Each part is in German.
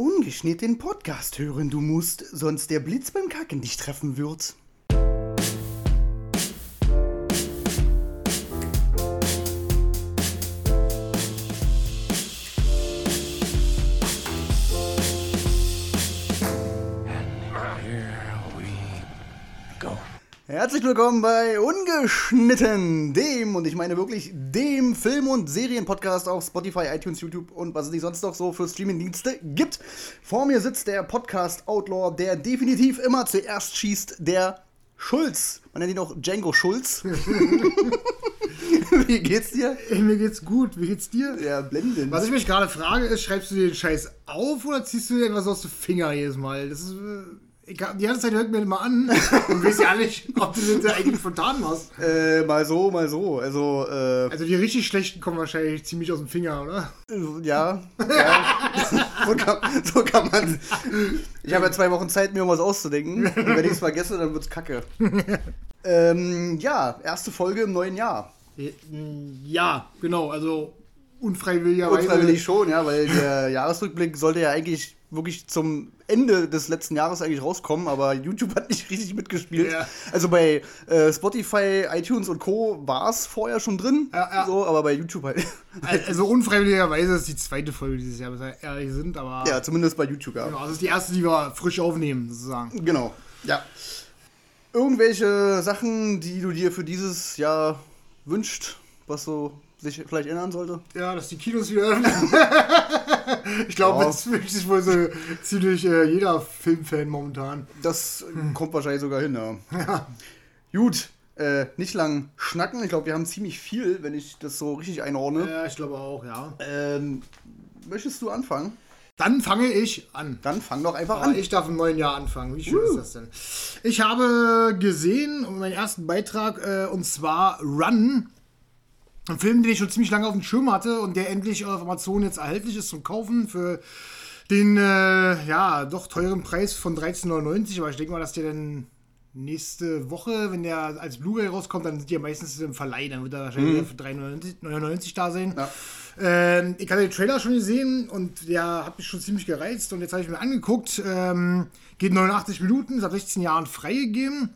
ungeschnitten den Podcast hören du musst, sonst der Blitz beim Kacken dich treffen wird. Herzlich willkommen bei Ungeschnitten, dem, und ich meine wirklich dem Film- und Serienpodcast auf Spotify, iTunes, YouTube und was es nicht sonst noch so für Streamingdienste gibt. Vor mir sitzt der Podcast-Outlaw, der definitiv immer zuerst schießt, der Schulz. Man nennt ihn auch Django Schulz. Wie geht's dir? Ey, mir geht's gut. Wie geht's dir? Ja, blendend. Was ich mich gerade frage, ist, schreibst du dir den Scheiß auf oder ziehst du dir etwas aus dem Finger jedes Mal? Das ist. Äh die ganze Zeit hört mir immer an und weiß ja nicht, ob du das eigentlich spontan machst. Äh, mal so, mal so. Also, äh, Also die richtig schlechten kommen wahrscheinlich ziemlich aus dem Finger, oder? ja. ja. so, kann, so kann man. Ich habe ja zwei Wochen Zeit, mir irgendwas auszudenken. Und wenn ich es vergesse, dann wird's kacke. ähm, ja, erste Folge im neuen Jahr. Ja, genau. Also unfreiwilligerweise. Unfreiwillig schon, ja, weil der Jahresrückblick sollte ja eigentlich wirklich zum Ende des letzten Jahres eigentlich rauskommen, aber YouTube hat nicht richtig mitgespielt. Ja. Also bei äh, Spotify, iTunes und Co. war es vorher schon drin, Ja, ja. so, aber bei YouTube halt. Also unfreiwilligerweise ist die zweite Folge dieses Jahr, wenn wir ehrlich sind, aber. ja, zumindest bei YouTube, ja. Genau, das ist die erste, die wir frisch aufnehmen, sozusagen. Genau, ja. Irgendwelche Sachen, die du dir für dieses Jahr wünscht, was so sich vielleicht ändern sollte? Ja, dass die Kinos wieder öffnen. ich glaube, Ja. das wünscht sich wohl so ziemlich äh, jeder Filmfan momentan. Das kommt wahrscheinlich sogar hin, ja. Gut, äh, nicht lang schnacken. Ich glaube, wir haben ziemlich viel, wenn ich das so richtig einordne. Ja, ich glaube auch, ja. Ähm, möchtest du anfangen? Dann fange ich an. Dann fang doch einfach Aber an. ich darf im neuen Jahr anfangen. Wie schön Uh. ist das denn? Ich habe gesehen, meinen ersten Beitrag, äh, und zwar Run. Ein Film, den ich schon ziemlich lange auf dem Schirm hatte und der endlich auf Amazon jetzt erhältlich ist zum Kaufen für den, äh, ja, doch teuren Preis von 13,99. Aber ich denke mal, dass der dann nächste Woche, wenn der als Blu-ray rauskommt, dann sind die ja meistens im Verleih. Dann wird er wahrscheinlich wieder für 3,99 da sein. Ja. Ähm, ich hatte den Trailer schon gesehen und der hat mich schon ziemlich gereizt und jetzt habe ich mir angeguckt. Ähm, geht 89 Minuten, ist ab 16 Jahren freigegeben.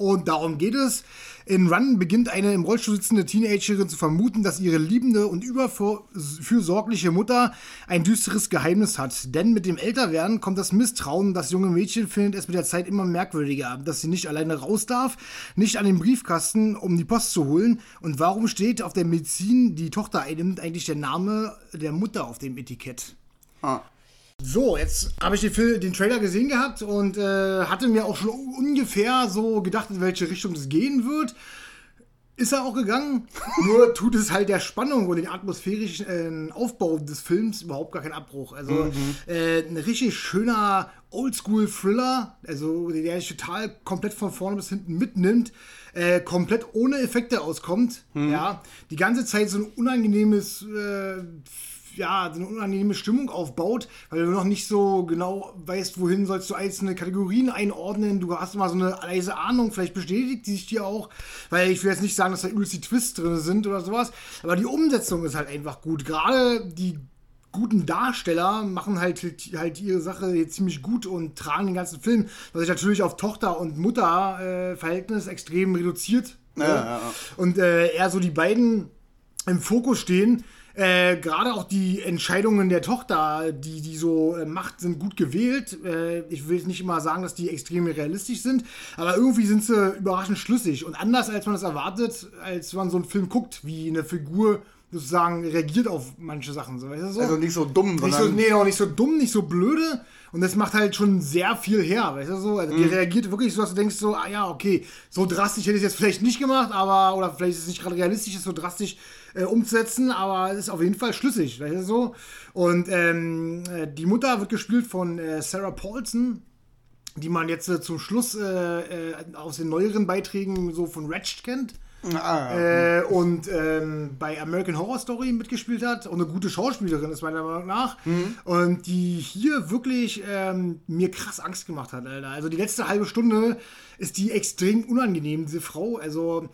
Und darum geht es. In Run beginnt eine im Rollstuhl sitzende Teenagerin zu vermuten, dass ihre liebende und überfürsorgliche Mutter ein düsteres Geheimnis hat. Denn mit dem Älterwerden kommt das Misstrauen. Das junge Mädchen findet es mit der Zeit immer merkwürdiger, dass sie nicht alleine raus darf, nicht an den Briefkasten, um die Post zu holen. Und warum steht auf der Medizin, die Tochter einnimmt, eigentlich der Name der Mutter auf dem Etikett? Ah. So, jetzt habe ich den, den Trailer gesehen gehabt und äh, hatte mir auch schon ungefähr so gedacht, in welche Richtung es gehen wird. Ist er auch gegangen, nur tut es halt der Spannung und den atmosphärischen äh, Aufbau des Films überhaupt gar keinen Abbruch. Also äh, ein richtig schöner Oldschool-Thriller, also der dich total komplett von vorne bis hinten mitnimmt, äh, komplett ohne Effekte auskommt. Ja, die ganze Zeit so ein unangenehmes äh, ja, so eine unangenehme Stimmung aufbaut, weil du noch nicht so genau weißt, wohin sollst du einzelne Kategorien einordnen. Du hast immer so eine leise Ahnung, vielleicht bestätigt die sich dir auch, weil ich will jetzt nicht sagen, dass da übelst die Twists drin sind oder sowas, aber die Umsetzung ist halt einfach gut. Gerade die guten Darsteller machen halt, halt ihre Sache jetzt ziemlich gut und tragen den ganzen Film, was sich natürlich auf Tochter- und Mutter-Verhältnis extrem reduziert. Ja, ja, ja. Und äh, eher so die beiden im Fokus stehen. Äh, Gerade auch die Entscheidungen der Tochter, die die so äh, macht, sind gut gewählt. Äh, ich will jetzt nicht immer sagen, dass die extrem realistisch sind, aber irgendwie sind sie überraschend schlüssig und anders, als man das erwartet, als man so einen Film guckt, wie eine Figur sozusagen reagiert auf manche Sachen. So, weißt du, so? Also nicht so dumm, Nicht so, nee, auch nicht so dumm, nicht so blöde. Und das macht halt schon sehr viel her, weißt du so? Also die reagiert wirklich so, dass du denkst so, ah ja, okay, so drastisch hätte ich es jetzt vielleicht nicht gemacht, aber, oder vielleicht ist es nicht gerade realistisch, es so drastisch äh, umzusetzen, aber es ist auf jeden Fall schlüssig, weißt du so? Und ähm, äh, die Mutter wird gespielt von äh, Sarah Paulson, die man jetzt äh, zum Schluss äh, äh, aus den neueren Beiträgen so von Ratched kennt. Ah, äh, und ähm, bei American Horror Story mitgespielt hat und eine gute Schauspielerin ist meiner Meinung nach. Mhm. Und die hier wirklich ähm, mir krass Angst gemacht hat, Alter. Also die letzte halbe Stunde ist die extrem unangenehm, diese Frau. Also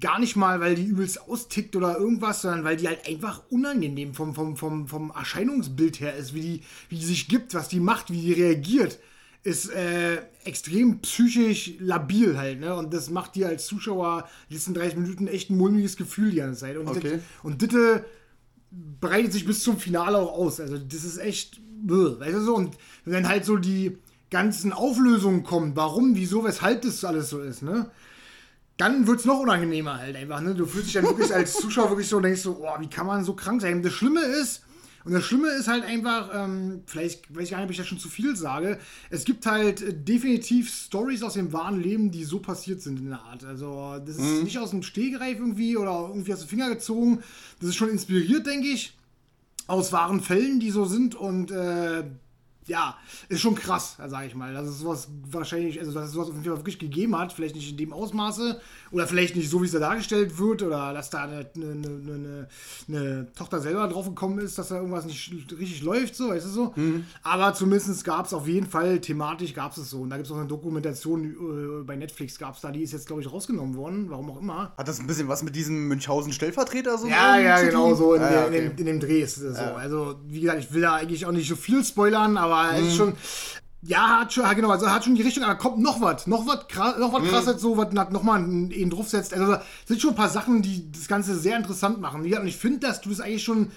gar nicht mal, weil die übelst austickt oder irgendwas, sondern weil die halt einfach unangenehm vom, vom, vom, vom Erscheinungsbild her ist, wie die, wie die sich gibt, was die macht, wie die reagiert ist äh, extrem psychisch labil halt, ne? Und das macht dir als Zuschauer die letzten 30 Minuten echt ein mulmiges Gefühl die ganze Zeit. Und, okay. und Ditte breitet sich bis zum Finale auch aus. Also das ist echt, weißt du so, und wenn halt so die ganzen Auflösungen kommen, warum, wieso, weshalb das alles so ist, ne? Dann wird es noch unangenehmer halt einfach, ne? Du fühlst dich dann wirklich als Zuschauer wirklich so und denkst so, oh, wie kann man so krank sein? Das Schlimme ist, und das Schlimme ist halt einfach, ähm, vielleicht weiß ich gar nicht, ob ich da schon zu viel sage, es gibt halt äh, definitiv Stories aus dem wahren Leben, die so passiert sind in der Art. Also das ist mhm. nicht aus dem Stehgreif irgendwie oder irgendwie aus dem Finger gezogen. Das ist schon inspiriert, denke ich, aus wahren Fällen, die so sind und äh, ja, ist schon krass, sage ich mal. Dass es sowas wahrscheinlich, also dass es sowas auf jeden Fall wirklich gegeben hat, vielleicht nicht in dem Ausmaße oder vielleicht nicht so, wie es da dargestellt wird oder dass da eine, eine, eine, eine Tochter selber drauf gekommen ist, dass da irgendwas nicht richtig läuft, so, weißt du so. Mhm. Aber zumindest gab es auf jeden Fall, thematisch gab es so. Und da gibt es auch eine Dokumentation äh, bei Netflix, gab es da, die ist jetzt, glaube ich, rausgenommen worden, warum auch immer. Hat das ein bisschen was mit diesem Münchhausen-Stellvertreter so Ja, ja, genau, so in, ah, ja, okay. in, dem, in, dem, Dreh ist es so. Ja. Also, wie gesagt, ich will da eigentlich auch nicht so viel spoilern, aber mhm. es ist schon, ja, hat schon, genau, also hat schon die Richtung, aber kommt noch was, noch was noch was mhm. krasses, so was nochmal einen draufsetzt. Also sind schon ein paar Sachen, die das Ganze sehr interessant machen. Und ich finde, dass du es eigentlich schon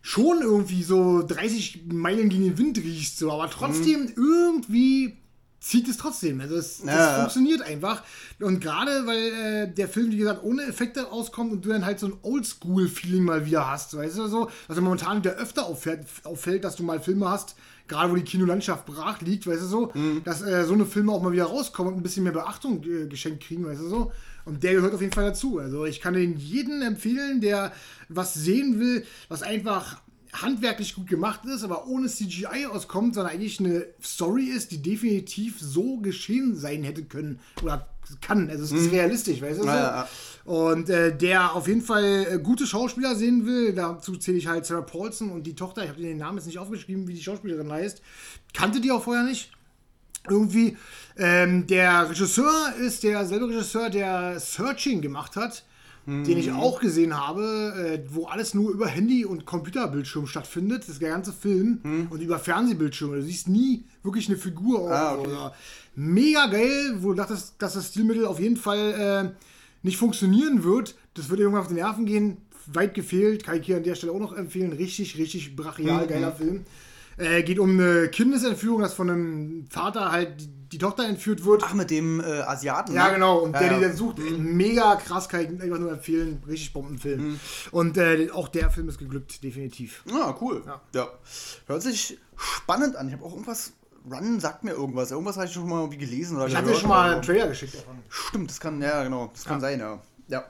schon irgendwie so 30 Meilen gegen den Wind riechst, so, aber trotzdem mhm. irgendwie zieht es trotzdem. Also es, ja, das funktioniert einfach. Und gerade weil äh, der Film, wie gesagt, ohne Effekte auskommt und du dann halt so ein Oldschool-Feeling mal wieder hast, weißt du so, was momentan wieder öfter auffällt, auffällt, dass du mal Filme hast, gerade wo die Kinolandschaft brach liegt, weißt du so, mhm. dass äh, so eine Filme auch mal wieder rauskommen und ein bisschen mehr Beachtung äh, geschenkt kriegen, weißt du so. Und der gehört auf jeden Fall dazu. Also ich kann den jeden empfehlen, der was sehen will, was einfach handwerklich gut gemacht ist, aber ohne CGI auskommt, sondern eigentlich eine Story ist, die definitiv so geschehen sein hätte können oder kann. Also es ist mhm. realistisch, weißt du? So? Ja, ja. Und äh, der auf jeden Fall äh, gute Schauspieler sehen will, dazu zähle ich halt Sarah Paulson und die Tochter, ich habe den Namen jetzt nicht aufgeschrieben, wie die Schauspielerin heißt, kannte die auch vorher nicht. Irgendwie, ähm, der Regisseur ist derselbe Regisseur, der Searching gemacht hat den ich auch gesehen habe, äh, wo alles nur über Handy und Computerbildschirm stattfindet, das ist der ganze Film mhm. und über Fernsehbildschirme. Du siehst nie wirklich eine Figur. Ah, okay. oder. Mega geil, wo du dachtest, dass das Stilmittel auf jeden Fall äh, nicht funktionieren wird. Das wird irgendwann auf die Nerven gehen. Weit gefehlt, kann ich hier an der Stelle auch noch empfehlen. Richtig, richtig brachial mhm. geiler Film. Äh, geht um eine Kindesentführung, dass von einem Vater halt die, Tochter entführt wird. Ach, mit dem äh, Asiaten. Ja, ne? genau. Und ja, der, ja. die dann sucht, mhm. mega krass, kann ich einfach nur empfehlen. Richtig Bombenfilm. Mhm. Und äh, auch der Film ist geglückt, definitiv. Ah, cool. Ja. ja. Hört sich spannend an. Ich habe auch irgendwas Run sagt mir irgendwas. Irgendwas habe ich schon mal irgendwie gelesen oder Ich dir schon mal einen Trailer geschickt davon. Stimmt, das kann, ja, genau. Das kann ja. sein, ja. ja.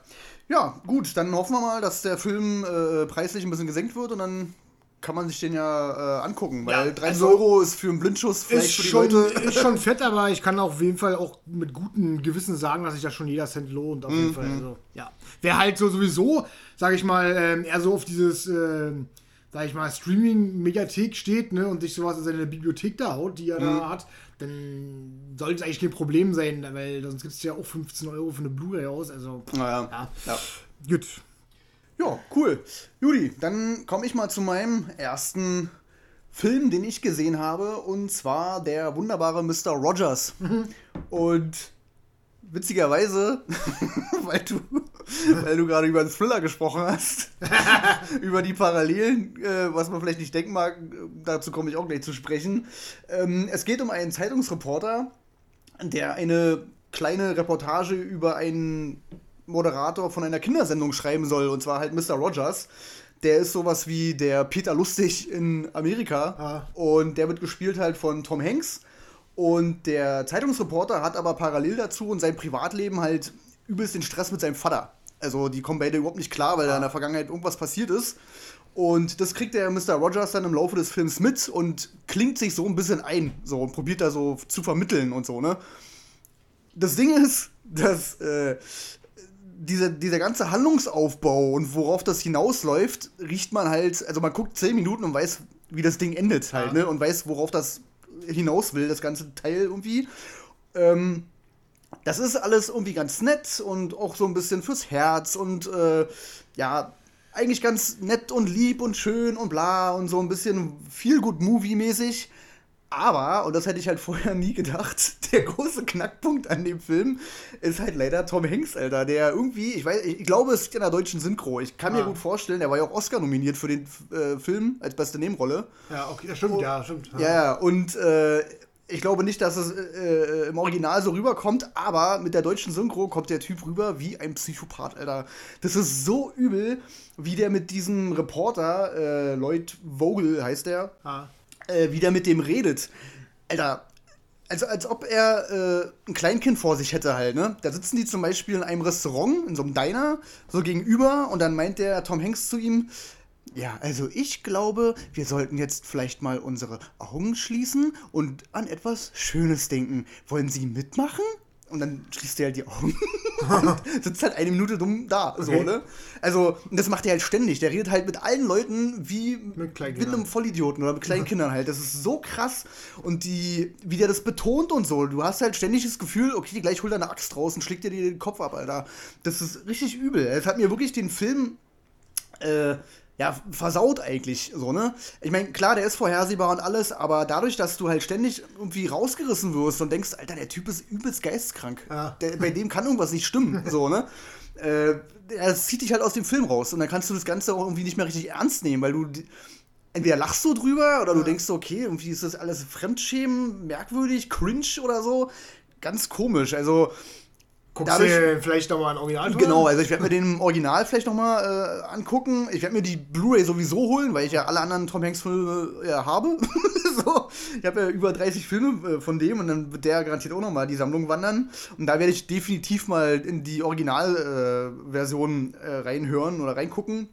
Ja, gut, dann hoffen wir mal, dass der Film äh, preislich ein bisschen gesenkt wird und dann kann man sich den ja äh, angucken, weil ja, 30 also Euro ist für einen Blindschuss vielleicht für die schon, Leute. Ist schon fett, aber ich kann auf jeden Fall auch mit gutem Gewissen sagen, dass sich da schon jeder Cent lohnt. Auf jeden mhm. Fall. Also, ja. Wer halt so sowieso, sage ich mal, ähm, eher so auf dieses, äh, sag ich mal, Streaming-Megathek steht ne, und sich sowas in seine Bibliothek da haut, die er mhm. da hat, dann sollte es eigentlich kein Problem sein, weil sonst gibt es ja auch 15 Euro für eine Blu-ray aus. Also, naja. ja. ja. Gut. Ja, cool. Judy, dann komme ich mal zu meinem ersten Film, den ich gesehen habe, und zwar der wunderbare Mr. Rogers. Und witzigerweise, weil du, weil du gerade über den Thriller gesprochen hast, über die Parallelen, äh, was man vielleicht nicht denken mag, dazu komme ich auch gleich zu sprechen. Ähm, es geht um einen Zeitungsreporter, der eine kleine Reportage über einen Moderator von einer Kindersendung schreiben soll, und zwar halt Mr. Rogers. Der ist sowas wie der Peter Lustig in Amerika. Ah. Und der wird gespielt halt von Tom Hanks. Und der Zeitungsreporter hat aber parallel dazu in seinem Privatleben halt übelst den Stress mit seinem Vater. Also die kommen beide überhaupt nicht klar, weil ah. da in der Vergangenheit irgendwas passiert ist. Und das kriegt der Mr. Rogers dann im Laufe des Films mit und klingt sich so ein bisschen ein. So und probiert da so zu vermitteln und so, ne? Das Ding ist, dass äh, diese, dieser ganze Handlungsaufbau und worauf das hinausläuft, riecht man halt, also man guckt zehn Minuten und weiß, wie das Ding endet halt, Ja. ne? Und weiß, worauf das hinaus will, das ganze Teil irgendwie. Ähm, das ist alles irgendwie ganz nett und auch so ein bisschen fürs Herz und äh, ja, eigentlich ganz nett und lieb und schön und bla und so ein bisschen viel gut Movie-mäßig. Aber, und das hätte ich halt vorher nie gedacht, der große Knackpunkt an dem Film ist halt leider Tom Hanks, Alter, der irgendwie, ich weiß, ich glaube, es ist in der deutschen Synchro. Ich kann mir Ah. gut vorstellen, der war ja auch Oscar nominiert für den äh, Film als beste Nebenrolle. Ja, okay, das stimmt, ja, stimmt. Ja, ja, und äh, ich glaube nicht, dass es äh, im Original so rüberkommt, aber mit der deutschen Synchro kommt der Typ rüber wie ein Psychopath, Alter. Das ist so übel, wie der mit diesem Reporter, äh, Lloyd Vogel heißt der, Ah. Äh, wie der mit dem redet. Alter, also als ob er äh, ein Kleinkind vor sich hätte halt, ne? Da sitzen die zum Beispiel in einem Restaurant, in so einem Diner, so gegenüber und dann meint der Tom Hanks zu ihm, ja, also ich glaube, wir sollten jetzt vielleicht mal unsere Augen schließen und an etwas Schönes denken. Wollen Sie mitmachen? Und dann schließt er halt die Augen und sitzt halt eine Minute dumm da. So, Okay. ne? Also, und das macht er halt ständig. Der redet halt mit allen Leuten wie mit, Kleinkindern. einem Vollidioten oder mit kleinen Kindern halt. Das ist so krass. Und die, wie der das betont und so. Du hast halt ständig das Gefühl, okay, gleich holt er eine Axt raus und schlägt dir den Kopf ab, Alter. Das ist richtig übel. Es hat mir wirklich den Film äh, ja, versaut eigentlich, so, ne? Ich meine, klar, der ist vorhersehbar und alles, aber dadurch, dass du halt ständig irgendwie rausgerissen wirst und denkst, Alter, der Typ ist übelst geisteskrank. Ja. Der, bei dem kann irgendwas nicht stimmen, so, ne? Äh, das zieht dich halt aus dem Film raus und dann kannst du das Ganze auch irgendwie nicht mehr richtig ernst nehmen, weil du entweder lachst du drüber oder du denkst so, okay, irgendwie ist das alles Fremdschämen, merkwürdig, cringe oder so. Ganz komisch, also Guckst Dadurch- du vielleicht nochmal ein Original drüber? Genau, also ich werde mir den im Original vielleicht nochmal äh, angucken. Ich werde mir die Blu-ray sowieso holen, weil ich ja alle anderen Tom Hanks-Filme ja, habe. so, ich habe ja über 30 Filme äh, von dem und dann wird der garantiert auch nochmal die Sammlung wandern. Und da werde ich definitiv mal in die Originalversion äh, äh, reinhören oder reingucken.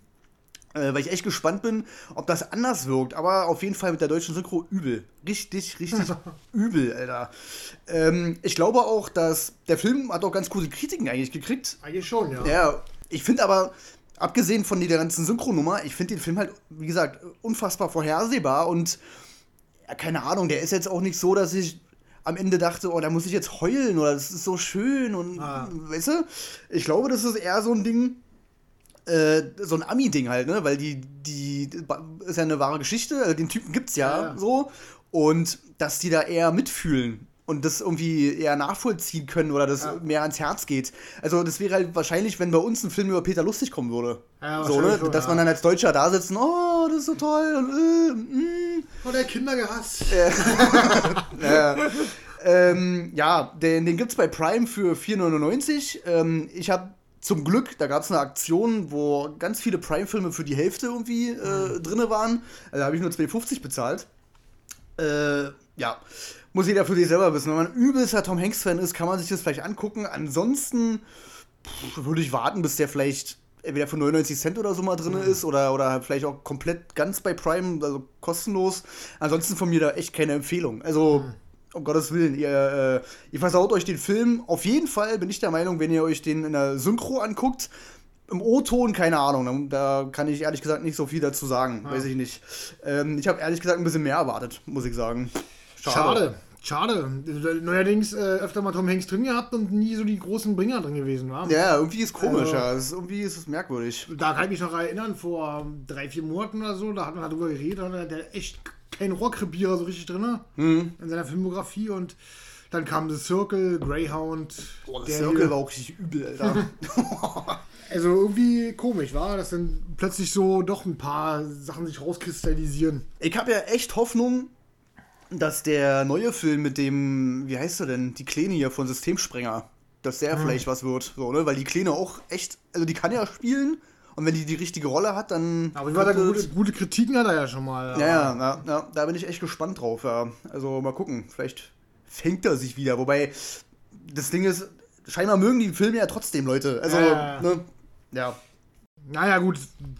Äh, weil ich echt gespannt bin, ob das anders wirkt. Aber auf jeden Fall mit der deutschen Synchro übel. Richtig, richtig übel, Alter. Ähm, ich glaube auch, dass der Film hat auch ganz gute Kritiken eigentlich gekriegt. Eigentlich schon, ja. Ja, ich finde aber, abgesehen von der ganzen Synchronummer, ich finde den Film halt, wie gesagt, unfassbar vorhersehbar und ja, keine Ahnung, der ist jetzt auch nicht so, dass ich am Ende dachte, oh, da muss ich jetzt heulen oder das ist so schön und Ah. weißt du? Ich glaube, das ist eher so ein Ding, äh, so ein Ami-Ding halt, ne? Weil die, die ist ja eine wahre Geschichte, also den Typen gibt's ja, Ja, so. Und dass die da eher mitfühlen und das irgendwie eher nachvollziehen können oder das Ja. mehr ans Herz geht. Also das wäre halt wahrscheinlich, wenn bei uns ein Film über Peter Lustig kommen würde. Ja, so, ne? schon, Dass man dann als Deutscher da sitzt und, oh, das ist so toll und äh, mm. Oh, der Kinder gehasst. Ja, ähm, ja den, den gibt es bei Prime für 4,99. Ähm, ich habe zum Glück, da gab es eine Aktion, wo ganz viele Prime-Filme für die Hälfte irgendwie äh, drinne waren. Also, da habe ich nur 2,50 bezahlt. Äh, ja, muss jeder für sich selber wissen. Wenn man übelster Tom Hanks-Fan ist, kann man sich das vielleicht angucken. Ansonsten würde ich warten, bis der vielleicht entweder für 99 Cent oder so mal drin ist oder, oder vielleicht auch komplett ganz bei Prime, also kostenlos. Ansonsten von mir da echt keine Empfehlung. Also, um Gottes Willen, ihr, äh, ihr versaut euch den Film. Auf jeden Fall bin ich der Meinung, wenn ihr euch den in der Synchro anguckt, im O-Ton, keine Ahnung, da kann ich ehrlich gesagt nicht so viel dazu sagen, weiß ich nicht. Ähm, ich habe ehrlich gesagt ein bisschen mehr erwartet, muss ich sagen. Schade. Schade. Neuerdings äh, öfter mal Tom Hanks drin gehabt und nie so die großen Bringer drin gewesen, war. Ja, irgendwie ist komisch, Also- ja. Ist, irgendwie ist es merkwürdig. Da kann ich mich noch erinnern, vor drei, vier Monaten oder so, da hat man darüber geredet, da hat er echt keinen Rohrkrepierer so richtig drin Mhm. in seiner Filmografie und dann kam The Circle, Greyhound. Das der Circle hier- war auch richtig übel, Alter. Also irgendwie komisch, war, dass dann plötzlich so doch ein paar Sachen sich rauskristallisieren. ich habe ja echt Hoffnung, dass der neue Film mit dem, wie heißt er denn, die Kleine hier von Systemsprenger, dass der vielleicht was wird, so, ne? Weil die Kleine auch echt, also die kann ja spielen und wenn die die richtige Rolle hat, dann. Aber ich war da gute, gute Kritiken hat er ja schon mal. Ja, ja, ja, da bin ich echt gespannt drauf, ja. Also mal gucken, vielleicht fängt er sich wieder. Wobei, das Ding ist, scheinbar mögen die Filme ja trotzdem, Leute. Also, Ja. ne? Ja. Naja, gut,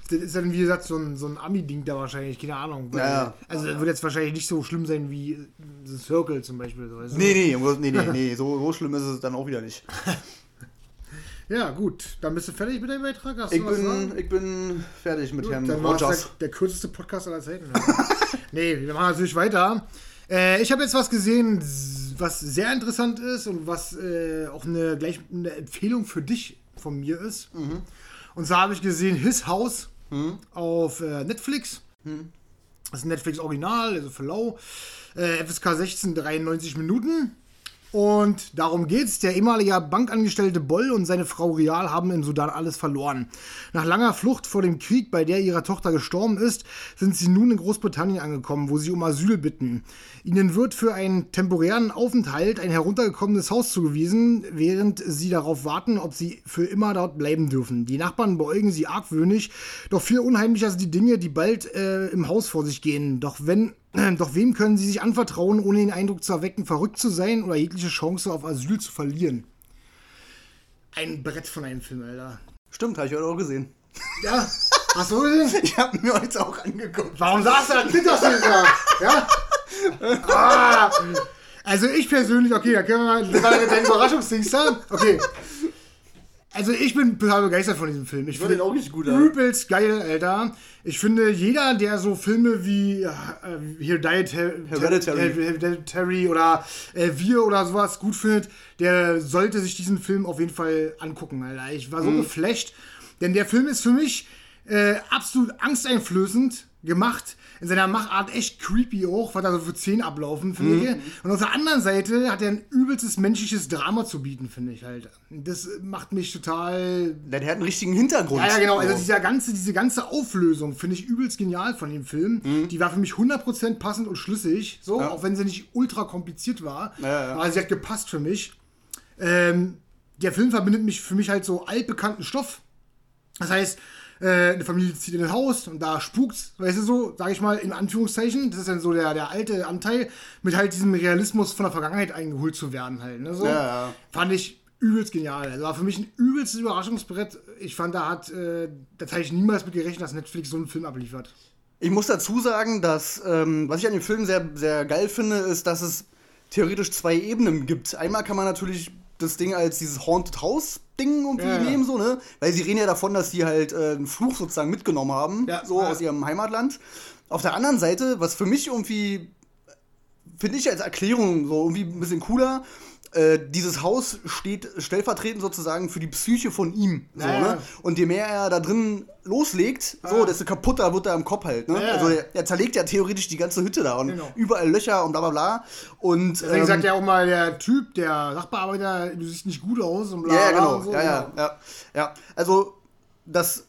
das ist dann wie gesagt so ein, so ein Ami-Ding da wahrscheinlich, keine Ahnung. Weil- Ja. Also, das wird jetzt wahrscheinlich nicht so schlimm sein wie The Circle zum Beispiel. So? Nee, nee, nee, nee, nee, so, so schlimm ist es dann auch wieder nicht. Ja, gut. Dann bist du fertig mit deinem Beitrag? Hast Ich bin, ich bin fertig mit Herrn Dann es der, Rogers. der kürzeste Podcast aller Zeiten. nee, wir machen natürlich weiter. Äh, ich habe jetzt was gesehen, was sehr interessant ist und was äh, auch eine, gleich eine Empfehlung für dich von mir ist. Und zwar habe ich gesehen His House auf äh, Netflix. Das ist ein Netflix Original, also für lau. FSK 16, 93 Minuten. Und darum geht's. Der ehemalige Bankangestellte Boll und seine Frau Real haben im Sudan alles verloren. Nach langer Flucht vor dem Krieg, bei der ihre Tochter gestorben ist, sind sie nun in Großbritannien angekommen, wo sie um Asyl bitten. Ihnen wird für einen temporären Aufenthalt ein heruntergekommenes Haus zugewiesen, während sie darauf warten, ob sie für immer dort bleiben dürfen. Die Nachbarn beäugen sie argwöhnig, doch viel unheimlicher sind die Dinge, die bald äh, im Haus vor sich gehen. Doch wenn doch wem können sie sich anvertrauen, ohne den Eindruck zu erwecken, verrückt zu sein oder jegliche Chance auf Asyl zu verlieren? Ein Brett von einem Film, Alter. Stimmt, habe ich heute auch gesehen. Ja, hast du gesehen? Ich habe mir heute auch angeguckt. Warum sagst du das Twitter-Filter? Ja? Ah. Also ich persönlich, okay, da können wir mal, das war dein Überraschungsdings da. Okay. Also ich bin total begeistert von diesem Film. Ich finde den auch richtig gut. Übelst geil, Alter. Ich finde, jeder, der so Filme wie äh, hier Dietary, Hereditary. Hereditary oder äh, Wir oder sowas gut findet, der sollte sich diesen Film auf jeden Fall angucken, Alter. Ich war so Mhm. geflasht, denn der Film ist für mich äh, absolut angsteinflößend gemacht. In seiner Machart echt creepy auch, was da so für Szenen ablaufen, finde Mhm. ich. Und auf der anderen Seite hat er ein übelstes menschliches Drama zu bieten, finde ich halt. Das macht mich total Der hat einen richtigen Hintergrund. ja, ja, genau. Also So. dieser ganze, diese ganze Auflösung finde ich übelst genial von dem Film. Die war für mich 100% passend und schlüssig, so, Mhm. Ja. auch wenn sie nicht ultra kompliziert war. Ja. Aber sie hat gepasst für mich. Ähm, der Film verbindet mich für mich halt so altbekannten Stoff. Das heißt, äh, eine Familie zieht in ein Haus und da spukt's, weißt du so, sag ich mal, in Anführungszeichen. Das ist dann so der, der alte Anteil, mit halt diesem Realismus von der Vergangenheit eingeholt zu werden halt. Ne, so. Ja, ja. Fand ich übelst genial. Also war für mich ein übelstes Überraschungsbrett. Ich fand, da hat, äh, da hätte ich niemals mit gerechnet, dass Netflix so einen Film abliefert. Ich muss dazu sagen, dass, ähm, was ich an dem Film sehr, sehr geil finde, ist, dass es theoretisch zwei Ebenen gibt. Einmal kann man natürlich das Ding als dieses Haunted House Ding irgendwie Ja, nehmen, so, ne? Weil sie reden ja davon, dass die halt äh, einen Fluch sozusagen mitgenommen haben, Ja, so ja. aus ihrem Heimatland. Auf der anderen Seite, was für mich irgendwie, finde ich als Erklärung so irgendwie ein bisschen cooler, äh, dieses Haus steht stellvertretend sozusagen für die Psyche von ihm. So, Ja, ja. ne? Und je mehr er da drin loslegt, so, desto kaputter wird er im Kopf halt. Ne? Ja, ja. Also er, er zerlegt ja theoretisch die ganze Hütte da und Genau. überall Löcher und bla bla bla. Und Deswegen ähm, sagt ja auch mal der Typ, der Sachbearbeiter, du siehst nicht gut aus und bla ja, ja, bla genau. so. ja, ja, ja, ja. Also das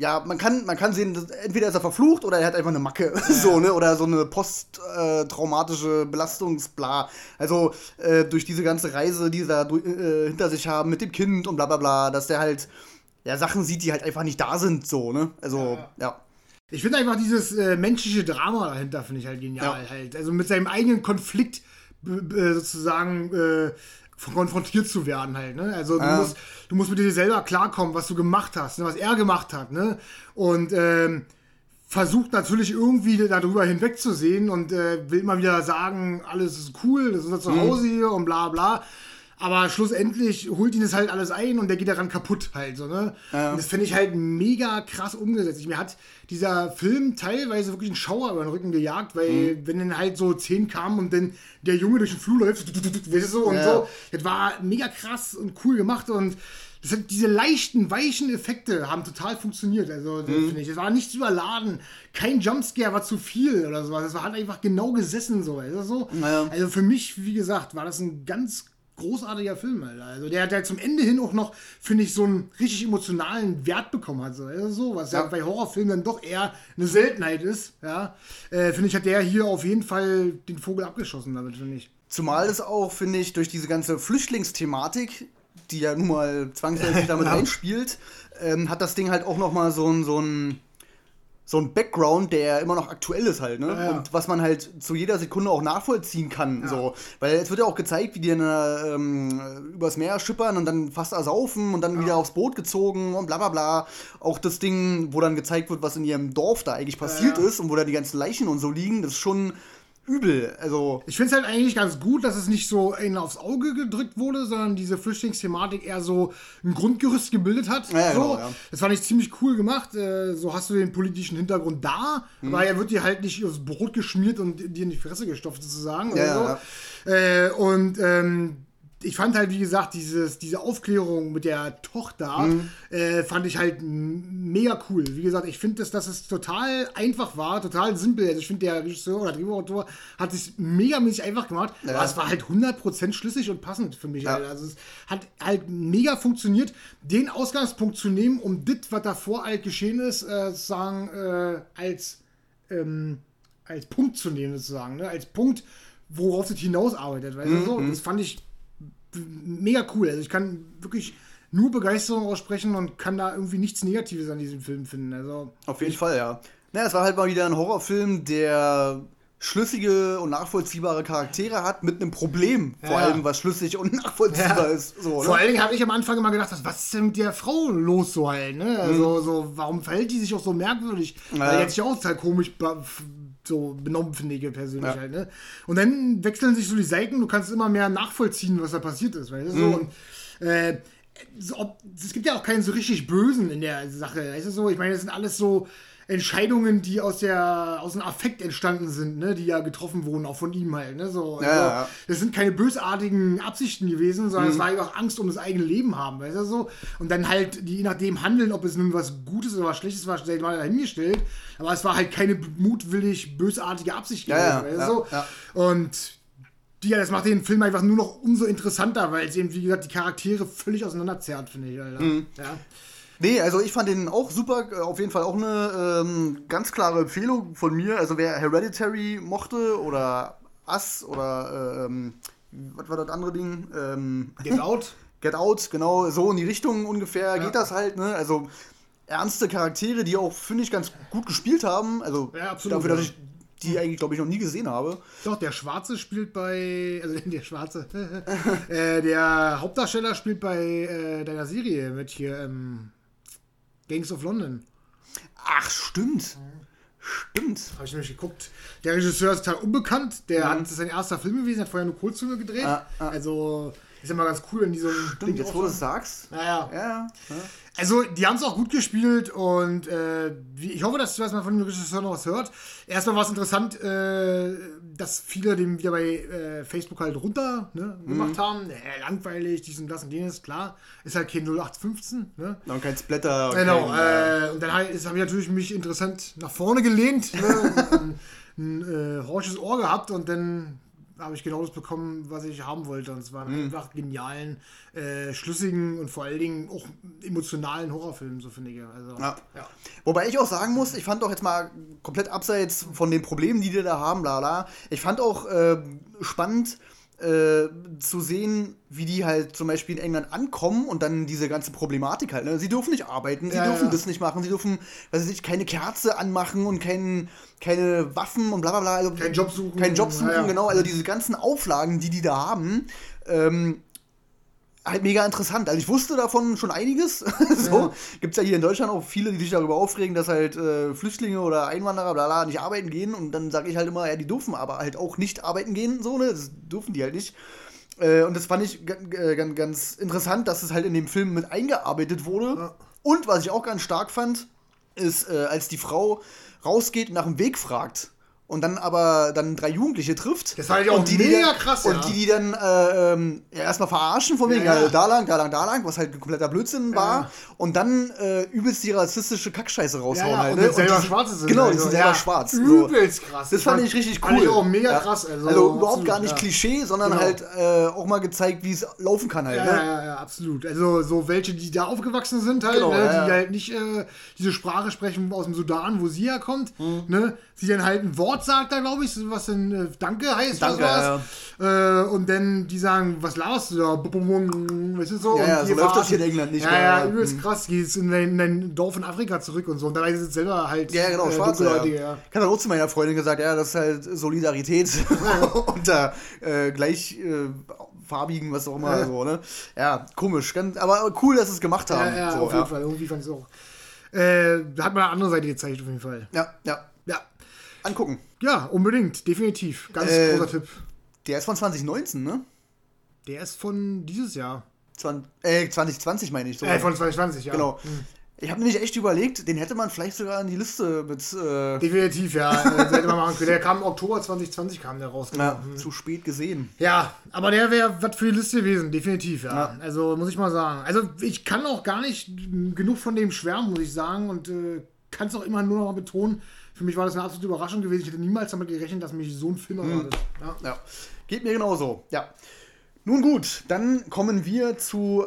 ja, man kann, man kann sehen, entweder ist er verflucht oder er hat einfach eine Macke, so, ne? Oder so eine posttraumatische Belastungsbla. Also äh, durch diese ganze Reise, die sie da äh, hinter sich haben mit dem Kind und bla bla bla, dass der halt ja Sachen sieht, die halt einfach nicht da sind, so, ne? Also, ja. Ich finde einfach dieses äh, menschliche Drama dahinter, finde ich halt genial. Ja. Halt. Also mit seinem eigenen Konflikt sozusagen äh, konfrontiert zu werden halt. Ne? Also du, Ja. musst, du musst mit dir selber klarkommen, was du gemacht hast, ne? was er gemacht hat. Ne? Und ähm, versucht natürlich irgendwie darüber hinwegzusehen und äh, will immer wieder sagen, alles ist cool, das ist unser Mhm. Zuhause hier und bla bla. Aber schlussendlich holt ihn das halt alles ein und der geht daran kaputt halt so, ne? Und das finde ich halt mega krass umgesetzt. Mir hat dieser Film teilweise wirklich einen Schauer über den Rücken gejagt, weil Mhm. wenn dann halt so 10 kamen und dann der Junge durch den Flur läuft, weißt du so und Ja. so, das war mega krass und cool gemacht und das hat, diese leichten, weichen Effekte haben total funktioniert. Also, das Mhm. finde ich. Es war nichts überladen. Kein Jumpscare war zu viel oder sowas. Es war halt einfach genau gesessen so. Also, so. Ja. also für mich, wie gesagt, war das ein ganz großartiger Film, Alter. Also der hat ja zum Ende hin auch noch, finde ich, so einen richtig emotionalen Wert bekommen hat. So, also so was ja. Ja. bei Horrorfilmen dann doch eher eine Seltenheit ist. Ja, äh, finde ich, hat der hier auf jeden Fall den Vogel abgeschossen damit, finde ich. Zumal es auch, finde ich, durch diese ganze Flüchtlingsthematik, die ja nun mal zwangsläufig damit einspielt, ähm, hat das Ding halt auch noch mal so ein, so ein so ein Background, der immer noch aktuell ist halt, ne? Ja, ja. Und was man halt zu jeder Sekunde auch nachvollziehen kann, so. Weil es wird ja auch gezeigt, wie die dann äh, ähm, übers Meer schippern und dann fast ersaufen und dann wieder aufs Boot gezogen und bla bla bla. Auch das Ding, wo dann gezeigt wird, was in ihrem Dorf da eigentlich passiert Ja. ist und wo da die ganzen Leichen und so liegen, das ist schon übel. Also. Ich finde es halt eigentlich ganz gut, dass es nicht so einen aufs Auge gedrückt wurde, sondern diese Flüchtlingsthematik eher so ein Grundgerüst gebildet hat. Ja, so. genau, ja. Das fand ich ziemlich cool gemacht. Äh, So hast du den politischen Hintergrund da, Mhm. aber er wird dir halt nicht aufs Brot geschmiert und dir in die Fresse gestopft sozusagen. Ja, so. Äh, und ähm, ich fand halt, wie gesagt, dieses, diese Aufklärung mit der Tochter Mhm. äh, fand ich halt mega cool. Wie gesagt, ich finde, dass, dass es total einfach war, total simpel. Also ich finde, der Regisseur oder Drehbuchautor hat es megamäßig einfach gemacht, Ja. aber es war halt 100% schlüssig und passend für mich. Ja. Halt. Also es hat halt mega funktioniert, den Ausgangspunkt zu nehmen, um das, was davor halt geschehen ist, äh, sozusagen äh, als, ähm, als Punkt zu nehmen, sozusagen. Ne? Als Punkt, worauf es hinausarbeitet. Weißt du, so? Das fand ich mega cool. Also ich kann wirklich nur Begeisterung aussprechen und kann da irgendwie nichts Negatives an diesem Film finden. Also Auf jeden Fall, ja. Naja, es war halt mal wieder ein Horrorfilm, der schlüssige und nachvollziehbare Charaktere hat mit einem Problem, vor Ja. allem was schlüssig und nachvollziehbar Ja. ist. So, Vor ne? allen Dingen habe ich am Anfang immer gedacht, was ist denn mit der Frau los so halt, ne? Also, so, warum verhält die sich auch so merkwürdig? Ja. Weil die hat sich auch total komisch so benommen, finde ich persönlich Ja. halt, ne? Und dann wechseln sich so die Seiten, du kannst immer mehr nachvollziehen, was da passiert ist, weißt du? So, und, äh, so, ob, es gibt ja auch keinen so richtig Bösen in der Sache, weißt du so? Ich meine, das sind alles so Entscheidungen, die aus der aus dem Affekt entstanden sind, ne, die ja getroffen wurden, auch von ihm halt, ne, so. Ja, also, ja. das sind keine bösartigen Absichten gewesen, sondern es war einfach Angst um das eigene Leben haben, weißt du so? Und dann halt, die je nachdem handeln, ob es nun was Gutes oder was Schlechtes war, sei mal dahingestellt. Aber es war halt keine mutwillig bösartige Absicht Ja, ja, weißt du so? Und ja, das macht den Film einfach nur noch umso interessanter, weil es eben, wie gesagt, die Charaktere völlig auseinanderzerrt, finde ich. Mhm. Ja. Nee, also ich fand den auch super, äh, auf jeden Fall auch eine ähm, ganz klare Empfehlung von mir. Also wer Hereditary mochte oder Us oder ähm, was war das andere Ding? Ähm, Get Out. Get Out, genau, so in die Richtung ungefähr geht das halt, ne? Also ernste Charaktere, die auch, finde ich, ganz gut gespielt haben. Also Ja, absolut, dafür, dass ja. ich die eigentlich, glaube ich, noch nie gesehen habe. Doch, der Schwarze spielt bei, also der Schwarze, äh, der Hauptdarsteller spielt bei äh, deiner Serie mit hier, ähm, Gangs of London. Ach, stimmt. Stimmt. Habe ich nämlich geguckt. Der Regisseur ist total unbekannt. Der hat das ist sein erster Film gewesen, hat vorher nur Kurzfilme gedreht. Ah, ah. Also ist immer ganz cool, wenn die so ein Stimmt, jetzt wo du es sagst. Naja. Ja, ja. Also, die haben es auch gut gespielt und äh, ich hoffe, dass, dass man von dem Regisseur noch was hört. Erstmal war es interessant, äh, dass viele den wieder bei äh, Facebook halt runter ne, Mhm. gemacht haben. Äh, langweilig, dies und das und jenes, klar. Ist halt kein 0815. Ne? Und kein Splatter. und Genau, äh, äh, und dann habe ich natürlich mich interessant nach vorne gelehnt, ne, ein, ein äh, horsches Ohr gehabt und dann habe ich genau das bekommen, was ich haben wollte. Und es war Mhm. einfach genialen, äh, schlüssigen und vor allen Dingen auch emotionalen Horrorfilm, so finde ich. Also, Ja. ja. Wobei ich auch sagen muss, ich fand auch jetzt mal komplett abseits von den Problemen, die die da haben, lala. Ich fand auch äh, spannend äh, zu sehen, wie die halt zum Beispiel in England ankommen und dann diese ganze Problematik halt. Ne? Sie dürfen nicht arbeiten, sie Ja, dürfen ja. das nicht machen, sie dürfen, weiß ich nicht, keine Kerze anmachen und kein, keine Waffen und bla bla bla. Also, Keinen Job suchen. Keinen Job suchen, Ja, ja. genau. Also diese ganzen Auflagen, die die da haben, ähm, halt mega interessant. Also ich wusste davon schon einiges. so Ja. gibt's ja hier in Deutschland auch viele, die sich darüber aufregen, dass halt äh, Flüchtlinge oder Einwanderer bla bla nicht arbeiten gehen. Und dann sage ich halt immer, ja, die dürfen aber halt auch nicht arbeiten gehen, so ne, das dürfen die halt nicht. Äh, und das fand ich ganz, ganz interessant, dass es halt in dem Film mit eingearbeitet wurde. Ja. Und was ich auch ganz stark fand, ist, äh, als die Frau rausgeht und nach dem Weg fragt. Und dann aber dann drei Jugendliche trifft. Das fand ich auch und die, mega die dann, krass, Und ja. die, die dann äh, ähm, ja, erstmal verarschen, von wegen, Ja, ja. ja, da lang, da lang, da lang, was halt ein kompletter Blödsinn war. Und dann äh, übelst die rassistische Kackscheiße raushauen Ja, ja, halt. und ne? jetzt selber die, Schwarze sind. Genau, die also, sind selber ja, schwarz. So. Übelst krass. Das fand ich richtig cool. Fand ich auch mega Ja. krass. Also, überhaupt absolut, gar nicht ja. Klischee, sondern Genau. halt äh, auch mal gezeigt, wie es laufen kann halt. Ja, ne? ja, ja, absolut. Also so welche, die da aufgewachsen sind halt, Genau, ne, ja, die ja. halt nicht äh, diese Sprache sprechen aus dem Sudan, wo sie herkommt, Mhm. ne, sie dann halt ein Wort sagt da, glaube ich, was dann äh, Danke heißt Danke, oder sowas. Äh, und dann die sagen, was laberst du da? Weißt du so? Ja, ja, so läuft das hier in England nicht, Ja, ja, ja, ja. übelst Mhm. krass. Gehst in dein, in dein Dorf in Afrika zurück und so. Und dabei sind es selber halt Ja, genau, äh, schwarze. Ja. ja. Ich habe auch zu meiner Freundin gesagt, ja, das ist halt Solidarität unter äh, gleich äh, farbigen, was auch immer. Ja. So, ne? Ja, komisch. Ganz, aber cool, dass sie es gemacht haben. Ja, ja, so, auf jeden Fall. Irgendwie fand ich es auch. Äh, da hat man eine andere Seite gezeigt, auf jeden Fall. Ja, ja. Ja. Angucken. Ja, unbedingt, definitiv. Ganz Äh, großer Tipp. Der ist von 2019, ne? Der ist von dieses Jahr. Zwan äh, 2020 meine ich so. Äh, von 2020, ja. genau. Ich habe nämlich echt überlegt, den hätte man vielleicht sogar in die Liste mit. Äh, Definitiv, ja. Hätte man machen können. Der kam im Oktober 2020, kam der raus. na, genau. zu spät gesehen. Ja, aber der wäre was für die Liste gewesen, definitiv, ja. Ja. Also muss ich mal sagen. Also ich kann auch gar nicht genug von dem schwärmen, muss ich sagen. Und äh, kann es auch immer nur noch mal betonen. Für mich war das eine absolute Überraschung gewesen. Ich hätte niemals damit gerechnet, dass mich so ein Film erwartet. Ja. Ja, geht mir genauso. Ja. Nun gut, dann kommen wir zu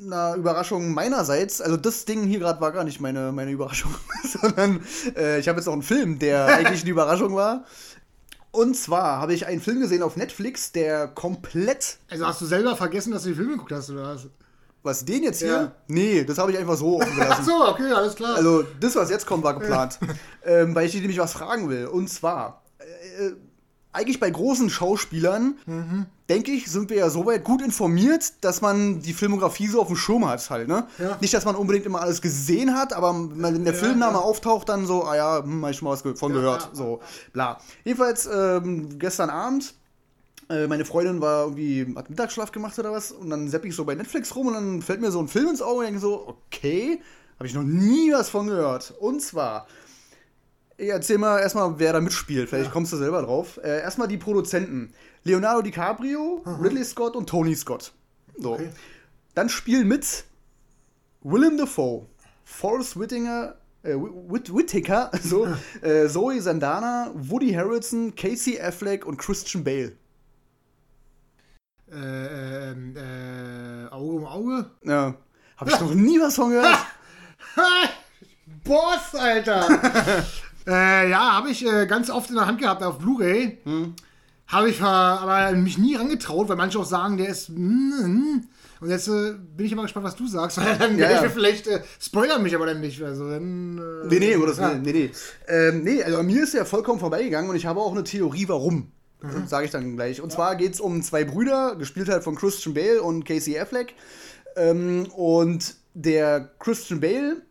einer Überraschung meinerseits. Also das Ding hier gerade war gar nicht meine, meine Überraschung, sondern äh, ich habe jetzt auch einen Film, der eigentlich eine Überraschung war. Und zwar habe ich einen Film gesehen auf Netflix, der komplett, Also hast du selber vergessen, dass du die Filme geguckt hast, oder was? Was den jetzt hier? Ja. Nee, das habe ich einfach so offen Ach gelassen. so, okay, alles klar. Also, das, was jetzt kommt, war geplant. ähm, weil ich dir nämlich was fragen will. Und zwar, äh, eigentlich bei großen Schauspielern, Mhm. denke ich, sind wir ja soweit gut informiert, dass man die Filmografie so auf dem Schirm hat halt, ne? Ja. Nicht, dass man unbedingt immer alles gesehen hat, aber wenn der Ja, Filmname ja. auftaucht, dann so, ah ja, hm, hab ich schon mal was von gehört, so, bla. Jedenfalls, ähm, gestern Abend äh, meine Freundin war irgendwie, hat Mittagsschlaf gemacht oder was und dann sepp ich so bei Netflix rum und dann fällt mir so ein Film ins Auge und ich denke so, okay, habe ich noch nie was von gehört. Und zwar, ich erzähl mal erstmal, wer da mitspielt, vielleicht kommst du selber drauf. Äh, erstmal die Produzenten. Leonardo DiCaprio, Ridley Scott und Tony Scott. So. Okay. Dann spielen mit Willem Dafoe, Forrest Whitaker, äh, Whit Whitaker, so, äh, Zoe Saldana, Woody Harrelson, Casey Affleck und Christian Bale. Äh, ähm, äh, Auge um Auge? Ja. Habe ich noch nie was von gehört. Ha! Boss, Alter! äh, ja, habe ich äh, ganz oft in der Hand gehabt auf Blu-ray. Hm. Habe ich aber mich nie rangetraut, weil manche auch sagen, der ist. mm. Und jetzt äh, bin ich immer gespannt, was du sagst, weil dann Ja, ja. mir vielleicht äh, spoilern mich aber dann nicht. Also dann. Äh, Nee, nee, das ja. nee, nee. Ähm, nee, also an mir ist ja vollkommen vorbeigegangen und ich habe auch eine Theorie, warum. Mhm. Sage ich dann gleich. Und zwar geht es um zwei Brüder, gespielt halt von Christian Bale und Casey Affleck. Ähm, und der Christian Bale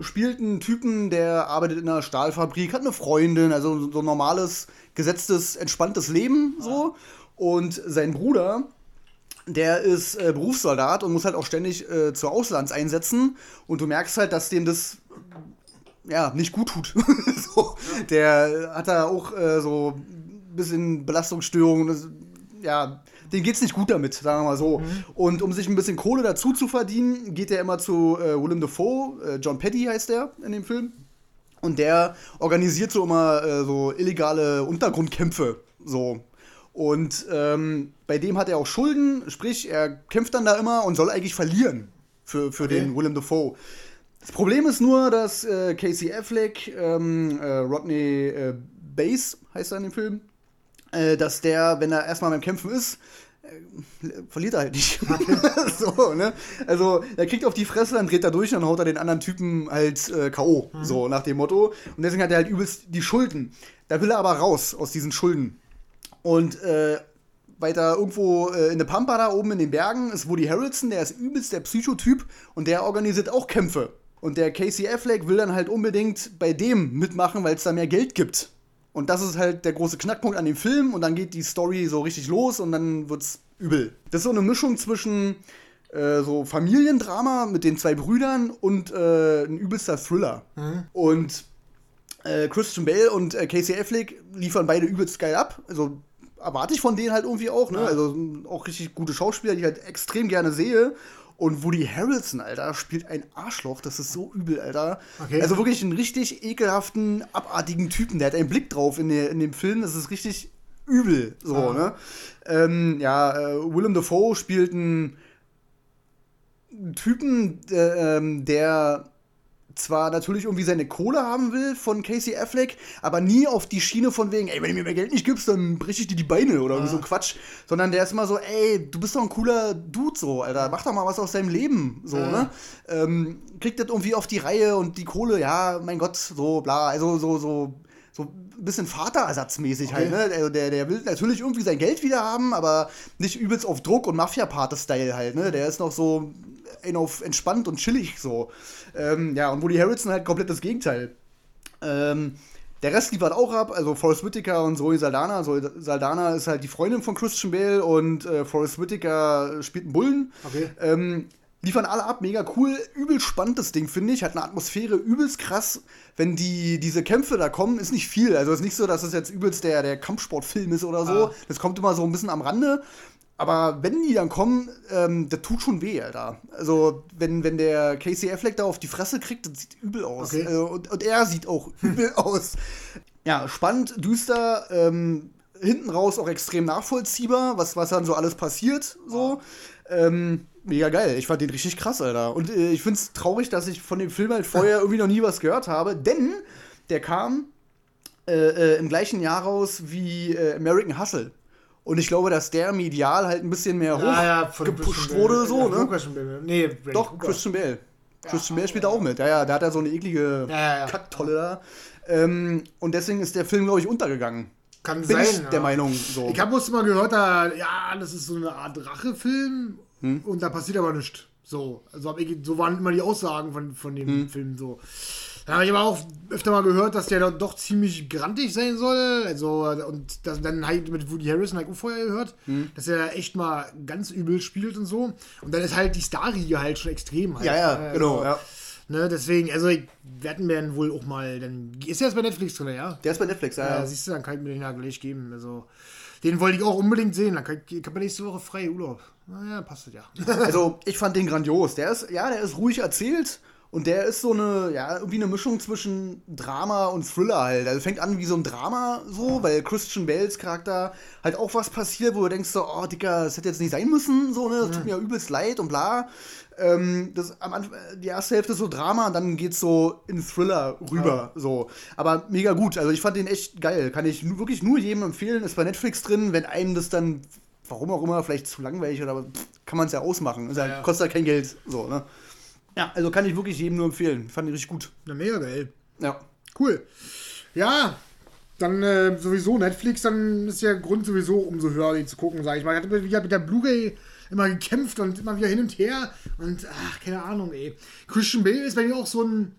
spielt einen Typen, der arbeitet in einer Stahlfabrik, hat eine Freundin, also so ein normales, gesetztes, entspanntes Leben so. Und sein Bruder, der ist äh, Berufssoldat und muss halt auch ständig äh, zu Auslandseinsätzen. Und du merkst halt, dass dem das ja, nicht gut tut. so, der hat da auch äh, so bisschen Belastungsstörungen. Ja, dem geht's nicht gut damit, sagen wir mal so. Und um sich ein bisschen Kohle dazu zu verdienen, geht er immer zu äh, Willem Dafoe, äh, John Petty heißt der in dem Film. Und der organisiert so immer äh, so illegale Untergrundkämpfe. So. Und ähm, bei dem hat er auch Schulden, sprich, er kämpft dann da immer und soll eigentlich verlieren für, für Okay. den Willem Dafoe. Das Problem ist nur, dass äh, Casey Affleck, ähm, äh, Rodney äh, Bass heißt er in dem Film, äh, dass der, wenn er erstmal beim Kämpfen ist, äh, verliert er halt nicht. so, ne? Also, er kriegt auf die Fresse, dann dreht er durch und dann haut er den anderen Typen halt äh, K.O. So, nach dem Motto. Und deswegen hat er halt übelst die Schulden. Da will er aber raus aus diesen Schulden. Und äh, weiter irgendwo äh, in der Pampa da oben in den Bergen ist Woody Harrelson, der ist übelst der Psychotyp und der organisiert auch Kämpfe. Und der Casey Affleck will dann halt unbedingt bei dem mitmachen, weil es da mehr Geld gibt. Und das ist halt der große Knackpunkt an dem Film und dann geht die Story so richtig los und dann wird's übel. Das ist so eine Mischung zwischen äh, so Familiendrama mit den zwei Brüdern und äh, ein übelster Thriller. Und äh, Christian Bale und äh, Casey Affleck liefern beide übelst geil ab. Also erwarte ich von denen halt irgendwie auch, ne? Ja. Also auch richtig gute Schauspieler, die ich halt extrem gerne sehe. Und Woody Harrelson, Alter, spielt ein Arschloch. Das ist so übel, Alter. Okay. Also wirklich einen richtig ekelhaften, abartigen Typen. Der hat einen Blick drauf in, der, in dem Film. Das ist richtig übel. So, Ah. ne? Ähm, ja, äh, Willem Dafoe spielt einen, Typen, der, ähm, der zwar natürlich irgendwie seine Kohle haben will von Casey Affleck, aber nie auf die Schiene von wegen, ey, wenn du mir mehr Geld nicht gibst, dann breche ich dir die Beine oder irgendwie so Quatsch. Sondern der ist immer so, ey, du bist doch ein cooler Dude so, Alter, mach doch mal was aus deinem Leben, so, Ja. ne? Ähm, kriegt das irgendwie auf die Reihe und die Kohle, ja, mein Gott, so, bla, also so, so, so ein bisschen Vaterersatzmäßig halt, ne? Also der, der will natürlich irgendwie sein Geld wieder haben, aber nicht übelst auf Druck und Mafia-Pate-Style halt, ne? Der ist noch so auf entspannt und chillig so. Ähm, ja, und Woody Harrelson halt komplett das Gegenteil. Ähm, Der Rest liefert auch ab, also Forrest Whitaker und Zoe Saldana. Zoe Saldana ist halt die Freundin von Christian Bale und äh, Forrest Whitaker spielt einen Bullen. Okay. Ähm, liefern alle ab, mega cool, übel spannend das Ding, finde ich. Hat eine Atmosphäre übelst krass. Wenn die, diese Kämpfe da kommen, ist nicht viel. Also ist nicht so, dass es jetzt übelst der, der Kampfsportfilm ist oder so. Ah. Das kommt immer so ein bisschen am Rande. Aber wenn die dann kommen, ähm, das tut schon weh, Alter. Also, wenn, wenn der Casey Affleck da auf die Fresse kriegt, das sieht übel aus. Okay. Also, und, und er sieht auch übel aus. Ja, spannend, düster, ähm, hinten raus auch extrem nachvollziehbar, was, was dann so alles passiert, so. Ähm, mega geil. Ich fand den richtig krass, Alter. Und äh, ich find's traurig, dass ich von dem Film halt vorher irgendwie noch nie was gehört habe, denn der kam äh, äh, im gleichen Jahr raus wie äh, American Hustle. Und ich glaube, dass der medial halt ein bisschen mehr hoch gepusht Christian wurde, so, Ja, ne? Christian Bale. Nee, Bradley Doch, Cooper. Christian Bale. Christian Bale spielt da auch mit. Ja, ja, da hat er so eine eklige Ja, ja, ja. Kacktolle da. Ähm, und deswegen ist der Film, glaube ich, untergegangen. Kann Bin sein. ich ja. der Meinung. So. Ich habe bloß mal gehört, da, ja, das ist so eine Art Rachefilm Hm? und da passiert aber nichts. So, also ich, so waren immer die Aussagen von, von dem Hm. Film so. Da habe ich aber auch öfter mal gehört, dass der doch, ziemlich grantig sein soll. Also, und das, dann halt mit Woody Harrison habe ich auch vorher gehört, Hm. dass er echt mal ganz übel spielt und so. Und dann ist halt die Starriege halt schon extrem halt. ja, ja, Also, genau. Ja. Ne, deswegen, also ich werde mir dann wohl auch mal, dann ist er jetzt bei Netflix drin, ja? Der ist bei Netflix, ja. Ja, ja. siehst du, dann kann ich mir den ja gleich geben. Also, den wollte ich auch unbedingt sehen. Dann kann ich, ich habe nächste Woche frei Urlaub. Naja, passt das ja. Also, ich fand den grandios. Der ist, ja, der ist ruhig erzählt. Und der ist so eine, ja, irgendwie eine Mischung zwischen Drama und Thriller halt. Also fängt an wie so ein Drama so, weil Christian Bales Charakter halt auch was passiert, wo du denkst so, oh Dicker, das hätte jetzt nicht sein müssen, so, ne, das tut mir übelst leid und bla. Ähm, das, am Anfang, die erste Hälfte ist so Drama und dann geht's so in Thriller rüber, so. Aber mega gut, also ich fand den echt geil. Kann ich wirklich nur jedem empfehlen, ist bei Netflix drin, wenn einem das dann, warum auch immer, vielleicht zu langweilig oder kann man es ja ausmachen. Ist halt, Ja. Kostet halt kein Geld, so, ne. Ja, also kann ich wirklich jedem nur empfehlen. Fand ich richtig gut. Na, mega geil. Ja. Cool. Ja, dann äh, sowieso Netflix, dann ist der Grund sowieso umso höher, den zu gucken, sag ich mal. Ich hatte wieder mit der Blu-ray immer gekämpft und immer wieder hin und her und ach, keine Ahnung, ey. Christian Bale ist bei mir auch so ein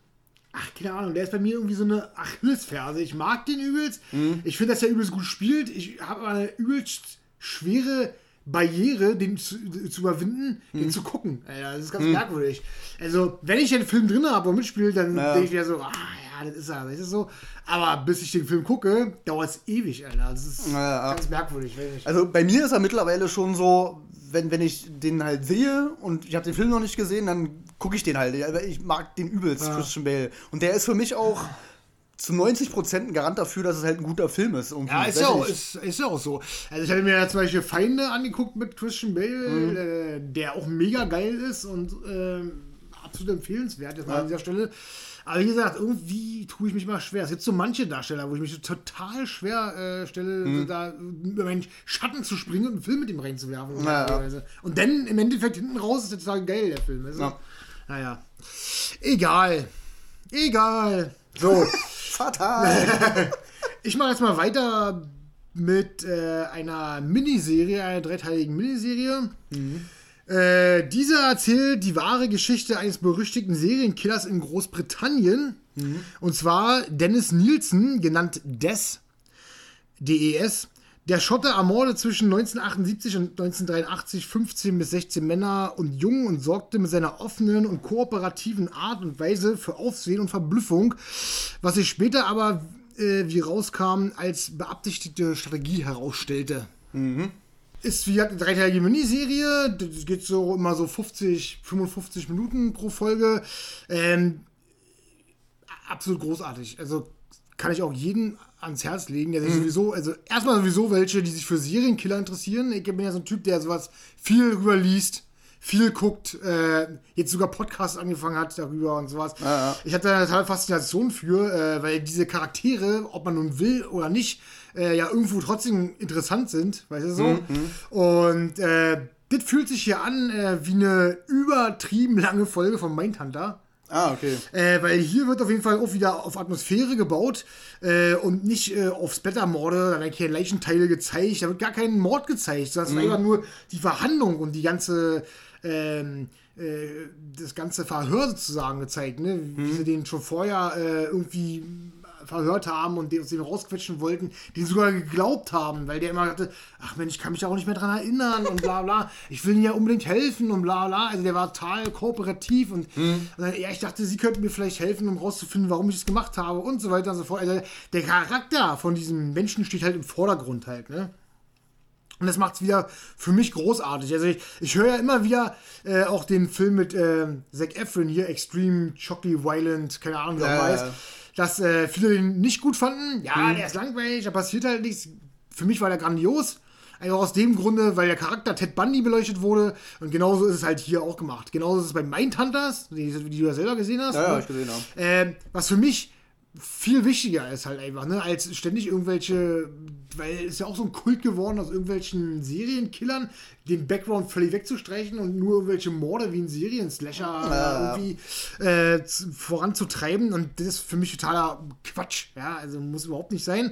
Ach, keine Ahnung, der ist bei mir irgendwie so eine Achillesferse. Ich mag den übelst. Ich finde, dass er übelst gut spielt. Ich habe aber eine übelst schwere Barriere, den zu, zu überwinden, den zu gucken. Ja, das ist ganz merkwürdig. Also, wenn ich den Film drin habe und mitspiele, dann Ja. denke ich wieder so, ah ja, das ist er, das ist so. Aber bis ich den Film gucke, dauert es ewig, Alter. Das ist Ja, ganz merkwürdig. Also bei mir ist er mittlerweile schon so, wenn, wenn ich den halt sehe und ich habe den Film noch nicht gesehen, dann gucke ich den halt. Ich mag den übelst, Ja. Christian Bale. Und der ist für mich auch zu 90% ein Garant dafür, dass es halt ein guter Film ist. irgendwie. Ja, ist ja, auch, ist, ist ja auch so. Also ich habe mir ja zum Beispiel Feinde angeguckt mit Christian Bale, Mhm. äh, der auch mega geil ist und ähm, absolut empfehlenswert jetzt mal an dieser Stelle. Aber wie gesagt, irgendwie tue ich mich mal schwer. Es gibt so manche Darsteller, wo ich mich total schwer äh, stelle, Mhm. so da über meinen Schatten zu springen und einen Film mit ihm reinzuwerfen. Ja, ja. Und dann im Endeffekt hinten raus ist der total geil, der Film. Ja. Naja. Egal. Egal. So. Fatal. Ich mache jetzt mal weiter mit äh, einer Miniserie, einer dreiteiligen Miniserie. Äh, dieser erzählt die wahre Geschichte eines berüchtigten Serienkillers in Großbritannien. Und zwar Dennis Nielsen, genannt Des, DES. Der Schotte ermordete zwischen 1978 und 1983 15 bis 16 Männer und Jungen und sorgte mit seiner offenen und kooperativen Art und Weise für Aufsehen und Verblüffung, was sich später aber, äh, wie rauskam, als beabsichtigte Strategie herausstellte. Ist wie eine dreiteilige Miniserie. Das geht so immer so 50, 55 Minuten pro Folge. Ähm, absolut großartig. Also kann ich auch jeden ans Herz legen, der sich sowieso, also erstmal sowieso welche, die sich für Serienkiller interessieren. Ich bin ja so ein Typ, der sowas viel rüber liest, viel guckt, äh, jetzt sogar Podcasts angefangen hat darüber und sowas. ja. Ich hatte da total Faszination für, äh, weil diese Charaktere, ob man nun will oder nicht, äh, ja irgendwo trotzdem interessant sind, weißt du so. Und äh, das fühlt sich hier an äh, wie eine übertrieben lange Folge von Mindhunter. Ah, okay. Äh, weil hier wird auf jeden Fall auch wieder auf Atmosphäre gebaut äh, und nicht äh, auf Splattermorde, da werden keine Leichenteile gezeigt, da wird gar kein Mord gezeigt, sondern war einfach nur die Verhandlung und die ganze, ähm, äh, das ganze Verhör sozusagen gezeigt, ne? wie sie den schon vorher äh, irgendwie verhört haben und den, den rausquetschen wollten, den sogar geglaubt haben, weil der immer dachte, ach Mensch, ich kann mich auch nicht mehr dran erinnern und bla bla. Ich will ihm ja unbedingt helfen und bla bla. Also der war total kooperativ und, mhm. und ja, ich dachte, sie könnten mir vielleicht helfen, um rauszufinden, warum ich es gemacht habe und so weiter und so fort. Also der Charakter von diesem Menschen steht halt im Vordergrund halt, ne? Und das macht es wieder für mich großartig. Also ich, ich höre ja immer wieder äh, auch den Film mit äh, Zac Efron hier, Extreme, Chocky, Violent, keine Ahnung, wie er heißt, dass äh, viele den nicht gut fanden. Ja, mhm. der ist langweilig, da passiert halt nichts. Für mich war der grandios. Also aus dem Grunde, weil der Charakter Ted Bundy beleuchtet wurde. Und genauso ist es halt hier auch gemacht. Genauso ist es bei Mindhunters, die, die du ja selber gesehen hast. Ja, ja, ne? ich gesehen habe. Äh, was für mich viel wichtiger ist halt einfach, ne, als ständig irgendwelche, weil es ist ja auch so ein Kult geworden aus irgendwelchen Serienkillern, den Background völlig wegzustreichen und nur irgendwelche Morde wie ein Serienslasher ja. irgendwie äh, voranzutreiben. Und das ist für mich totaler Quatsch, ja, also muss überhaupt nicht sein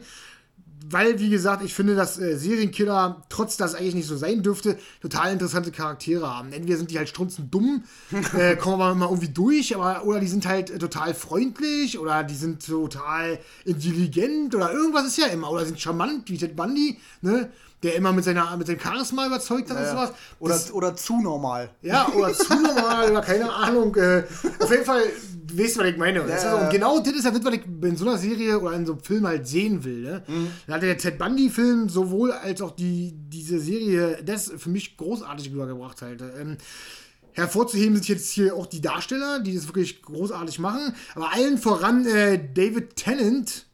weil, wie gesagt, ich finde, dass äh, Serienkiller, trotz dass eigentlich nicht so sein dürfte, total interessante Charaktere haben. Entweder sind die halt strunzend dumm, äh, kommen aber mal irgendwie durch, aber oder die sind halt äh, total freundlich oder die sind total intelligent oder irgendwas ist ja immer. Oder sind charmant, wie Ted Bundy, ne? der immer mit, seiner, mit seinem Charisma überzeugt hat ja, und sowas. Oder, das, oder zu normal. Ja, oder zu normal oder keine Ahnung. Äh, auf jeden Fall, weißt du, was ich meine. Ja, also, und genau das ist ja das, was ich in so einer Serie oder in so einem Film halt sehen will. Ne? Mhm. Da hat der Ted Bundy-Film sowohl als auch die, diese Serie das für mich großartig übergebracht halt. Ähm, Hervorzuheben sind jetzt hier auch die Darsteller, die das wirklich großartig machen. Aber allen voran äh, David Tennant,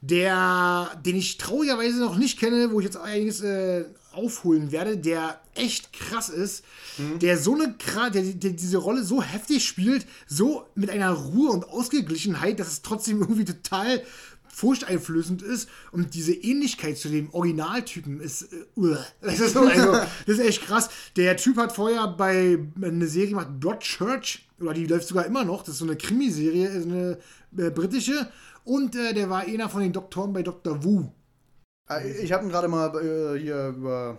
der, den ich traurigerweise noch nicht kenne, wo ich jetzt einiges äh, aufholen werde, der echt krass ist, mhm. der so eine der, der diese Rolle so heftig spielt, so mit einer Ruhe und Ausgeglichenheit, dass es trotzdem irgendwie total furchteinflößend ist und diese Ähnlichkeit zu dem Originaltypen ist, äh, das, ist so, also, das ist echt krass. Der Typ hat vorher bei einer Serie gemacht, Broadchurch, oder die läuft sogar immer noch, das ist so eine Krimiserie, eine äh, britische und äh, der war einer von den Doktoren bei Dr. Wu. Äh, ich habe ihn gerade mal äh, hier über.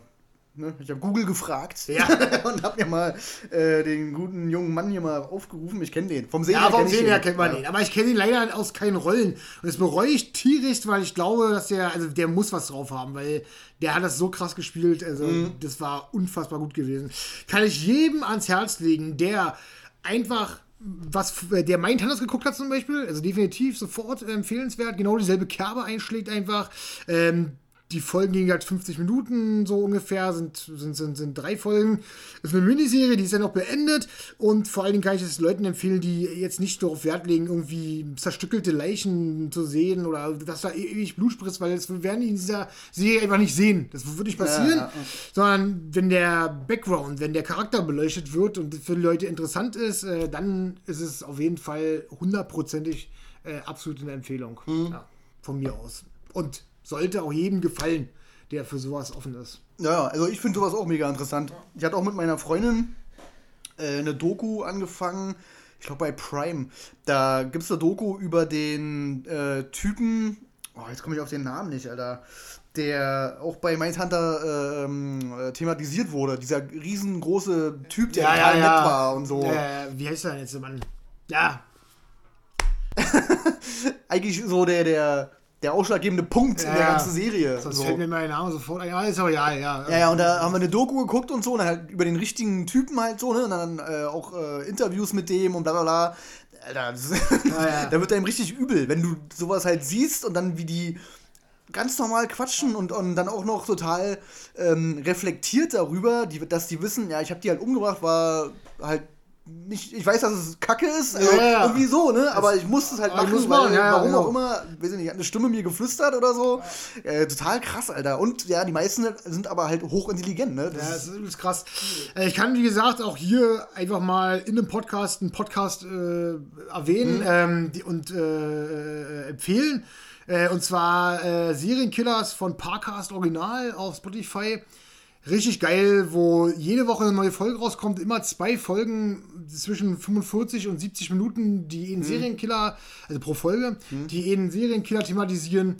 Ne, ich habe Google gefragt ja. und habe mir mal äh, den guten jungen Mann hier mal aufgerufen. Ich kenne den. Vom Sehen ja, vom Sehen her kennt man ja. den. Aber ich kenne ihn leider aus keinen Rollen. Und das bereue ich tierisch, weil ich glaube, dass der, also der muss was drauf haben, weil der hat das so krass gespielt. Also, mhm. das war unfassbar gut gewesen. Kann ich jedem ans Herz legen, der einfach was der Mindhunters geguckt hat zum Beispiel, also definitiv sofort empfehlenswert, genau dieselbe Kerbe einschlägt einfach. Ähm, die Folgen gingen halt 50 Minuten so ungefähr, sind, sind, sind, sind drei Folgen. Das ist eine Miniserie, die ist ja noch beendet und vor allen Dingen kann ich es Leuten empfehlen, die jetzt nicht darauf Wert legen, irgendwie zerstückelte Leichen zu sehen oder dass da ewig Blut spritzt, weil das werden die in dieser Serie einfach nicht sehen. Das wird nicht passieren, ja, ja, ja. sondern wenn der Background, wenn der Charakter beleuchtet wird und für die Leute interessant ist, äh, dann ist es auf jeden Fall hundertprozentig äh, absolut eine Empfehlung. Mhm. von mir aus. Und sollte auch jedem gefallen, der für sowas offen ist. Ja, also ich finde sowas auch mega interessant. Ich hatte auch mit meiner Freundin äh, eine Doku angefangen, ich glaube bei Prime. Da gibt es eine Doku über den äh, Typen, oh, jetzt komme ich auf den Namen nicht, Alter, der auch bei Mindhunter ähm, äh, thematisiert wurde. Dieser riesengroße Typ, der ja, ja, ja. nett war und so. Äh, wie heißt der jetzt, Mann? Ja. Eigentlich so der, der der ausschlaggebende Punkt ja, in der ganzen Serie. Das so. fällt mir mein Name sofort ein. Ja, ist aber ja, ja. Ja, ja, und da haben wir eine Doku geguckt und so, und dann halt über den richtigen Typen halt so, ne? Und dann äh, auch äh, Interviews mit dem und bla bla bla. Alter, das, ja. da wird einem richtig übel, wenn du sowas halt siehst und dann wie die ganz normal quatschen und, und dann auch noch total ähm, reflektiert darüber, die, dass die wissen, ja, ich habe die halt umgebracht, war halt nicht, ich weiß, dass es kacke ist, also ja, ja. irgendwie so, ne? Aber ich muss es halt machen, weil, machen. Ja, warum genau. auch immer, weiß ich nicht, hat eine Stimme mir geflüstert oder so. Äh, total krass, Alter. Und ja, die meisten sind aber halt hochintelligent, ne? Das ja, das ist krass. Äh, ich kann, wie gesagt, auch hier einfach mal in einem Podcast einen Podcast äh, erwähnen mhm. ähm, die, und äh, äh empfehlen. Äh, und zwar Serienkillers von Parcast Original auf Spotify richtig geil, wo jede Woche eine neue Folge rauskommt, immer zwei Folgen zwischen 45 und 70 Minuten, die einen mhm. Serienkiller, also pro Folge, mhm. die einen Serienkiller thematisieren.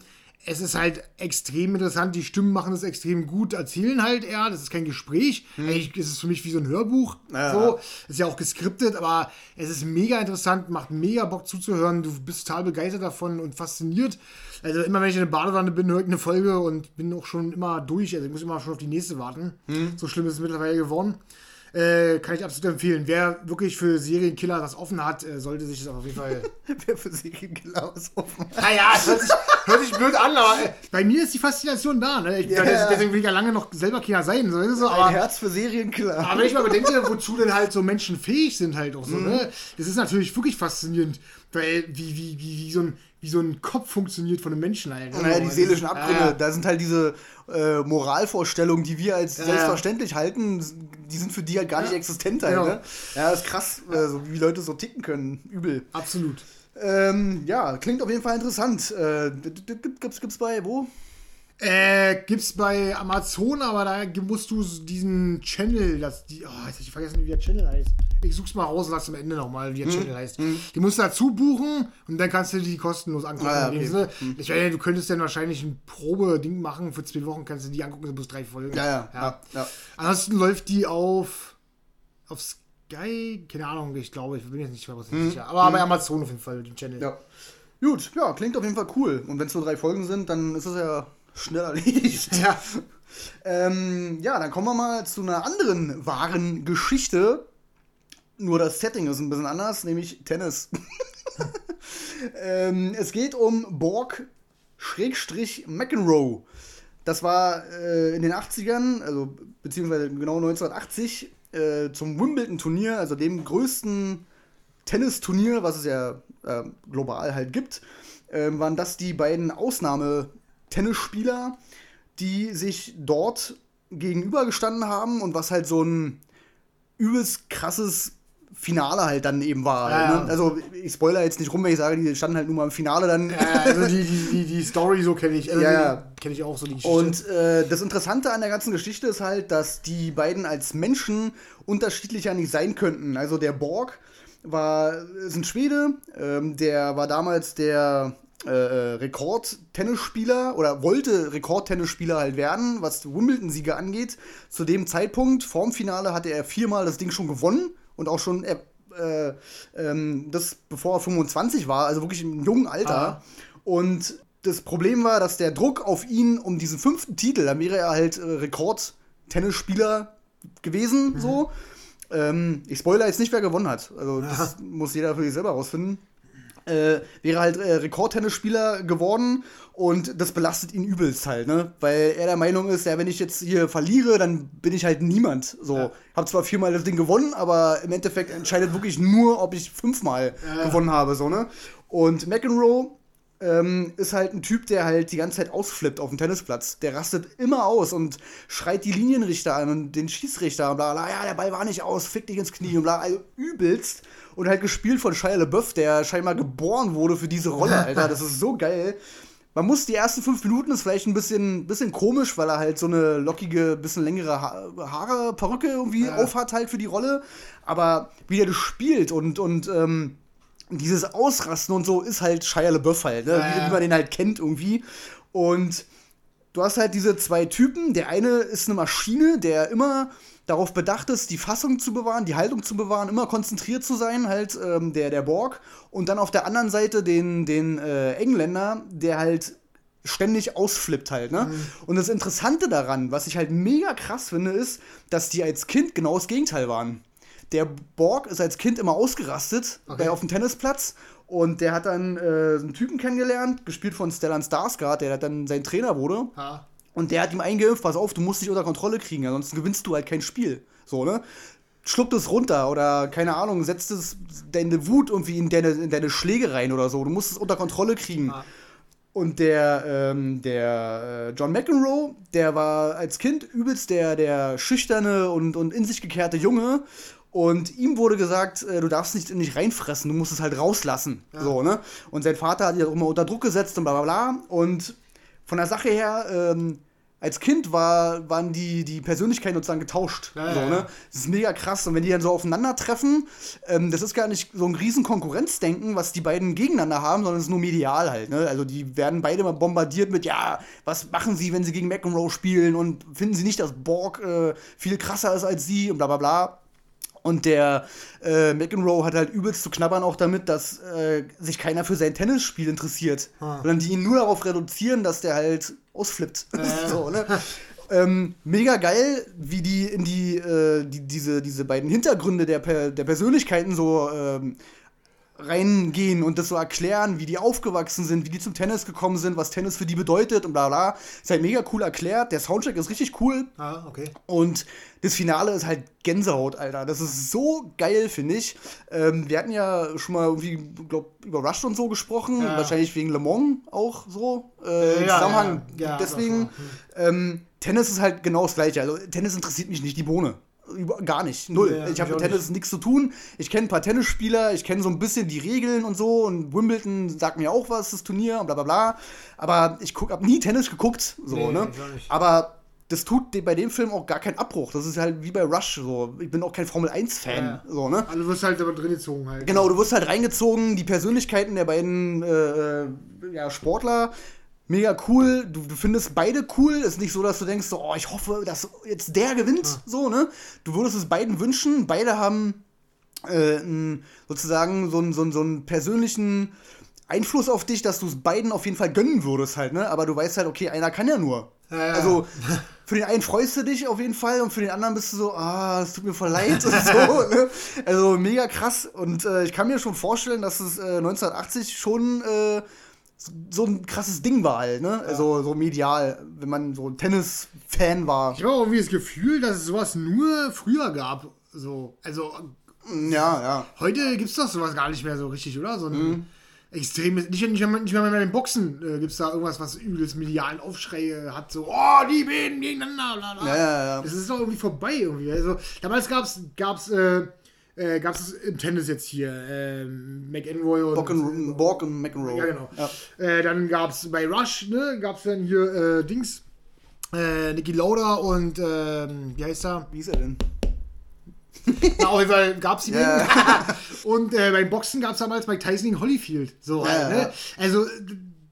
Es ist halt extrem interessant, die Stimmen machen es extrem gut, erzählen halt eher, das ist kein Gespräch. Hm. Eigentlich ist es für mich wie so ein Hörbuch. Ja. So. Ist ja auch geskriptet, aber es ist mega interessant, macht mega Bock zuzuhören. Du bist total begeistert davon und fasziniert. Also immer wenn ich in der Badewanne bin, höre ich eine Folge und bin auch schon immer durch. Also ich muss immer schon auf die nächste warten. Hm. So schlimm ist es mittlerweile geworden. Äh, kann ich absolut empfehlen. Wer wirklich für Serienkiller was offen hat, äh, sollte sich das auf jeden Fall. Wer für Serienkiller was offen hat. Naja, es hört sich, hört sich blöd an, aber äh, bei mir ist die Faszination da. Ne? Ich, yeah. Deswegen will ich ja lange noch selber Killer sein. So, so, aber, Ein Herz für Serienkiller. Aber wenn ich mal bedenke, wozu denn halt so Menschen fähig sind, halt auch so, mhm. ne? Das ist natürlich wirklich faszinierend. Weil, wie, wie, wie, wie so ein wie so ein Kopf funktioniert von einem Menschen halt. Naja, die seelischen Abgründe, äh, da sind halt diese äh, Moralvorstellungen, die wir als äh, selbstverständlich halten, die sind für die halt gar nicht existent halt. Genau. Ne? Ja, das ist krass, äh, so wie Leute so ticken können. Übel. Absolut. Ähm, ja, klingt auf jeden Fall interessant. Äh, gibt's, gibt's bei wo? Äh, gibt's bei Amazon, aber da musst du diesen Channel, das, die, oh, jetzt hab ich vergessen, wie der Channel heißt. Ich such's mal raus und sag's am Ende nochmal, wie der hm. Channel heißt. Hm. Die musst du dazu buchen und dann kannst du die kostenlos angucken. Ah, okay. hm. Ich meine, du könntest dann wahrscheinlich ein Probeding machen, für zwei Wochen kannst du die angucken, sind bloß drei Folgen. Ja, ja, ja. ja. Ansonsten läuft die auf, auf Sky, keine Ahnung, ich glaube, ich bin jetzt nicht mehr hm. sicher. Aber bei hm. Amazon auf jeden Fall, den Channel. Ja. Gut, ja, klingt auf jeden Fall cool. Und wenn es nur drei Folgen sind, dann ist es ja schnell erledigt. Ja. ähm, ja, dann kommen wir mal zu einer anderen wahren Geschichte. Nur das Setting ist ein bisschen anders, nämlich Tennis. ähm, es geht um Borg Schrägstrich McEnroe. Das war äh, in den 80ern, also beziehungsweise genau 1980, äh, zum Wimbledon-Turnier, also dem größten Tennisturnier, was es ja äh, global halt gibt, ähm, waren das die beiden Ausnahme- Tennisspieler, die sich dort gegenübergestanden haben und was halt so ein übelst krasses Finale halt dann eben war. Ja, ne? Also ich spoiler jetzt nicht rum, wenn ich sage, die standen halt nur mal im Finale dann. Ja, also die, die, die, die Story so kenne ich. Also ja, kenne ich auch so die Geschichte. Und äh, das Interessante an der ganzen Geschichte ist halt, dass die beiden als Menschen unterschiedlicher nicht sein könnten. Also der Borg war, ist ein Schwede, ähm, der war damals der äh, äh, Rekord-Tennisspieler oder wollte Rekord-Tennisspieler halt werden, was Wimbledon-Siege angeht. Zu dem Zeitpunkt, vorm Finale, hatte er viermal das Ding schon gewonnen und auch schon äh, äh, ähm, das bevor er 25 war, also wirklich im jungen Alter. Ah. Und das Problem war, dass der Druck auf ihn um diesen fünften Titel, dann wäre er halt äh, Rekord-Tennisspieler gewesen, mhm. so. Ähm, ich spoiler jetzt nicht, wer gewonnen hat. Also, das muss jeder für sich selber rausfinden äh, wäre halt äh, Rekordtennisspieler geworden und das belastet ihn übelst halt, ne? Weil er der Meinung ist, ja, wenn ich jetzt hier verliere, dann bin ich halt niemand. So, ja. hab zwar viermal das Ding gewonnen, aber im Endeffekt entscheidet wirklich nur, ob ich fünfmal ja. gewonnen habe, so, ne? Und McEnroe ähm, ist halt ein Typ, der halt die ganze Zeit ausflippt auf dem Tennisplatz. Der rastet immer aus und schreit die Linienrichter an und den Schießrichter und bla bla. Ja, der Ball war nicht aus, fick dich ins Knie und bla. Also übelst. Und halt gespielt von Shia LaBeouf, der scheinbar geboren wurde für diese Rolle, Alter. Das ist so geil. Man muss die ersten fünf Minuten ist vielleicht ein bisschen, bisschen komisch, weil er halt so eine lockige, bisschen längere ha Haare, Perücke irgendwie ja. aufhat halt für die Rolle. Aber wie er das spielt und, und ähm, dieses Ausrasten und so ist halt Shia LaBeouf halt, ne? Ja, ja. wie man den halt kennt irgendwie. Und du hast halt diese zwei Typen. Der eine ist eine Maschine, der immer darauf bedacht ist, die Fassung zu bewahren, die Haltung zu bewahren, immer konzentriert zu sein, halt ähm, der, der Borg. Und dann auf der anderen Seite den, den äh, Engländer, der halt ständig ausflippt halt, ne? Mhm. Und das Interessante daran, was ich halt mega krass finde, ist, dass die als Kind genau das Gegenteil waren. Der Borg ist als Kind immer ausgerastet okay. bei, auf dem Tennisplatz und der hat dann äh, einen Typen kennengelernt, gespielt von Stellan Skarsgård, der dann sein Trainer wurde. Ha. Und der hat ihm eingeimpft, pass auf, du musst dich unter Kontrolle kriegen, ansonsten gewinnst du halt kein Spiel. So, ne? Schluckt es runter oder keine Ahnung, setzt es deine Wut irgendwie in deine, in deine Schläge rein oder so. Du musst es unter Kontrolle kriegen. Ah. Und der, ähm, der äh, John McEnroe, der war als Kind übelst der, der schüchterne und, und in sich gekehrte Junge. Und ihm wurde gesagt, äh, du darfst nicht, nicht reinfressen, du musst es halt rauslassen. Ja. So, ne? Und sein Vater hat ihn auch immer unter Druck gesetzt und bla bla bla. Und von der Sache her, ähm, als Kind war, waren die, die Persönlichkeiten sozusagen getauscht. Ja, so, ne? Das ist mega krass. Und wenn die dann so aufeinandertreffen, ähm, das ist gar nicht so ein riesen Konkurrenzdenken, was die beiden gegeneinander haben, sondern es ist nur medial halt. Ne? Also die werden beide mal bombardiert mit, ja, was machen sie, wenn sie gegen McEnroe spielen und finden sie nicht, dass Borg äh, viel krasser ist als sie und bla bla bla. Und der äh, McEnroe hat halt übelst zu knabbern auch damit, dass äh, sich keiner für sein Tennisspiel interessiert. Ah. Sondern die ihn nur darauf reduzieren, dass der halt ausflippt. so, ne? ähm, mega geil, wie die in die, äh, die diese, diese beiden Hintergründe der, der Persönlichkeiten so ähm, reingehen und das so erklären, wie die aufgewachsen sind, wie die zum Tennis gekommen sind, was Tennis für die bedeutet und bla bla. Ist halt mega cool erklärt. Der Soundtrack ist richtig cool. Ah, okay. Und das Finale ist halt Gänsehaut, Alter. Das ist so geil, finde ich. Ähm, wir hatten ja schon mal irgendwie, glaub, über Rush und so gesprochen. Ja. Wahrscheinlich wegen Le Mans auch so. Äh, im Ja, Zusammenhang. ja. Deswegen, ähm, Tennis ist halt genau das Gleiche. Also, Tennis interessiert mich nicht, die Bohne. Gar nicht. Null. Nee, ich habe mit Tennis nichts zu tun. Ich kenne ein paar Tennisspieler, ich kenne so ein bisschen die Regeln und so. Und Wimbledon sagt mir auch was, das Turnier und bla bla bla. Aber ich guck, hab nie Tennis geguckt. So, Nee, ne? Aber das tut bei dem Film auch gar keinen Abbruch. Das ist halt wie bei Rush so. Ich bin auch kein Formel 1-Fan. Ja. So, ne? Also wirst halt aber drin gezogen halt. Genau, du wirst halt reingezogen, die Persönlichkeiten der beiden äh, äh, ja, Sportler. Mega cool, du, du findest beide cool. Ist nicht so, dass du denkst, so, oh, ich hoffe, dass jetzt der gewinnt. So, ne? Du würdest es beiden wünschen. Beide haben äh, n- sozusagen so einen, so, so persönlichen Einfluss auf dich, dass du es beiden auf jeden Fall gönnen würdest halt, ne? Aber du weißt halt, okay, einer kann ja nur. Ja, ja. Also für den einen freust du dich auf jeden Fall und für den anderen bist du so, ah, es tut mir voll leid und so. Ne? Also mega krass. Und äh, ich kann mir schon vorstellen, dass es äh, 1980 schon äh, so- ein krasses Ding war halt, ne? Also so medial, wenn man so ein Tennis-Fan war. Ich habe auch irgendwie das Gefühl, dass es sowas nur früher gab. So, also Ja, ja. heute gibt es doch sowas gar nicht mehr so richtig, oder? So ein Mhm. extremes, nicht, nicht, mehr- nicht mehr bei den Boxen äh, gibt es da irgendwas, was übelst medialen Aufschrei hat, so, oh, die beiden gegeneinander, bla, bla. Ja, ja, ja. Das ist doch irgendwie vorbei irgendwie. Also, damals gab es gab's, äh, äh, gab's es im Tennis jetzt hier, ähm, McEnroe und Borg und, Borg und McEnroe. Ja, genau. Ja. Äh, dann gab es bei Rush, ne, gab es dann hier äh, Dings, äh, Niki Lauda und, ähm, wie heißt er? Wie ist er denn? Na, auf jeden Fall gab es die beiden. und äh, beim Boxen gab es damals Mike Tyson gegen Holyfield. So, Ja, halt, ne? Also,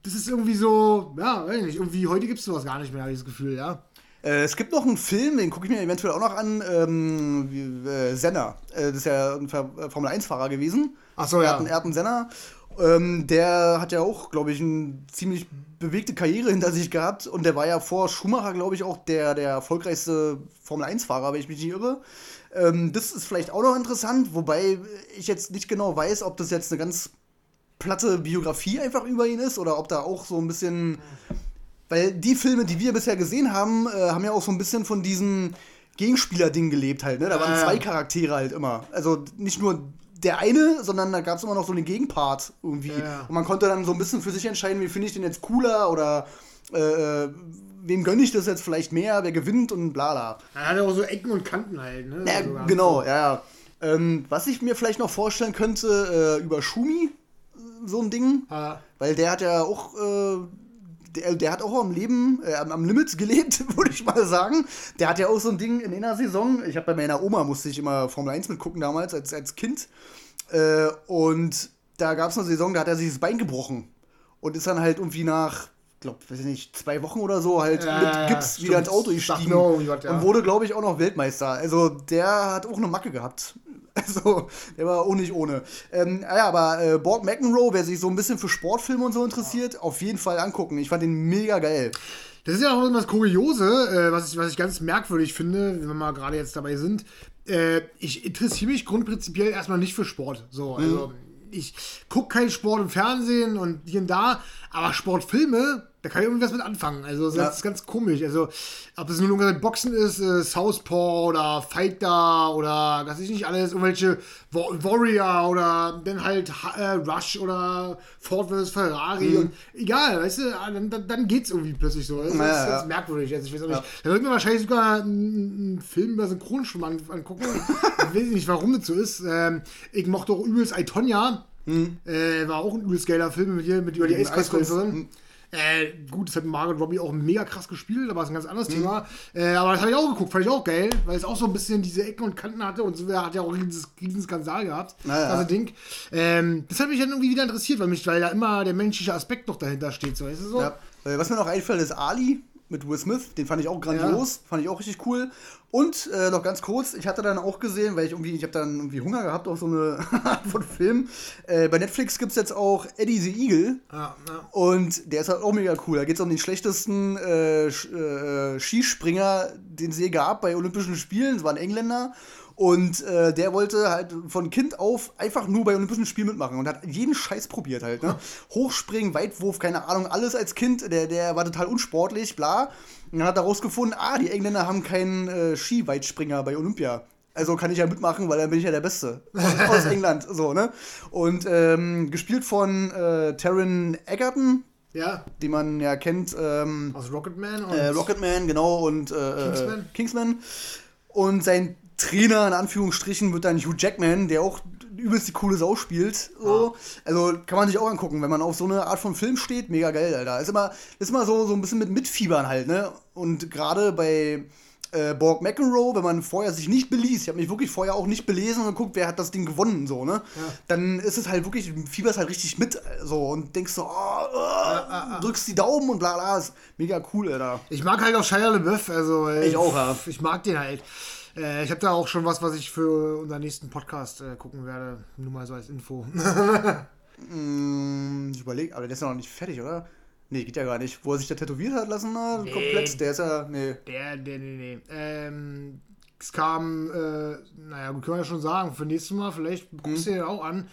das ist irgendwie so, ja, weiß nicht, irgendwie heute gibt es sowas gar nicht mehr, habe ich das Gefühl, ja. Äh, es gibt noch einen Film, den gucke ich mir eventuell auch noch an, ähm, wie, äh, Senna. Äh, das ist ja ein äh, Formel-1-Fahrer gewesen. Ach so, ja. Ayrton, Ayrton Senna. Ähm, der hat ja auch, glaube ich, eine ziemlich bewegte Karriere hinter sich gehabt. Und der war ja vor Schumacher, glaube ich, auch der, der erfolgreichste Formel-1-Fahrer, wenn ich mich nicht irre. Ähm, das ist vielleicht auch noch interessant, wobei ich jetzt nicht genau weiß, ob das jetzt eine ganz platte Biografie einfach über ihn ist oder ob da auch so ein bisschen. Weil die Filme, die wir bisher gesehen haben, äh, haben ja auch so ein bisschen von diesem Gegenspieler-Ding gelebt halt. Ne? Da waren zwei Charaktere halt immer. Also nicht nur der eine, sondern da gab es immer noch so einen Gegenpart irgendwie. Ja. Und man konnte dann so ein bisschen für sich entscheiden, wie finde ich den jetzt cooler oder äh, wem gönne ich das jetzt vielleicht mehr, wer gewinnt und bla bla. Er hat auch so Ecken und Kanten halt, ne? Ja, So, genau, ja, ja. Ähm, was ich mir vielleicht noch vorstellen könnte, äh, über Schumi, äh, so ein Ding. Ah, Weil der hat ja auch, äh, der, der hat auch am Leben, äh, am- Limit gelebt, würde ich mal sagen. Der hat ja auch so ein Ding in einer Saison. Ich habe bei meiner Oma musste ich immer Formel 1 mitgucken damals als, als Kind. Äh, und da gab es eine Saison, da hat er sich das Bein gebrochen. Und ist dann halt irgendwie nach, glaube weiß ich nicht, zwei Wochen oder so halt Ja, mit ja, Gips stimmt. wieder ins Auto gestiegen. irgendwie was, ja. Und wurde, glaube ich, auch noch Weltmeister. Also der hat auch eine Macke gehabt. Also, der war auch nicht ohne. Ähm, ja, aber äh, Borg McEnroe, wer sich so ein bisschen für Sportfilme und so interessiert, auf jeden Fall angucken. Ich fand den mega geil. Das ist ja auch immer das Kuriose, äh, was, ich, was ich ganz merkwürdig finde, wenn wir mal gerade jetzt dabei sind. Äh, ich interessiere mich grundprinzipiell erstmal nicht für Sport. So, also ich gucke keinen Sport im Fernsehen und hier und da, aber Sportfilme, da kann ich irgendwas mit anfangen. Also das Ja. ist ganz komisch. Also ob es nun irgendwas mit Boxen ist, äh, Southpaw oder Fighter oder was weiß ich nicht alles, irgendwelche Wa- Warrior oder dann halt äh, Rush oder Ford vs. Ferrari und egal, weißt du, ah, dann, dann, dann geht's irgendwie plötzlich so. Das ist Ja, ganz ja. merkwürdig. Also ich weiß auch nicht. Da wird mir wahrscheinlich sogar einen, Film über Synchronschwimmen an, angucken. ich weiß nicht, warum das so ist. Ähm, ich mochte auch übelst Itonia. Äh, war auch ein übelst geiler Film mit, ihr, mit über die Mit dem Eiskunstläuferin. Eiskunst- Äh, gut, das hat Margaret Robbie auch mega krass gespielt, aber das ist ein ganz anderes mhm. Thema. Äh, aber das habe ich auch geguckt, fand ich auch geil, weil es auch so ein bisschen diese Ecken und Kanten hatte und so hat ja auch einen riesen Skandal gehabt. Naja. Also Ding. Ähm, das hat mich dann irgendwie wieder interessiert, weil, mich, weil da immer der menschliche Aspekt noch dahinter steht. So. Weißt du so? Ja. Äh, was mir noch einfällt, ist Ali mit Will Smith. Den fand ich auch grandios, ja. fand ich auch richtig cool. Und äh, noch ganz kurz, ich hatte dann auch gesehen, weil ich irgendwie, ich habe dann irgendwie Hunger gehabt auf so eine Art von Film. Äh, bei Netflix gibt es jetzt auch Eddie the Eagle. Ja, ja. Und der ist halt auch mega cool. Da geht es um den schlechtesten äh, äh, Skispringer, den es je gab bei Olympischen Spielen. Es war ein Engländer. Und äh, der wollte halt von Kind auf einfach nur bei Olympischen Spielen mitmachen und hat jeden Scheiß probiert halt. Ne? Hochspringen, Weitwurf, keine Ahnung, alles als Kind. Der, der war total unsportlich, bla. Und dann hat er rausgefunden, ah, die Engländer haben keinen äh, Skiweitspringer bei Olympia. Also kann ich ja mitmachen, weil dann bin ich ja der Beste aus, aus England. So, ne? Und ähm, gespielt von äh, Taron Egerton, ja. die man ja kennt. Ähm, aus Rocketman. Und äh, Rocketman, genau, und äh, äh, Kingsman. Kingsman. Und sein Trainer in Anführungsstrichen wird dann Hugh Jackman, der auch übelst die coole Sau spielt. So. Ja. Also kann man sich auch angucken, wenn man auf so eine Art von Film steht. Mega geil, Alter. Ist immer, ist immer so, so ein bisschen mit Mitfiebern halt, ne? Und gerade bei äh, Borg McEnroe, wenn man vorher sich nicht beließ, ich habe mich wirklich vorher auch nicht belesen und geguckt, wer hat das Ding gewonnen, so, ne? Ja. Dann ist es halt wirklich, fieberst halt richtig mit, so, und denkst so, oh, oh, ja, drückst die Daumen und bla bla, ist mega cool, Alter. Ich mag halt auch Shia LaBeouf, also. Ich, ich auch, ja. Ich mag den halt. Äh, ich habe da auch schon was, was ich für unseren nächsten Podcast äh, gucken werde. Nur mal so als Info. mm, ich überlege, aber der ist ja noch nicht fertig, oder? Nee, geht ja gar nicht. Wo er sich da tätowiert hat lassen, na, nee, komplett, der ist ja, nee. Der, der, nee, nee. Ähm, es kam, äh, naja, gut, können wir ja schon sagen, für nächstes Mal, vielleicht guckst du mhm. dir auch an.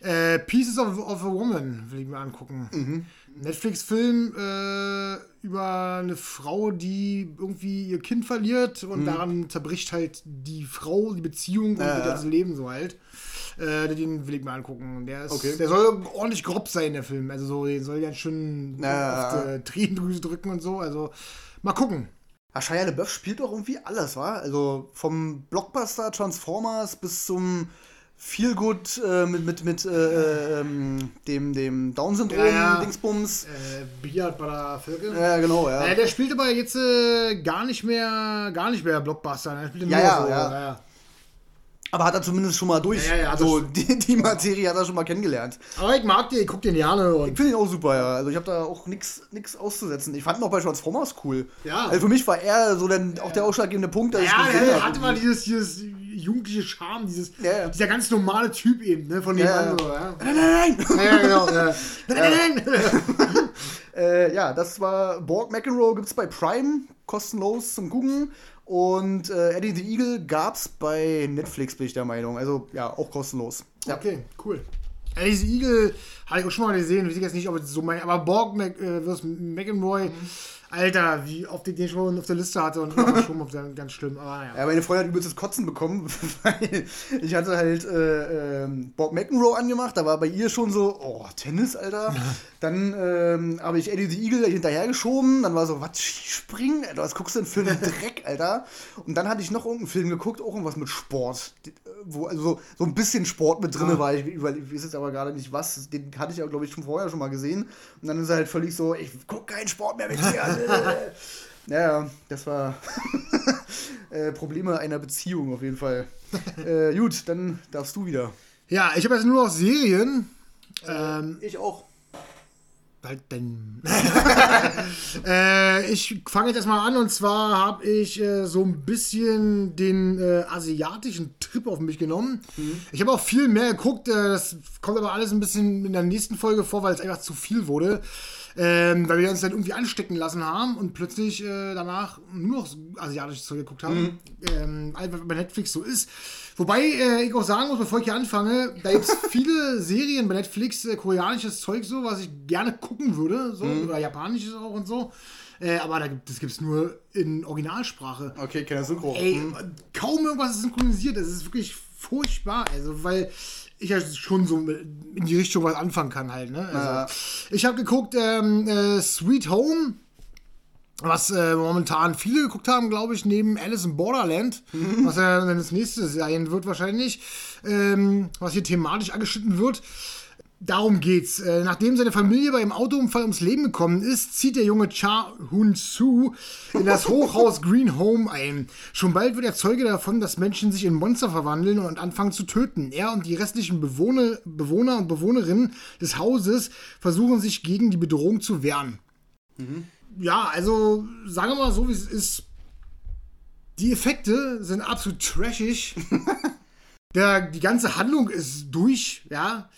Äh, Pieces of, of, a Woman will ich mir angucken. Mhm. Netflix-Film äh, über eine Frau, die irgendwie ihr Kind verliert und mhm. daran zerbricht halt die Frau, die Beziehung und ja, das Leben so halt. Äh, den will ich mir angucken. Der, ist, okay. der soll ordentlich grob sein, der Film. Also so, den soll ja schön ja. auf die Tränendrüse drücken und so. Also mal gucken. Ah, Shia LaBeouf spielt doch irgendwie alles, wa? Also vom Blockbuster Transformers bis zum viel gut äh, mit, mit, mit äh, ähm, dem, dem Down-Syndrom, ja, ja. Dingsbums. Äh, Biat bei der. Ja, genau, ja. Äh, der spielt aber jetzt äh, gar nicht mehr gar nicht mehr Blockbuster. Er spielt ja, ja, so, ja. ja. Aber hat er zumindest schon mal durch. Ja, ja, also die, die, Materie hat er schon mal kennengelernt. Aber ich mag den, ich guck den gerne. Und ich finde ihn auch super, ja. Also ich habe da auch nichts auszusetzen. Ich fand ihn auch bei Transformers cool. Ja. Also für mich war er so dann auch der ausschlaggebende Punkt, dass ja, ich gesehen ja, hatte mal dieses, dieses jugendliche Charme, dieses, ja. dieser ganz normale Typ eben, ne, von dem ja. anderen. Ja. Nein, nein, nein! Ja, genau. nein, nein, nein! äh, ja, das war Borg McEnroe, gibt es bei Prime, kostenlos zum Gucken. Und äh, Eddie the Eagle gab es bei Netflix, bin ich der Meinung. Also ja, auch kostenlos. Ja. Okay, cool. Eddie the Eagle habe ich auch schon mal gesehen. Ich weiß jetzt nicht, ob es so mein. Aber Borg Mac, äh, McEnroy. Mhm Alter, wie oft ich den schon auf der Liste hatte und schon auf der, ganz schlimm. Aber naja. Ja, meine Freundin hat übelst das Kotzen bekommen, weil ich hatte halt äh, äh, Bob McEnroe angemacht, da war bei ihr schon so, oh, Tennis, Alter. Dann ähm, habe ich Eddie the Eagle hinterhergeschoben, dann war so, was, Skispringen? Alter, was guckst du denn für einen Dreck, Alter? Und dann hatte ich noch irgendeinen Film geguckt, auch irgendwas mit Sport. Wo, also so, so ein bisschen Sport mit drin ja. war. Ich, ich weiß jetzt aber gerade nicht was. Den hatte ich ja, glaube ich, schon vorher schon mal gesehen. Und dann ist er halt völlig so, ich gucke keinen Sport mehr mit dir. ja, das war äh, Probleme einer Beziehung auf jeden Fall. Äh, gut, dann darfst du wieder. Ja, ich habe jetzt nur noch Serien. Ähm, ich auch. Bald denn. äh, ich fange jetzt erstmal an und zwar habe ich äh, so ein bisschen den äh, asiatischen Trip auf mich genommen. Mhm. Ich habe auch viel mehr geguckt, äh, das kommt aber alles ein bisschen in der nächsten Folge vor, weil es einfach zu viel wurde ähm, weil wir uns dann irgendwie anstecken lassen haben und plötzlich äh, danach nur noch asiatisches Zeug geguckt haben. Mhm. Ähm, einfach bei Netflix so ist. Wobei äh, ich auch sagen muss, bevor ich hier anfange, da gibt es viele Serien bei Netflix, äh, koreanisches Zeug so, was ich gerne gucken würde, so, mhm. oder japanisches auch und so. Äh, aber da gibt, das gibt es nur in Originalsprache. Okay, keine Synchro. Ey, mhm. kaum irgendwas ist synchronisiert. Das ist wirklich furchtbar. Also, weil ich ja schon so in die Richtung was anfangen kann halt. Ne? Also, ja. Ich habe geguckt ähm, äh, Sweet Home, was äh, momentan viele geguckt haben, glaube ich, neben Alice in Borderland, mhm. was ja dann das nächste sein wird wahrscheinlich, ähm, was hier thematisch angeschnitten wird. darum geht's. Äh, nachdem seine Familie bei einem Autounfall ums Leben gekommen ist, zieht der junge Cha Hun Su in das Hochhaus Green Home ein. Schon bald wird er Zeuge davon, dass Menschen sich in Monster verwandeln und anfangen zu töten. Er und die restlichen Bewohner, Bewohner und Bewohnerinnen des Hauses versuchen sich gegen die Bedrohung zu wehren. Mhm. Ja, also sagen wir mal so, wie es ist. Die Effekte sind absolut trashig. Der, die ganze Handlung ist durch, ja.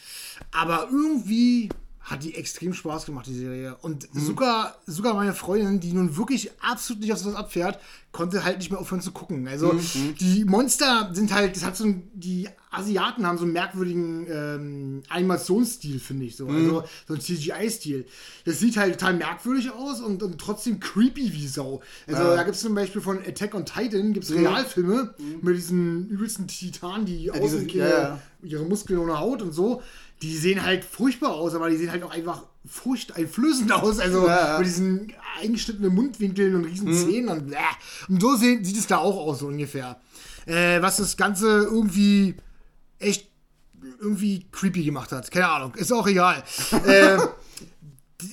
Aber irgendwie hat die extrem Spaß gemacht, die Serie. Und mhm. sogar, sogar meine Freundin, die nun wirklich absolut nicht auf sowas abfährt, konnte halt nicht mehr aufhören zu gucken. Also mhm. die Monster sind halt, das hat so ein, die Asiaten haben so einen merkwürdigen ähm, Animationsstil, finde ich so. Mhm. Also so ein CGI-Stil. Das sieht halt total merkwürdig aus und, und trotzdem creepy wie Sau. Also ja. da gibt es zum Beispiel von Attack on Titan gibt's mhm. Realfilme mhm. mit diesen übelsten Titanen, die ja, außen diese, ja, ihre Muskeln ohne Haut und so die sehen halt furchtbar aus, aber die sehen halt auch einfach furchteinflößend aus. Also ja, ja. mit diesen eingeschnittenen Mundwinkeln und riesen mhm. Zähnen und, äh, und so sieht, sieht es da auch aus, so ungefähr. Äh, was das Ganze irgendwie echt irgendwie creepy gemacht hat. Keine Ahnung, ist auch egal. äh,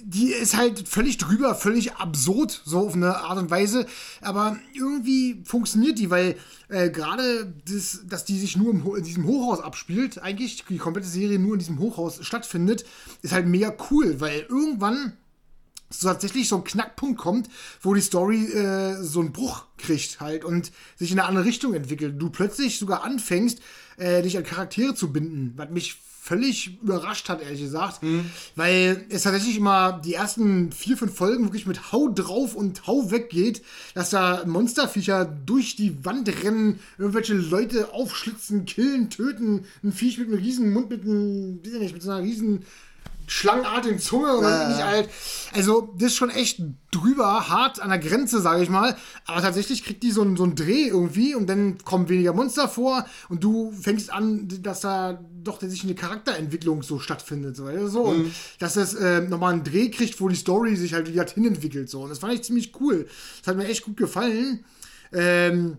die ist halt völlig drüber, völlig absurd, so auf eine Art und Weise. Aber irgendwie funktioniert die, weil äh, gerade, das, dass die sich nur im, in diesem Hochhaus abspielt, eigentlich die komplette Serie nur in diesem Hochhaus stattfindet, ist halt mega cool, weil irgendwann so tatsächlich so ein Knackpunkt kommt, wo die Story äh, so einen Bruch kriegt halt und sich in eine andere Richtung entwickelt. Du plötzlich sogar anfängst, äh, dich an Charaktere zu binden, was mich völlig überrascht hat, ehrlich gesagt. Mhm. Weil es tatsächlich immer die ersten vier, fünf Folgen wirklich mit Hau drauf und Hau weg geht, dass da Monsterviecher durch die Wand rennen, irgendwelche Leute aufschlitzen, killen, töten, ein Viech mit einem riesen Mund, mit einem, weiß ich nicht, mit so einer riesen schlangenartigen Zunge und ja, nicht halt. Also, das ist schon echt drüber, hart an der Grenze, sage ich mal. Aber tatsächlich kriegt die so einen, so einen Dreh irgendwie und dann kommen weniger Monster vor und du fängst an, dass da doch sich eine Charakterentwicklung so stattfindet. So, so. Mhm. Und dass das äh, nochmal einen Dreh kriegt, wo die Story sich halt wieder hinentwickelt. So. Und das fand ich ziemlich cool. Das hat mir echt gut gefallen. Ähm,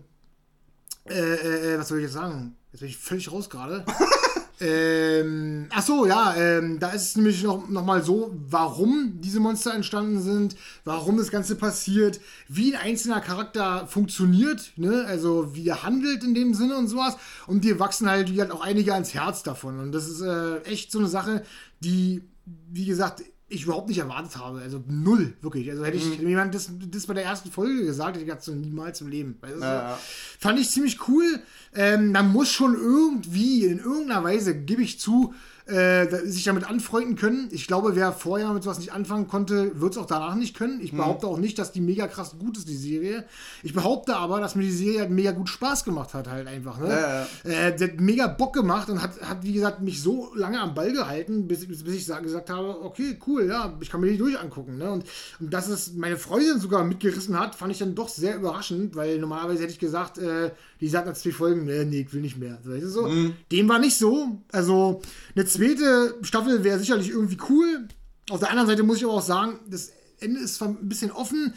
äh, äh, äh was soll ich jetzt sagen? Jetzt bin ich völlig raus gerade. Ähm, ach so, ja, ähm, da ist es nämlich noch, noch mal so, warum diese Monster entstanden sind, warum das Ganze passiert, wie ein einzelner Charakter funktioniert, ne? also wie er handelt in dem Sinne und sowas. Und dir wachsen halt, wie halt auch einige ans Herz davon. Und das ist äh, echt so eine Sache, die, wie gesagt, ich überhaupt nicht erwartet habe. Also null, wirklich. Also hätte ich mhm. jemand das, das bei der ersten Folge gesagt, hätte ich gesagt, so niemals im Leben. Also, ja, ja. Fand ich ziemlich cool. Ähm, man muss schon irgendwie, in irgendeiner Weise, gebe ich zu, äh, sich damit anfreunden können. Ich glaube, wer vorher mit sowas nicht anfangen konnte, wird es auch danach nicht können. Ich mhm. behaupte mhm. auch nicht, dass die mega krass gut ist, die Serie. Ich behaupte aber, dass mir die Serie halt mega gut Spaß gemacht hat, halt einfach. Ne? Ja, ja. Äh, der hat mega Bock gemacht und hat, hat, wie gesagt, mich so lange am Ball gehalten, bis, bis ich gesagt habe, okay, cool, ja, ich kann mir die durch angucken. Ne? Und, und dass es meine Freundin sogar mitgerissen hat, fand ich dann doch sehr überraschend, weil normalerweise hätte ich gesagt, äh, die sagt nach zwei Folgen, nee, nee, ich will nicht mehr. So, mhm. Dem war nicht so. Also eine zweite Staffel wäre sicherlich irgendwie cool. Auf der anderen Seite muss ich aber auch sagen, das Ende ist zwar ein bisschen offen.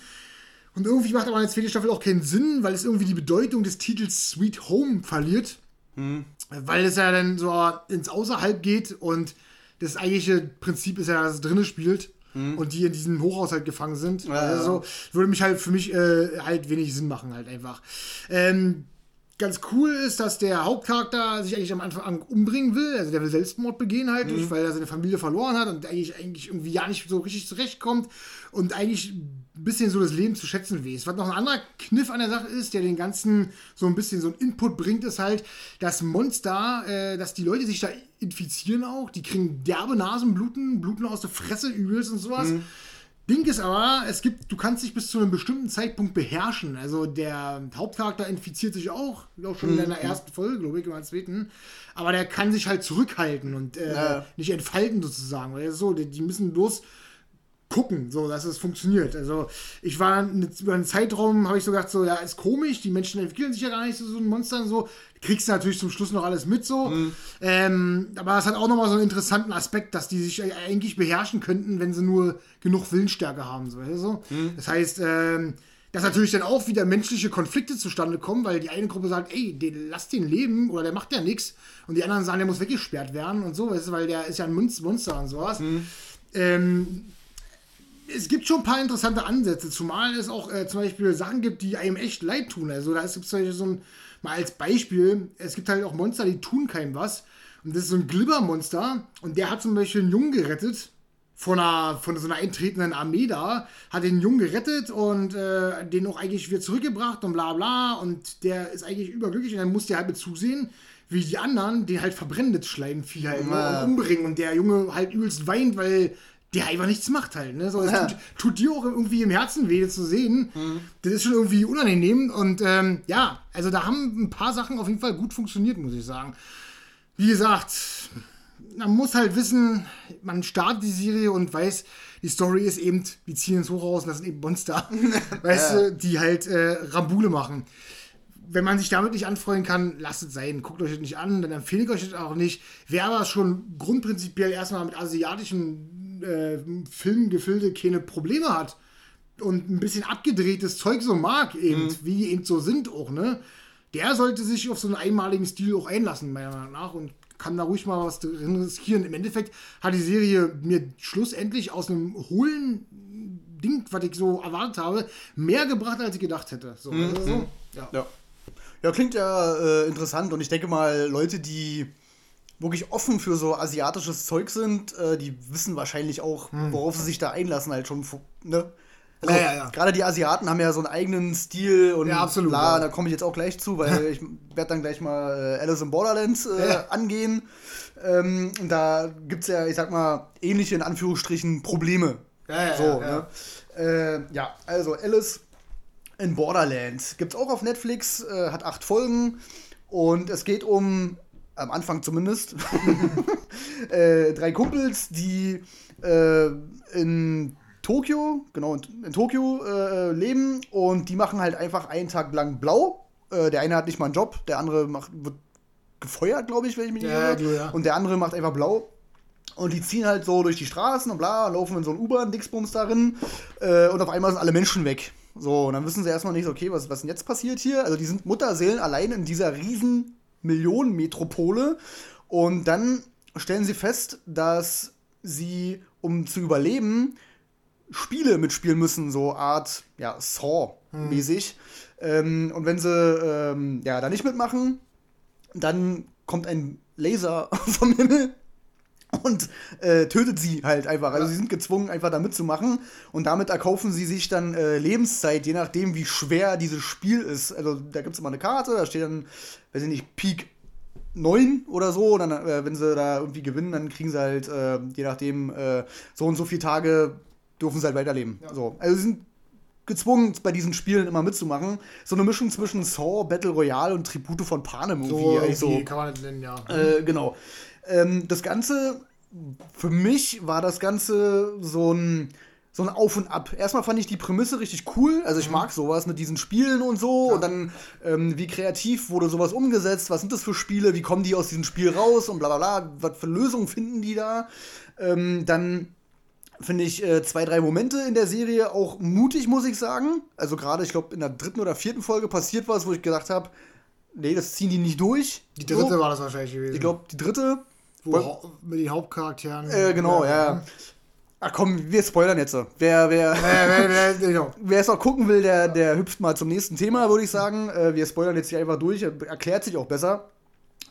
Und irgendwie macht aber eine zweite Staffel auch keinen Sinn, weil es irgendwie die Bedeutung des Titels Sweet Home verliert. Mhm. Weil es ja dann so ins Außerhalb geht und das eigentliche Prinzip ist ja, dass es drinnen spielt. Mhm. Und die in diesem Hochhaus halt gefangen sind. Ja, also würde mich halt für mich äh, halt wenig Sinn machen, halt einfach. Ähm, ganz cool ist, dass der Hauptcharakter sich eigentlich am Anfang umbringen will. Also der will Selbstmord begehen halt, mhm. weil er seine Familie verloren hat und eigentlich, eigentlich irgendwie ja nicht so richtig zurechtkommt und eigentlich ein bisschen so das Leben zu schätzen weiß. Was noch ein anderer Kniff an der Sache ist, der den ganzen so ein bisschen so ein Input bringt, ist halt, dass Monster, äh, dass die Leute sich da infizieren auch, die kriegen derbe Nasenbluten, bluten aus der Fresse übelst und sowas. Mhm. Ding ist aber, es gibt, du kannst dich bis zu einem bestimmten Zeitpunkt beherrschen. Also der Hauptcharakter infiziert sich auch, auch schon in mhm. der ersten Folge, glaube ich, oder der zweiten. Aber der kann sich halt zurückhalten und äh, ja. nicht entfalten sozusagen. Weil so, die, die müssen bloß gucken, so dass es funktioniert. Also ich war eine, über einen Zeitraum, habe ich so gedacht, so ja, ist komisch, die Menschen entwickeln sich ja gar nicht zu so, so ein Monster und so. Kriegst du natürlich zum Schluss noch alles mit so. Mhm. Ähm, aber es hat auch nochmal so einen interessanten Aspekt, dass die sich eigentlich beherrschen könnten, wenn sie nur genug Willensstärke haben. So, so. Mhm. Das heißt, ähm, dass natürlich dann auch wieder menschliche Konflikte zustande kommen, weil die eine Gruppe sagt, ey, den, lass den leben oder der macht ja nichts. Und die anderen sagen, der muss weggesperrt werden und so, weißt du, weil der ist ja ein Monster und sowas. Mhm. Ähm, es gibt schon ein paar interessante Ansätze, zumal es auch äh, zum Beispiel Sachen gibt, die einem echt leid tun. Also da gibt es zum Beispiel so ein, mal als Beispiel, es gibt halt auch Monster, die tun keinem was. Und das ist so ein Glibbermonster und der hat zum Beispiel einen Jungen gerettet von, einer, von so einer eintretenden Armee da, hat den Jungen gerettet und äh, den auch eigentlich wieder zurückgebracht und bla bla und der ist eigentlich überglücklich und dann muss der halt mit zusehen, wie die anderen den halt verbrennen, das Schleimvieh halt ja. und umbringen und der Junge halt übelst weint, weil der einfach nichts macht halt. Ne? So, ja. tut, tut, dir auch irgendwie im Herzen weh, das zu sehen. Mhm. Das ist schon irgendwie unangenehm. Und ähm, ja, also da haben ein paar Sachen auf jeden Fall gut funktioniert, muss ich sagen. Wie gesagt, man muss halt wissen, man startet die Serie und weiß, die Story ist eben, die ziehen ins Hochhaus und das sind eben Monster, weißt ja. du, die halt äh, Rambule machen. Wenn man sich damit nicht anfreuen kann, lasst es sein. Guckt euch das nicht an, dann empfehle ich euch das auch nicht. Wer aber schon grundprinzipiell erstmal mit asiatischen äh, Filmgefilde keine Probleme hat und ein bisschen abgedrehtes Zeug so mag, eben, mhm. wie die eben so sind auch, ne? Der sollte sich auf so einen einmaligen Stil auch einlassen, meiner Meinung nach, und kann da ruhig mal was drin riskieren. Im Endeffekt hat die Serie mir schlussendlich aus einem hohlen Ding, was ich so erwartet habe, mehr gebracht, als ich gedacht hätte. So, mhm. also so, ja. ja. ja. klingt ja äh, interessant und ich denke mal, Leute, die wirklich offen für so asiatisches Zeug sind, äh, die wissen wahrscheinlich auch, mhm. worauf sie sich da einlassen, halt schon, ne? Also, ja, ja, ja. Gerade die Asiaten haben ja so einen eigenen Stil und ja, absolut, bla, da komme ich jetzt auch gleich zu, weil ich werde dann gleich mal äh, Alice in Borderlands äh, angehen. Ähm, da gibt es ja, ich sag mal, ähnliche in Anführungsstrichen Probleme. Ja, ja, so, Ne? Äh, ja, also Alice in Borderlands gibt es auch auf Netflix, äh, hat acht Folgen und es geht um, am Anfang zumindest, äh, drei Kumpels, die äh, in Tokio, genau, in, in Tokio äh, leben und die machen halt einfach einen Tag lang blau. Äh, der eine hat nicht mal einen Job, der andere macht, wird gefeuert, glaube ich, wenn ich mich nicht irre. Ja. Und der andere macht einfach blau. Und die ziehen halt so durch die Straßen und bla, laufen in so ein U-Bahn-Dixbums darin. Äh, und auf einmal sind alle Menschen weg. So, und dann wissen sie erstmal nicht, okay, was, was denn jetzt passiert hier? Also, die sind Mutterseelen allein in dieser riesen Millionenmetropole. Und dann stellen sie fest, dass sie, um zu überleben, Spiele mitspielen müssen, so Art, ja, Saw-mäßig. Hm. Ähm, und wenn sie ähm, ja, da nicht mitmachen, dann kommt ein Laser vom Himmel und äh, tötet sie halt einfach. Also sie sind gezwungen, einfach da mitzumachen und damit erkaufen sie sich dann äh, Lebenszeit, je nachdem, wie schwer dieses Spiel ist. Also da gibt es immer eine Karte, da steht dann, weiß ich nicht, Peak 9 oder so. Und dann, äh, wenn sie da irgendwie gewinnen, dann kriegen sie halt, äh, je nachdem, äh, so und so viele Tage dürfen sie halt weiterleben. Ja. So. Also sie sind gezwungen, bei diesen Spielen immer mitzumachen. So eine Mischung zwischen Saw, Battle Royale und Tribute von Panem. So, irgendwie so. kann man das nennen, ja. Äh, genau. Ähm, das Ganze, für mich war das Ganze so ein so ein Auf und Ab. Erstmal fand ich die Prämisse richtig cool. Also ich mhm. mag sowas mit diesen Spielen und so. Ja. Und dann, ähm, wie kreativ wurde sowas umgesetzt? Was sind das für Spiele? Wie kommen die aus diesem Spiel raus? Und bla bla bla. Was für Lösungen finden die da? Ähm, dann finde ich, äh, zwei, drei Momente in der Serie auch mutig, muss ich sagen. Also gerade, ich glaube, in der dritten oder vierten Folge passiert was, wo ich gedacht habe, nee, das ziehen die nicht durch. Die dritte so. war das wahrscheinlich gewesen. Ich glaube, die dritte. Wo, mit den Hauptcharakteren. Äh, genau, ja. ja. Ach komm, wir spoilern jetzt. Wer, wer, wer, wer, genau. wer es auch gucken will, der, der hüpft mal zum nächsten Thema, würde ich sagen. Äh, wir spoilern jetzt hier einfach durch, erklärt sich auch besser.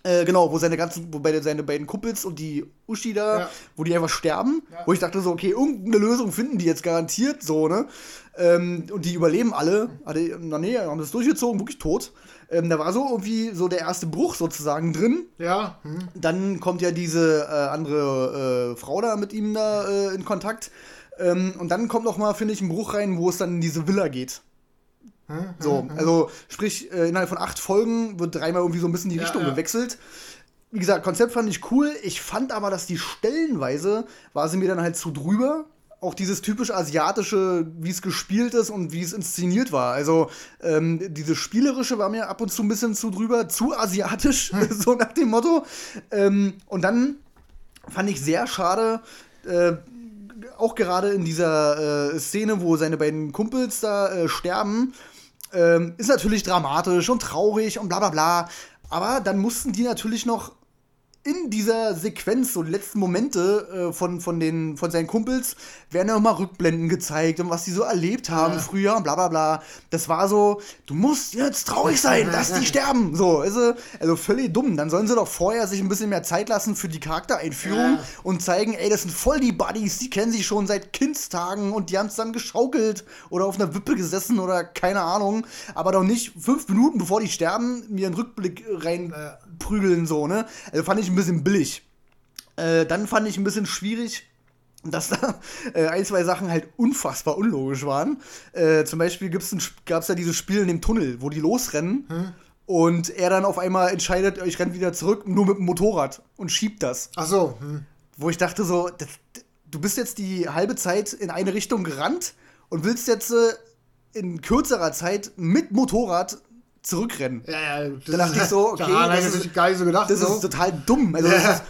Äh, genau, wo seine ganzen, wo beide, seine beiden Kumpels und die Uschi da, ja. wo die einfach sterben, ja. wo ich dachte so, okay, irgendeine Lösung finden die jetzt garantiert so, ne? Ähm, und die überleben alle. alle na nee, haben das durchgezogen, wirklich tot. Ähm, da war so irgendwie so der erste Bruch sozusagen drin. Ja. Hm. Dann kommt ja diese äh, andere äh, Frau da mit ihm da äh, in Kontakt. Ähm, und dann kommt noch mal, finde ich, ein Bruch rein, wo es dann in diese Villa geht. So, also sprich, äh, innerhalb von acht Folgen wird dreimal irgendwie so ein bisschen die Richtung ja, ja. gewechselt. Wie gesagt, Konzept fand ich cool. Ich fand aber, dass die stellenweise war sie mir dann halt zu drüber. Auch dieses typisch asiatische, wie es gespielt ist und wie es inszeniert war. Also ähm, dieses Spielerische war mir ab und zu ein bisschen zu drüber, zu asiatisch, so nach dem Motto. Ähm, und dann fand ich sehr schade, äh, auch gerade in dieser äh, Szene, wo seine beiden Kumpels da äh, sterben, ähm, ist natürlich dramatisch und traurig und bla bla bla. Aber dann mussten die natürlich noch in dieser Sequenz, so die letzten Momente äh, von, von, den, von seinen Kumpels, werden ja nochmal Rückblenden gezeigt und was die so erlebt haben Ja. früher und bla bla bla. Das war so, du musst jetzt traurig sein, lass die sterben. So, also, also völlig dumm. Dann sollen sie doch vorher sich ein bisschen mehr Zeit lassen für die Charaktereinführung Ja. und zeigen, ey, das sind voll die Buddies, die kennen sich schon seit Kindstagen und die haben es dann geschaukelt oder auf einer Wippe gesessen oder keine Ahnung. Aber doch nicht fünf Minuten bevor die sterben, mir einen Rückblick reinprügeln, so, ne? Also fand ich ein bisschen billig. Äh, dann fand ich ein bisschen schwierig, dass da äh, ein, zwei Sachen halt unfassbar unlogisch waren. Äh, zum Beispiel gab es ja dieses Spiel in dem Tunnel, wo die losrennen und er dann auf einmal entscheidet, ich renne wieder zurück, nur mit dem Motorrad und schiebt das. Ach so. Hm. Wo ich dachte so, das, du bist jetzt die halbe Zeit in eine Richtung gerannt und willst jetzt äh, in kürzerer Zeit mit Motorrad zurückrennen. Ja, ja, das Da dachte ich so, okay, ich das ist- gar nicht so gedacht. Das so. ist total dumm. Also, Ja. das ist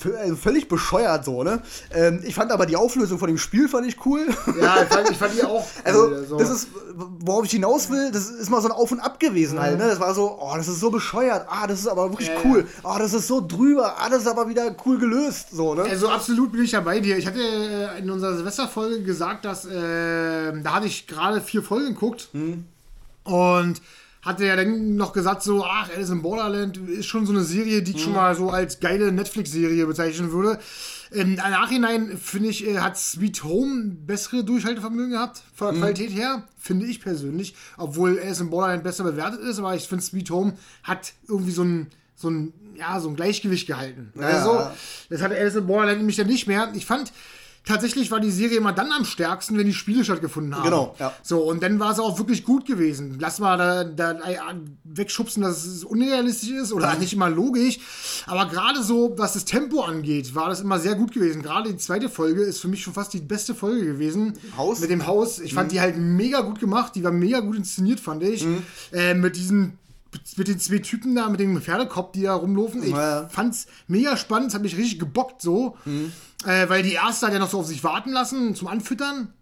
v- also völlig bescheuert so, ne? Ähm, ich fand aber die Auflösung von dem Spiel fand ich cool. ja, ich fand, ich fand die auch. Also, cool, so. das ist, worauf ich hinaus will, das ist mal so ein Auf und Ab gewesen halt, ne? Das war so, oh, das ist so bescheuert, ah, das ist aber wirklich Ja, ja. cool, oh, das ist so drüber, ah, das ist aber wieder cool gelöst, so, ne? Also absolut bin ich ja bei dir. Ich hatte äh, in unserer Silvesterfolge gesagt, dass äh, da hatte ich gerade vier Folgen geguckt und hatte ja dann noch gesagt so, ach, Alice in Borderland ist schon so eine Serie, die ich schon mal so als geile Netflix-Serie bezeichnen würde. Im Nachhinein finde ich, äh, hat Sweet Home bessere Durchhaltevermögen gehabt, von der Qualität her, finde ich persönlich. Obwohl Alice in Borderland besser bewertet ist, aber ich finde Sweet Home hat irgendwie so ein, so ein, ja, so ein Gleichgewicht gehalten. Ja. Also, das hatte Alice in Borderland nämlich dann nicht mehr. Ich fand, tatsächlich war die Serie immer dann am stärksten, wenn die Spiele stattgefunden haben. Genau, ja. So, und dann war es auch wirklich gut gewesen. Lass mal da, da äh, wegschubsen, dass es unrealistisch ist oder nicht immer logisch. Aber gerade so, was das Tempo angeht, war das immer sehr gut gewesen. Gerade die zweite Folge ist für mich schon fast die beste Folge gewesen. Haus? Mit dem Haus. Ich Mhm. fand die halt mega gut gemacht. Die war mega gut inszeniert, fand ich. Mhm. Äh, mit diesen mit den zwei Typen da, mit dem Pferdekopf, die da rumlaufen. Ich Ja. Mhm. fand's mega spannend, es hat mich richtig gebockt so. Äh, weil die erste hat ja noch so auf sich warten lassen zum Anfüttern.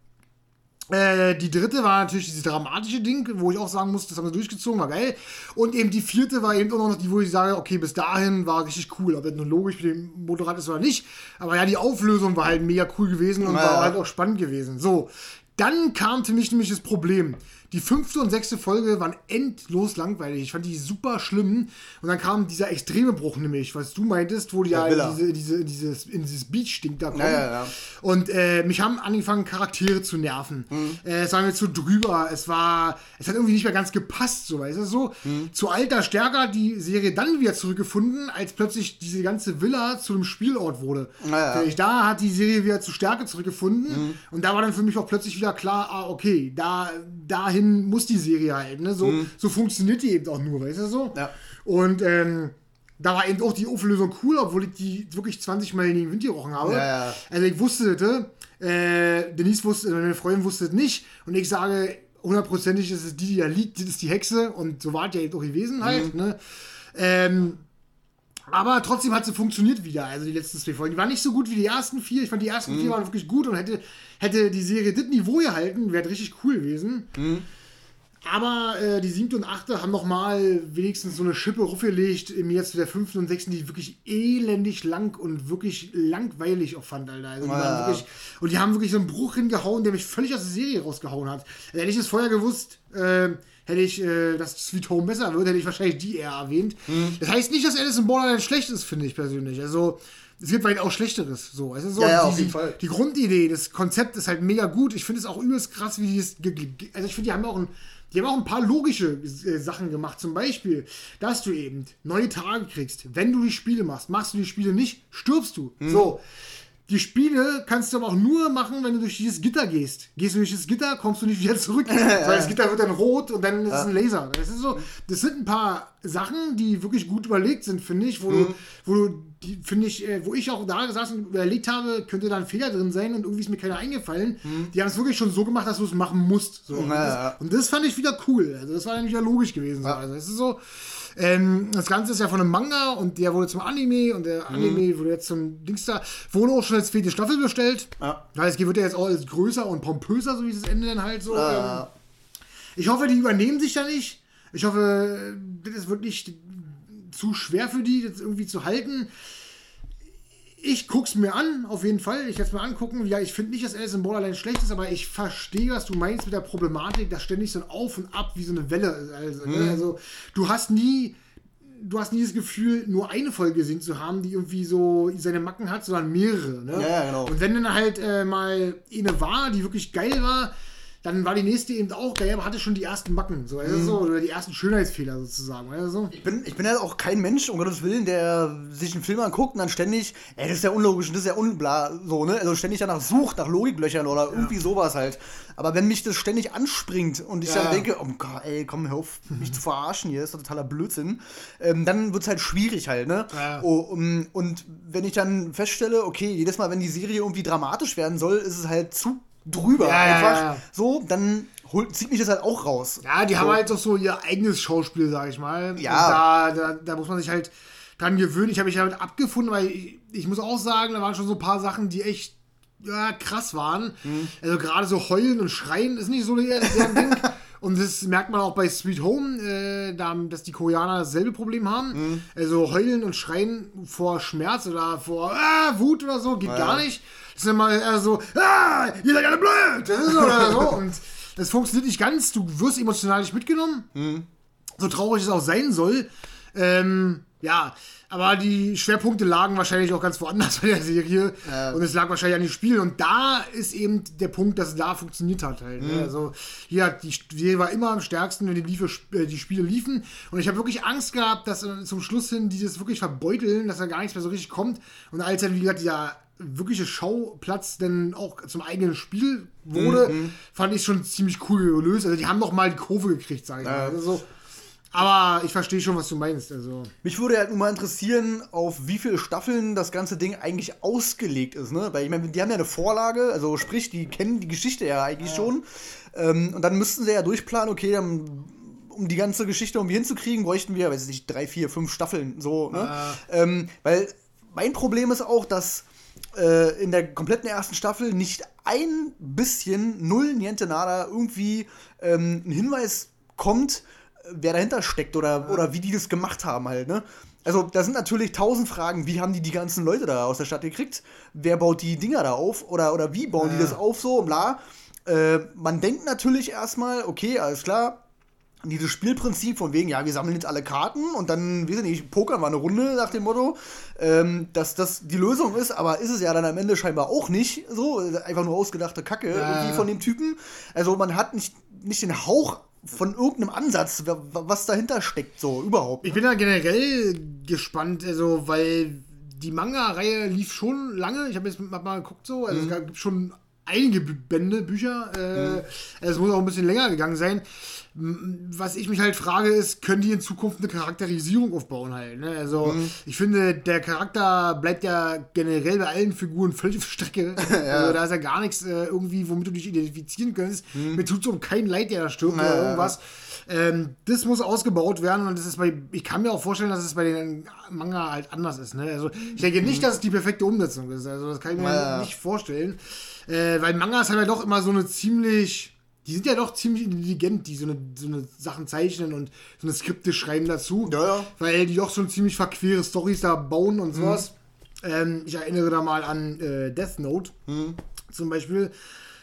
Äh, die dritte war natürlich dieses dramatische Ding, wo ich auch sagen muss, das haben wir durchgezogen, war geil. Und eben die vierte war eben auch noch die, wo ich sage, okay, bis dahin war richtig cool. Ob das nun logisch mit dem Motorrad ist oder nicht. Aber ja, die Auflösung war halt mega cool gewesen und Ja, war halt auch spannend gewesen. So, dann kam für mich nämlich das Problem. Die fünfte und sechste Folge waren endlos langweilig. Ich fand die super schlimm. Und dann kam dieser extreme Bruch nämlich, was du meintest, wo die ja Villa. diese, diese, dieses, in dieses Beach-Ding da kommen. Ja, ja, ja. Und äh, mich haben angefangen, Charaktere zu nerven. Mhm. Äh, es war mir zu drüber. Es war, es hat irgendwie nicht mehr ganz gepasst, so weißt du so. Mhm. Zu alter Stärker hat die Serie dann wieder zurückgefunden, als plötzlich diese ganze Villa zu einem Spielort wurde. Ja, ja. Finde ich, Da hat die Serie wieder zu Stärke zurückgefunden. Mhm. Und da war dann für mich auch plötzlich wieder klar, ah, okay, da, dahin muss die Serie halt. Ne? So, so funktioniert die eben auch nur, weißt du so? Mhm. Ja. Und ähm, da war eben auch die Auflösung cool, obwohl ich die wirklich 20 Mal in den Wind gerochen habe. Ja, ja. Also ich wusste äh, Denise wusste, meine Freundin wusste es nicht. Und ich sage, hundertprozentig ist es die, die da liegt, das ist die Hexe. Und so war es ja eben auch gewesen halt. Mhm. Ne? Ähm, aber trotzdem hat sie funktioniert wieder, also die letzten zwei Folgen. Die waren nicht so gut wie die ersten vier. Ich fand die ersten Mhm. vier waren wirklich gut und hätte, hätte die Serie das Niveau gehalten, wäre richtig cool gewesen. Mhm. Aber äh, die siebte und achte haben noch mal wenigstens so eine Schippe raufgelegt im jetzt zu der fünften und sechsten, die ich wirklich elendig lang und wirklich langweilig auch fand, Alter. Also die Ja. waren wirklich, und die haben wirklich so einen Bruch hingehauen, der mich völlig aus der Serie rausgehauen hat. Also hätte ich es vorher gewusst, äh, hätte ich, äh, dass Sweet Home besser wird, hätte ich wahrscheinlich die eher erwähnt. Mhm. Das heißt nicht, dass Alice in Borderland schlecht ist, finde ich persönlich. Also es gibt weit auch Schlechteres. So, es ist so Ja, ja, die, auf jeden die, Fall. die Grundidee, das Konzept ist halt mega gut. Ich finde es auch übelst krass, wie die es. Also ich finde, die haben auch ein. Die haben auch ein paar logische äh, Sachen gemacht. Zum Beispiel, dass du eben neue Tage kriegst. Wenn du die Spiele machst, machst du die Spiele nicht, stirbst du. Mhm. So. Die Spiele kannst du aber auch nur machen, wenn du durch dieses Gitter gehst. Gehst du durch das Gitter, kommst du nicht wieder zurück. Weil das Gitter wird dann rot und dann ist es ein Laser. Das ist so, das sind ein paar Sachen, die wirklich gut überlegt sind, finde ich, wo Mhm. du, wo du, die, finde ich, äh, wo ich auch da saß und überlegt habe, könnte da ein Fehler drin sein und irgendwie ist mir keiner eingefallen. Die haben es wirklich schon so gemacht, dass du es machen musst. So. Und, Mhm. Das, und das fand ich wieder cool. Also das war dann wieder logisch gewesen. Ja. Also es ist so. Ähm, das Ganze ist ja von einem Manga und der wurde zum Anime und der Anime mhm. wurde jetzt zum Dings da. Wurde auch schon als vierte Staffel bestellt. Ja. Das heißt, wird ja jetzt auch alles größer und pompöser, so wie das Ende dann halt so. Ah. Ähm, ich hoffe, die übernehmen sich da nicht. Ich hoffe, das ist wirklich zu schwer für die, das irgendwie zu halten ich guck's mir an, auf jeden Fall. Ich werde es mir angucken. Ja, ich finde nicht, dass Alice in Borderlands schlecht ist, aber ich verstehe, was du meinst mit der Problematik, dass ständig so ein Auf und Ab wie so eine Welle ist. Also, mhm. also du hast nie du hast nie das Gefühl, nur eine Folge gesehen zu haben, die irgendwie so seine Macken hat, sondern mehrere. Ne? Ja, genau. Und wenn dann halt äh, mal eine war, die wirklich geil war, dann war die nächste eben auch aber hatte schon die ersten Macken, so, also mhm. so oder die ersten Schönheitsfehler sozusagen. Also. Ich, bin, ich bin ja auch kein Mensch, um Gottes Willen, der sich einen Film anguckt und dann ständig, ey, das ist ja unlogisch, das ist ja unbla, so, ne? Also ständig danach sucht, nach Logiklöchern oder ja. irgendwie sowas halt. Aber wenn mich das ständig anspringt und ich ja. dann denke, oh Gott, ey, komm, hör auf, mich zu verarschen hier, ist doch totaler Blödsinn, ähm, dann wird es halt schwierig halt, ne? Ja. Oh, um, und wenn ich dann feststelle, okay, jedes Mal, wenn die Serie irgendwie dramatisch werden soll, ist es halt zu drüber. Ja, einfach ja, ja. so, dann holt, zieht mich das halt auch raus. Ja, die so. haben halt doch so ihr eigenes Schauspiel, sag ich mal. Ja. Da, da, da, muss man sich halt dran gewöhnen. Ich habe mich damit abgefunden, weil ich, ich, muss auch sagen, da waren schon so ein paar Sachen, die echt krass waren. Mhm. Also gerade so heulen und schreien ist nicht so der, Ding. Und das merkt man auch bei Sweet Home, äh, da, dass die Koreaner dasselbe Problem haben. Mhm. Also heulen und schreien vor Schmerz oder vor ah, Wut oder so geht gar nicht. Das ist immer eher so, ah, ihr seid alle blöd! Oder so. Und das funktioniert nicht ganz. Du wirst emotional nicht mitgenommen. Mhm. So traurig es auch sein soll. Ähm, ja, aber die Schwerpunkte lagen wahrscheinlich auch ganz woanders bei der Serie. Ja. Und es lag wahrscheinlich an den Spielen. Und da ist eben der Punkt, dass es da funktioniert hat. Halt, ne? mhm. Also hier die Serie war immer am stärksten, wenn die, Liefe, äh, die Spiele liefen. Und ich habe wirklich Angst gehabt, dass zum Schluss hin die das wirklich verbeuteln, dass da gar nichts mehr so richtig kommt. Und als dann, wie gesagt, dieser wirkliche Schauplatz denn auch zum eigenen Spiel wurde, mhm. fand ich schon ziemlich cool gelöst. Also die haben noch mal die Kurve gekriegt, sage ich ja. mal. Also, aber ich verstehe schon, was du meinst. Also. Mich würde halt nur mal interessieren, auf wie viele Staffeln das ganze Ding eigentlich ausgelegt ist. Ne? Weil ich meine, die haben ja eine Vorlage, also sprich, die kennen die Geschichte ja eigentlich ja. schon. Ähm, und dann müssten sie ja durchplanen, okay, dann, um die ganze Geschichte irgendwie hinzukriegen, bräuchten wir, weiß ich nicht, drei, vier, fünf Staffeln. So, ne? Ja. Ähm, weil mein Problem ist auch, dass äh, in der kompletten ersten Staffel nicht ein bisschen, null, niente nada, irgendwie ähm, ein Hinweis kommt, wer dahinter steckt oder, oder wie die das gemacht haben halt, ne? Also, da sind natürlich tausend Fragen, wie haben die die ganzen Leute da aus der Stadt gekriegt? Wer baut die Dinger da auf? Oder, oder wie bauen ja. die das auf so, bla. Äh, man denkt natürlich erstmal, okay, alles klar, dieses Spielprinzip von wegen, ja, wir sammeln jetzt alle Karten und dann, weiß ich nicht, pokern wir eine Runde nach dem Motto, ähm, dass das die Lösung ist, aber ist es ja dann am Ende scheinbar auch nicht so, einfach nur ausgedachte Kacke irgendwie von dem Typen. Also man hat nicht, nicht den Hauch von irgendeinem Ansatz, was dahinter steckt, so überhaupt. Ich bin da generell gespannt, also, weil die Manga-Reihe lief schon lange. Ich habe jetzt mal geguckt, so, also mhm. es gibt schon einige Bände, Bücher. Äh, mhm. Es muss auch ein bisschen länger gegangen sein. Was ich mich halt frage, ist, können die in Zukunft eine Charakterisierung aufbauen halt? Ne? Also, mhm. ich finde, der Charakter bleibt ja generell bei allen Figuren völlig auf Strecke. ja. Also, da ist ja gar nichts äh, irgendwie, womit du dich identifizieren könntest. Mhm. Mir tut so kein Leid, der da stirbt ja, oder irgendwas. Ähm, das muss ausgebaut werden und das ist bei, ich kann mir auch vorstellen, dass es bei den Manga halt anders ist. Ne? Also, ich denke nicht, mhm. dass es die perfekte Umsetzung ist. Also, das kann ich mir ja. nicht vorstellen. Äh, weil Mangas haben ja doch immer so eine ziemlich. Die sind ja doch ziemlich intelligent, die so eine, so eine Sachen zeichnen und so eine Skripte schreiben dazu. Ja, ja. Weil die doch schon ziemlich verquere Stories da bauen und sowas. Mhm. Ähm, ich erinnere da mal an äh, Death Note mhm. zum Beispiel,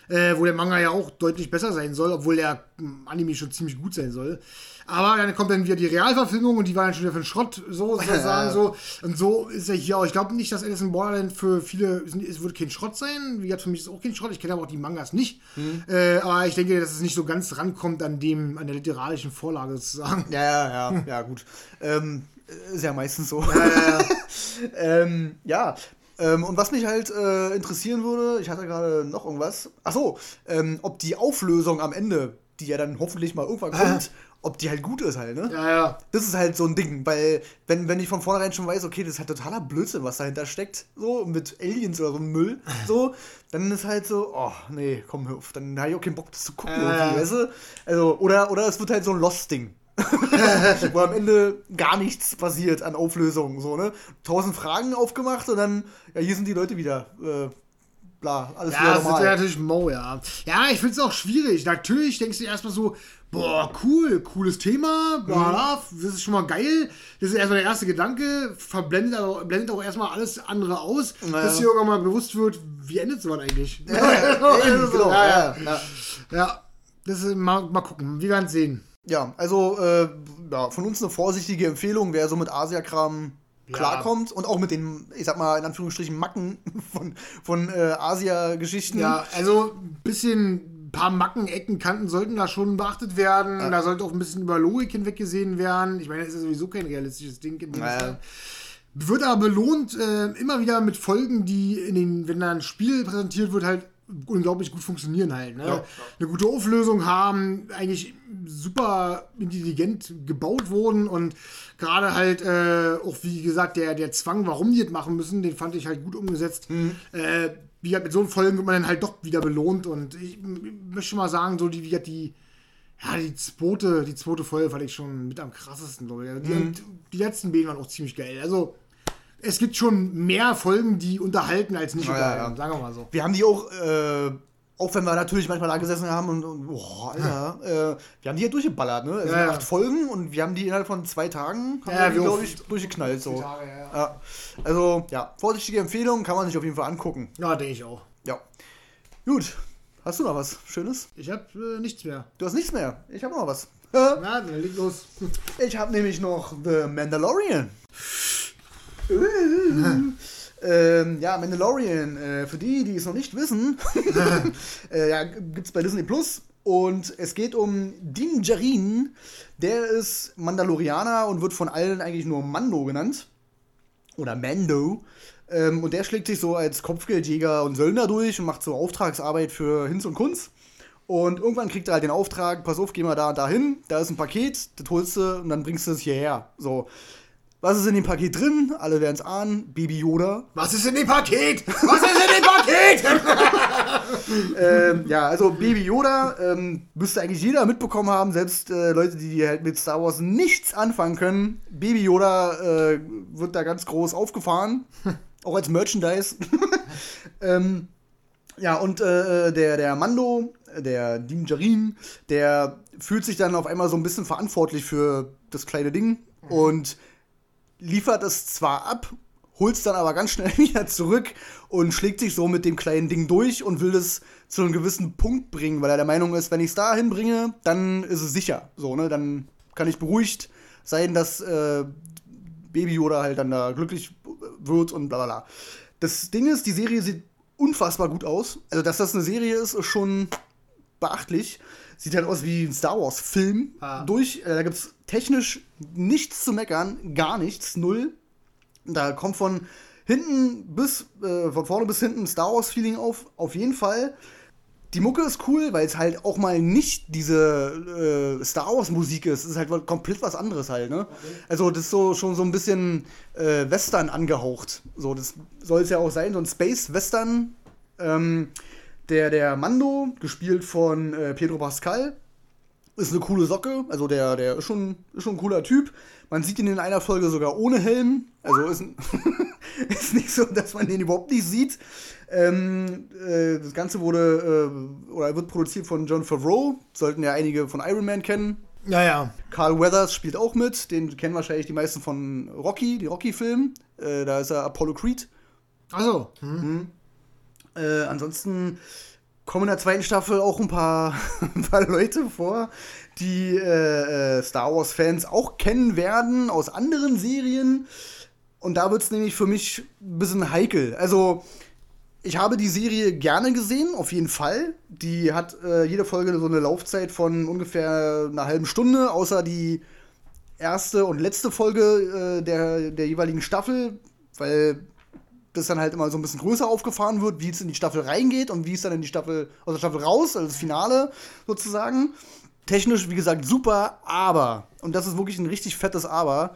äh, wo der Manga ja auch deutlich besser sein soll, obwohl der Anime schon ziemlich gut sein soll. Aber dann kommt dann wieder die Realverfilmung und die war dann schon wieder für den Schrott, so sozusagen so. Und so ist er hier auch. Ich glaube nicht, dass Alice in Borderland für viele, es wird kein Schrott sein. Wie gesagt, für mich ist es auch kein Schrott. Ich kenne aber auch die Mangas nicht. Mhm. Äh, aber ich denke, dass es nicht so ganz rankommt an dem, an der literarischen Vorlage sozusagen. Ja, ja, ja, ja, gut. Ähm, ist ja meistens so. Ja, ja, ja. ähm, ja. Ähm, und was mich halt äh, interessieren würde, ich hatte gerade noch irgendwas. Achso, ähm, ob die Auflösung am Ende, die ja dann hoffentlich mal irgendwann kommt, ob die halt gut ist halt, ne? Ja, ja. Das ist halt so ein Ding, weil wenn, wenn ich von vornherein schon weiß, okay, das ist halt totaler Blödsinn, was dahinter steckt, so mit Aliens oder so Müll, so, dann ist halt so, oh, nee, komm, hör auf, dann habe ich auch keinen Bock, das zu gucken, ja, irgendwie, weißt du? Also, oder, oder es wird halt so ein Lost-Ding. Wo am Ende gar nichts passiert an Auflösungen. So, ne? Tausend Fragen aufgemacht und dann, ja, hier sind die Leute wieder. Äh, bla, alles Ja, wieder das ist ja natürlich Mo, ja. Ja, ich finde es auch schwierig. Natürlich denkst du erstmal so, boah, cool, cooles Thema, bla, bla, das ist schon mal geil. Das ist erstmal der erste Gedanke, verblendet aber, blendet auch erstmal alles andere aus, Naja. bis dir irgendwann mal bewusst wird, wie endet sowas eigentlich? Ja, ja, genau, ja, ja, ja. ja. ja, das ist, mal, mal gucken, wir werden es sehen. Ja, also äh, ja, von uns eine vorsichtige Empfehlung, wer so mit Asia-Kram klarkommt und auch mit den, ich sag mal, in Anführungsstrichen Macken von, von äh, Asia-Geschichten. Ja, also ein bisschen, paar Macken, Ecken, Kanten sollten da schon beachtet werden. Da sollte auch ein bisschen über Logik hinweg gesehen werden. Ich meine, das ist ja sowieso kein realistisches Ding. Ja, ja. Fall. Wird aber belohnt, äh, immer wieder mit Folgen, die in den, wenn da ein Spiel präsentiert wird, halt unglaublich gut funktionieren halt. Ne? Ja. Eine gute Auflösung haben, eigentlich super intelligent gebaut wurden und gerade halt äh, auch, wie gesagt, der, der Zwang, warum die das machen müssen, den fand ich halt gut umgesetzt. Äh, wie gesagt, mit so Folgen wird man dann halt doch wieder belohnt und ich möchte mal sagen, so die, wie gesagt, die, ja, die zweite, die zweite Folge fand ich schon mit am krassesten, glaube ich. Also Die, die letzten beiden waren auch ziemlich geil. Also, es gibt schon mehr Folgen, die unterhalten als nicht Ja, ja, unterhalten, ja. sagen wir mal so. Wir haben die auch, äh, auch wenn wir natürlich manchmal da gesessen haben und, und boah, Alter, äh, wir haben die ja durchgeballert, ne? Es sind Ja, ja. acht Folgen und wir haben die innerhalb von zwei Tagen, haben Ja, glaube ich, durchgeknallt. So. Tage, ja, ja. Ja. Also, ja, vorsichtige Empfehlung, kann man sich auf jeden Fall angucken. Ja, denke ich auch. Ja. Gut. Hast du noch was Schönes? Ich habe äh, nichts mehr. Du hast nichts mehr. Ich habe noch was. Na, dann leg los. Ich habe nämlich noch The Mandalorian. Ähm, ja, Mandalorian, äh, für die, die es noch nicht wissen, äh, ja, gibt es bei Disney Plus. Und es geht um Din Djarin. Der ist Mandalorianer und wird von allen eigentlich nur Mando genannt. Oder Mando. Ähm, und der schlägt sich so als Kopfgeldjäger und Söldner durch und macht so Auftragsarbeit für Hinz und Kunz. Und irgendwann kriegt er halt den Auftrag, pass auf, geh mal da und da hin, da ist ein Paket, das holst du und dann bringst du es hierher. So. Was ist in dem Paket drin? Alle werden es ahnen. Baby Yoda. Was ist in dem Paket? Was ist in dem Paket? ähm, ja, also Baby Yoda ähm, müsste eigentlich jeder mitbekommen haben, selbst äh, Leute, die halt mit Star Wars nichts anfangen können. Baby Yoda äh, wird da ganz groß aufgefahren, auch als Merchandise. ähm, ja, und äh, der, der Mando, der Din Djarin, der fühlt sich dann auf einmal so ein bisschen verantwortlich für das kleine Ding und liefert es zwar ab, holt es dann aber ganz schnell wieder zurück und schlägt sich so mit dem kleinen Ding durch und will es zu einem gewissen Punkt bringen, weil er der Meinung ist, wenn ich es da hinbringe, dann ist es sicher. So, ne? Dann kann ich beruhigt sein, dass äh, Baby Yoda halt dann da glücklich wird und bla bla bla. Das Ding ist, die Serie sieht unfassbar gut aus. Also, dass das eine Serie ist, ist schon beachtlich. Sieht halt aus wie ein Star Wars-Film Ah. durch. Äh, da gibt es technisch nichts zu meckern, gar nichts, null. Da kommt von hinten bis, äh, von vorne bis hinten ein Star Wars-Feeling auf, auf jeden Fall. Die Mucke ist cool, weil es halt auch mal nicht diese äh, Star Wars-Musik ist. Es ist halt komplett was anderes halt, ne? Also, das ist so schon so ein bisschen äh, Western angehaucht. So, das soll es ja auch sein, so ein Space-Western. Ähm, der, der Mando, gespielt von äh, Pedro Pascal, ist eine coole Socke. Also der, der ist, schon, ist schon ein cooler Typ. Man sieht ihn in einer Folge sogar ohne Helm. Also ist, ist nicht so, dass man den überhaupt nicht sieht. Ähm, äh, das Ganze wurde äh, oder wird produziert von John Favreau. Sollten ja einige von Iron Man kennen. ja, ja. Carl Weathers spielt auch mit. Den kennen wahrscheinlich die meisten von Rocky, die Rocky-Film. Äh, da ist er Apollo Creed. Achso. Hm. Äh, ansonsten kommen in der zweiten Staffel auch ein paar, ein paar Leute vor, die äh, äh, Star Wars-Fans auch kennen werden aus anderen Serien. Und da wird es nämlich für mich ein bisschen heikel. Also, ich habe die Serie gerne gesehen, auf jeden Fall. Die hat äh, jede Folge so eine Laufzeit von ungefähr einer halben Stunde, außer die erste und letzte Folge äh, der, der jeweiligen Staffel, weil das dann halt immer so ein bisschen größer aufgefahren wird, wie es in die Staffel reingeht und wie es dann in die Staffel, aus der Staffel raus, also das Finale sozusagen. Technisch, wie gesagt, super, aber, und das ist wirklich ein richtig fettes Aber,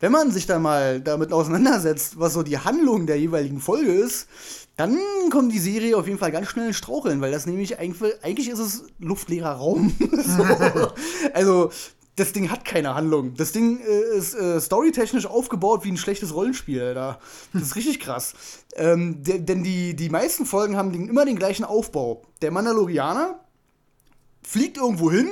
wenn man sich da mal damit auseinandersetzt, was so die Handlung der jeweiligen Folge ist, dann kommt die Serie auf jeden Fall ganz schnell ins Straucheln, weil das nämlich eigentlich, eigentlich ist es luftleerer Raum. so. Also, das Ding hat keine Handlung. Das Ding äh, ist äh, storytechnisch aufgebaut wie ein schlechtes Rollenspiel, Alter. Das ist richtig krass. Ähm, de, denn die, die meisten Folgen haben den, immer den gleichen Aufbau. Der Mandalorianer fliegt irgendwo hin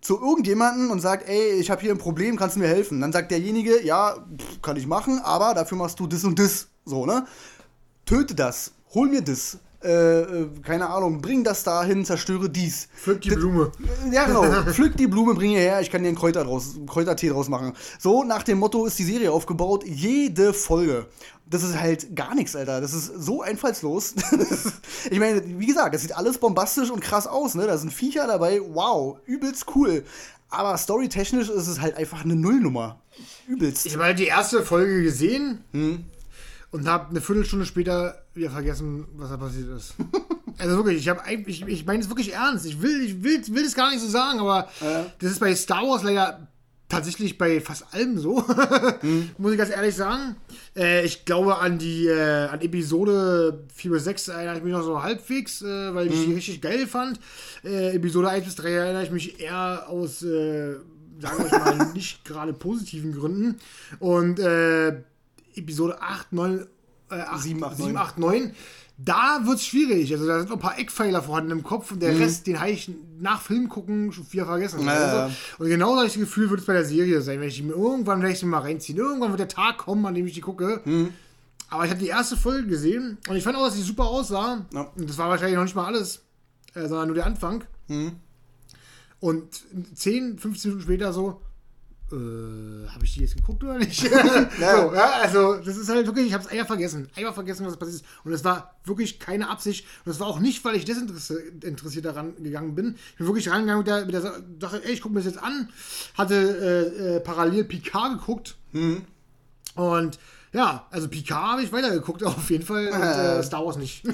zu irgendjemanden und sagt, ey, ich habe hier ein Problem, kannst du mir helfen? Dann sagt derjenige, ja, kann ich machen, aber dafür machst du das und das. So, ne? Töte das, hol mir das. Äh, äh, keine Ahnung, bring das dahin, zerstöre dies. Pflück die Blume. Ja, genau. Pflück die Blume, bring ihr her, ich kann dir einen Kräuter draus, Kräutertee draus machen. So nach dem Motto ist die Serie aufgebaut, jede Folge. Das ist halt gar nichts, Alter. Das ist so einfallslos. ich meine, wie gesagt, das sieht alles bombastisch und krass aus, ne? Da sind Viecher dabei, wow, übelst cool. Aber storytechnisch ist es halt einfach eine Nullnummer. Übelst. Ich habe halt die erste Folge gesehen und habe eine Viertelstunde später wieder vergessen, was da passiert ist. also wirklich, ich ich, ich meine es wirklich ernst. Ich will, ich will, will das gar nicht so sagen, aber Ja. das ist bei Star Wars leider tatsächlich bei fast allem so. Muss ich ganz ehrlich sagen. Äh, ich glaube an die äh, an Episode 4 bis 6 erinnere ich mich noch so halbwegs, äh, weil ich die richtig geil fand. Äh, Episode 1 bis 3 erinnere ich mich eher aus, äh, sagen wir mal, nicht gerade positiven Gründen. Und äh, Episode 8, 9, äh, 8, 7, 8, 9. 7, 8, 9, da wird es schwierig. Also da sind noch ein paar Eckpfeiler vorhanden im Kopf und der Rest, den habe ich nach Film gucken schon wieder vergessen. Mhm. Ja, ja. Also, und genau das Gefühl wird es bei der Serie sein. Wenn ich mir irgendwann werde ich mal reinziehen. Irgendwann wird der Tag kommen, an dem ich die gucke. Mhm. Aber ich habe die erste Folge gesehen und ich fand auch, dass sie super aussah. Ja. Und das war wahrscheinlich noch nicht mal alles, äh, sondern nur der Anfang. Mhm. Und 10, 15 Minuten später so, äh, habe ich die jetzt geguckt oder nicht? So, ja, also das ist halt wirklich, ich habe es einfach vergessen. Einfach vergessen, was passiert ist. Und es war wirklich keine Absicht. Und es war auch nicht, weil ich desinteressiert interessiert daran gegangen bin. Ich bin wirklich rangegangen mit der, mit der Sache, ey, ich gucke mir das jetzt an. Hatte äh, äh, parallel Picard geguckt. Und ja, also Picard habe ich weitergeguckt auf jeden Fall. Und äh, Star Wars nicht.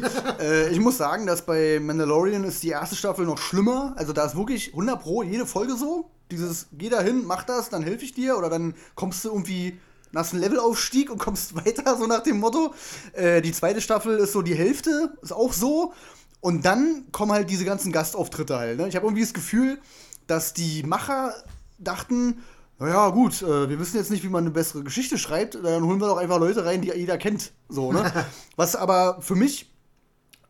Äh, ich muss sagen, dass bei Mandalorian ist die erste Staffel noch schlimmer. Also da ist wirklich 100 pro jede Folge so. Dieses, geh da hin, mach das, dann helfe ich dir. Oder dann kommst du irgendwie nach einem Levelaufstieg und kommst weiter, so nach dem Motto. Äh, die zweite Staffel ist so die Hälfte, ist auch so. Und dann kommen halt diese ganzen Gastauftritte halt. Ne? Ich habe irgendwie das Gefühl, dass die Macher dachten, naja, gut, äh, wir wissen jetzt nicht, wie man eine bessere Geschichte schreibt, dann holen wir doch einfach Leute rein, die jeder kennt. So, ne? Was aber für mich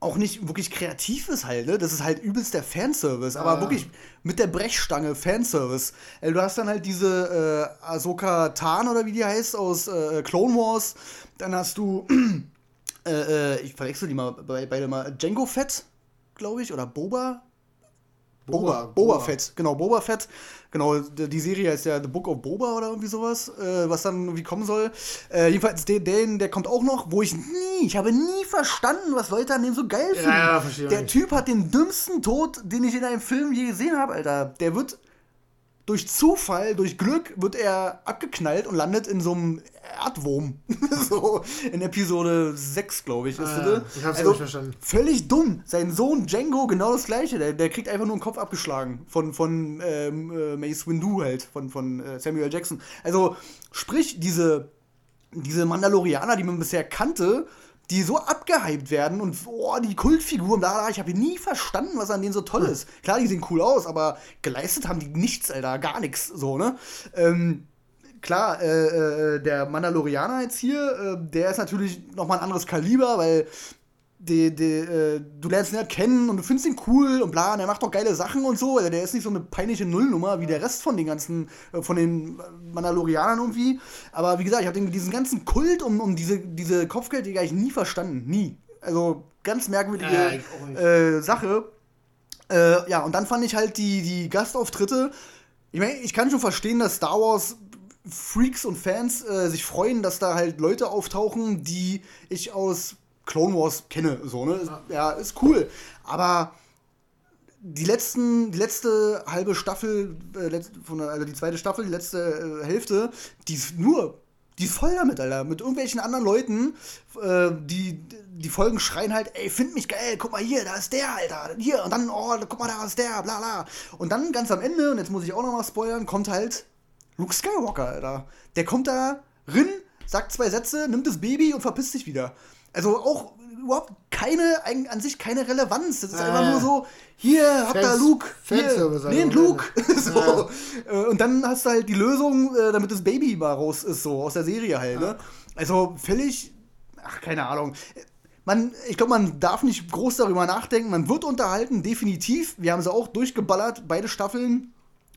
auch nicht wirklich kreativ ist halt, ne? Das ist halt übelst der Fanservice, aber Ja. wirklich mit der Brechstange Fanservice. Äh, Du hast dann halt diese äh, Ahsoka Tan oder wie die heißt aus äh, Clone Wars. Dann hast du, äh, äh, ich verwechsel die mal bei, beide mal, Django Fett, glaube ich, oder Boba. Boba, Boba, Fett, genau, Boba Fett. Genau, die Serie heißt ja The Book of Boba oder irgendwie sowas, äh, was dann irgendwie kommen soll. Äh, jedenfalls, den, den, der kommt auch noch, wo ich nie, ich habe nie verstanden, was Leute an dem so geil finden. ja, verstehe der. Typ hat den dümmsten Tod, den ich in einem Film je gesehen habe, Alter. Der wird durch Zufall, durch Glück, wird er abgeknallt und landet in so einem Erdwurm. so in Episode 6, glaube ich. Ist Ah, das? ich hab's also, nicht verstanden. Völlig dumm. Sein Sohn Django genau das gleiche. Der, der kriegt einfach nur den Kopf abgeschlagen von, von ähm, äh, Mace Windu halt, von, von äh, Samuel Jackson. Also, sprich, diese, diese Mandalorianer, die man bisher kannte, die so abgehypt werden und oh, die Kultfiguren, bla ich habe nie verstanden, was an denen so toll ist. Klar, die sehen cool aus, aber geleistet haben die nichts, Alter, gar nichts, so, ne? Ähm, klar, äh, äh, der Mandalorianer jetzt hier, äh, der ist natürlich nochmal ein anderes Kaliber, weil die, die, äh, du lernst ihn ja kennen und du findest ihn cool und bla, und er macht doch geile Sachen und so. Also der ist nicht so eine peinliche Nullnummer wie der Rest von den ganzen, äh, von den Mandalorianern irgendwie. Aber wie gesagt, ich habe diesen ganzen Kult um, um diese, diese Kopfgeldjäger eigentlich nie verstanden. Nie. Also ganz merkwürdige Ja, ich äh, Sache. Äh, ja, und dann fand ich halt die, die Gastauftritte. Ich meine, ich kann schon verstehen, dass Star Wars Freaks und Fans äh, sich freuen, dass da halt Leute auftauchen, die ich aus Clone Wars kenne. So, ne? Ja, ist cool. Aber die letzten, die letzte halbe Staffel, äh, von der, also die zweite Staffel, die letzte äh, Hälfte, die ist nur, die ist voll damit, Alter. Mit irgendwelchen anderen Leuten, äh, die, die Folgen schreien halt, ey, find mich geil, guck mal hier, da ist der, Alter. Hier, und dann, oh, guck mal, da ist der, bla bla. Und dann ganz am Ende, und jetzt muss ich auch noch mal spoilern, kommt halt Luke Skywalker, Alter. Der kommt da rin, sagt zwei Sätze, nimmt das Baby und verpisst sich wieder. Also auch überhaupt keine, an sich keine Relevanz. Das ist äh. einfach nur so, hier habt ihr Luke, hier, nehmt Luke. so. Ja. Und dann hast du halt die Lösung, äh, damit das Baby mal raus ist, so aus der Serie halt. Ne? Also völlig, ach, keine Ahnung. Man, ich glaube, man darf nicht groß darüber nachdenken. Man wird unterhalten, definitiv. Wir haben sie auch durchgeballert, beide Staffeln.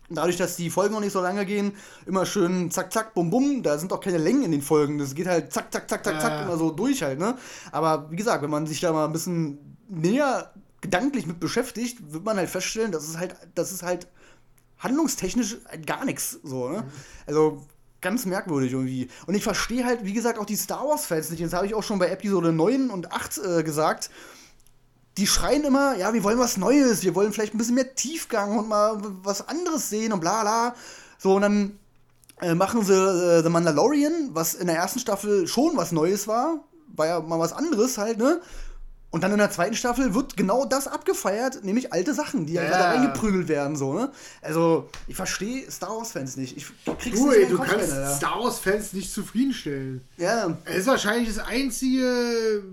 Dadurch, dass die Folgen noch nicht so lange gehen, immer schön zack, zack, bum, bum. Da sind auch keine Längen in den Folgen. Das geht halt zack, zack, zack, zack, zack, immer so durch halt, ne? Aber wie gesagt, wenn man sich da mal ein bisschen näher gedanklich mit beschäftigt, wird man halt feststellen, dass es halt, das ist halt handlungstechnisch halt gar nichts, so, ne? Also, ganz merkwürdig irgendwie. Und ich verstehe halt, wie gesagt, auch die Star Wars-Fans nicht. Das habe ich auch schon bei Episode 9 und 8 äh, gesagt die schreien immer, ja, wir wollen was Neues, wir wollen vielleicht ein bisschen mehr Tiefgang und mal was anderes sehen und bla bla. So, und dann äh, machen sie äh, The Mandalorian, was in der ersten Staffel schon was Neues war. War ja mal was anderes halt, ne? Und dann in der zweiten Staffel wird genau das abgefeiert, nämlich alte Sachen, die ja. einfach da reingeprügelt werden, so, ne? Also, ich verstehe Star Wars-Fans nicht. Ich krieg's du, nicht ey, du Kopf kannst rein, Star Wars-Fans nicht zufriedenstellen. Ja. Es ist wahrscheinlich das einzige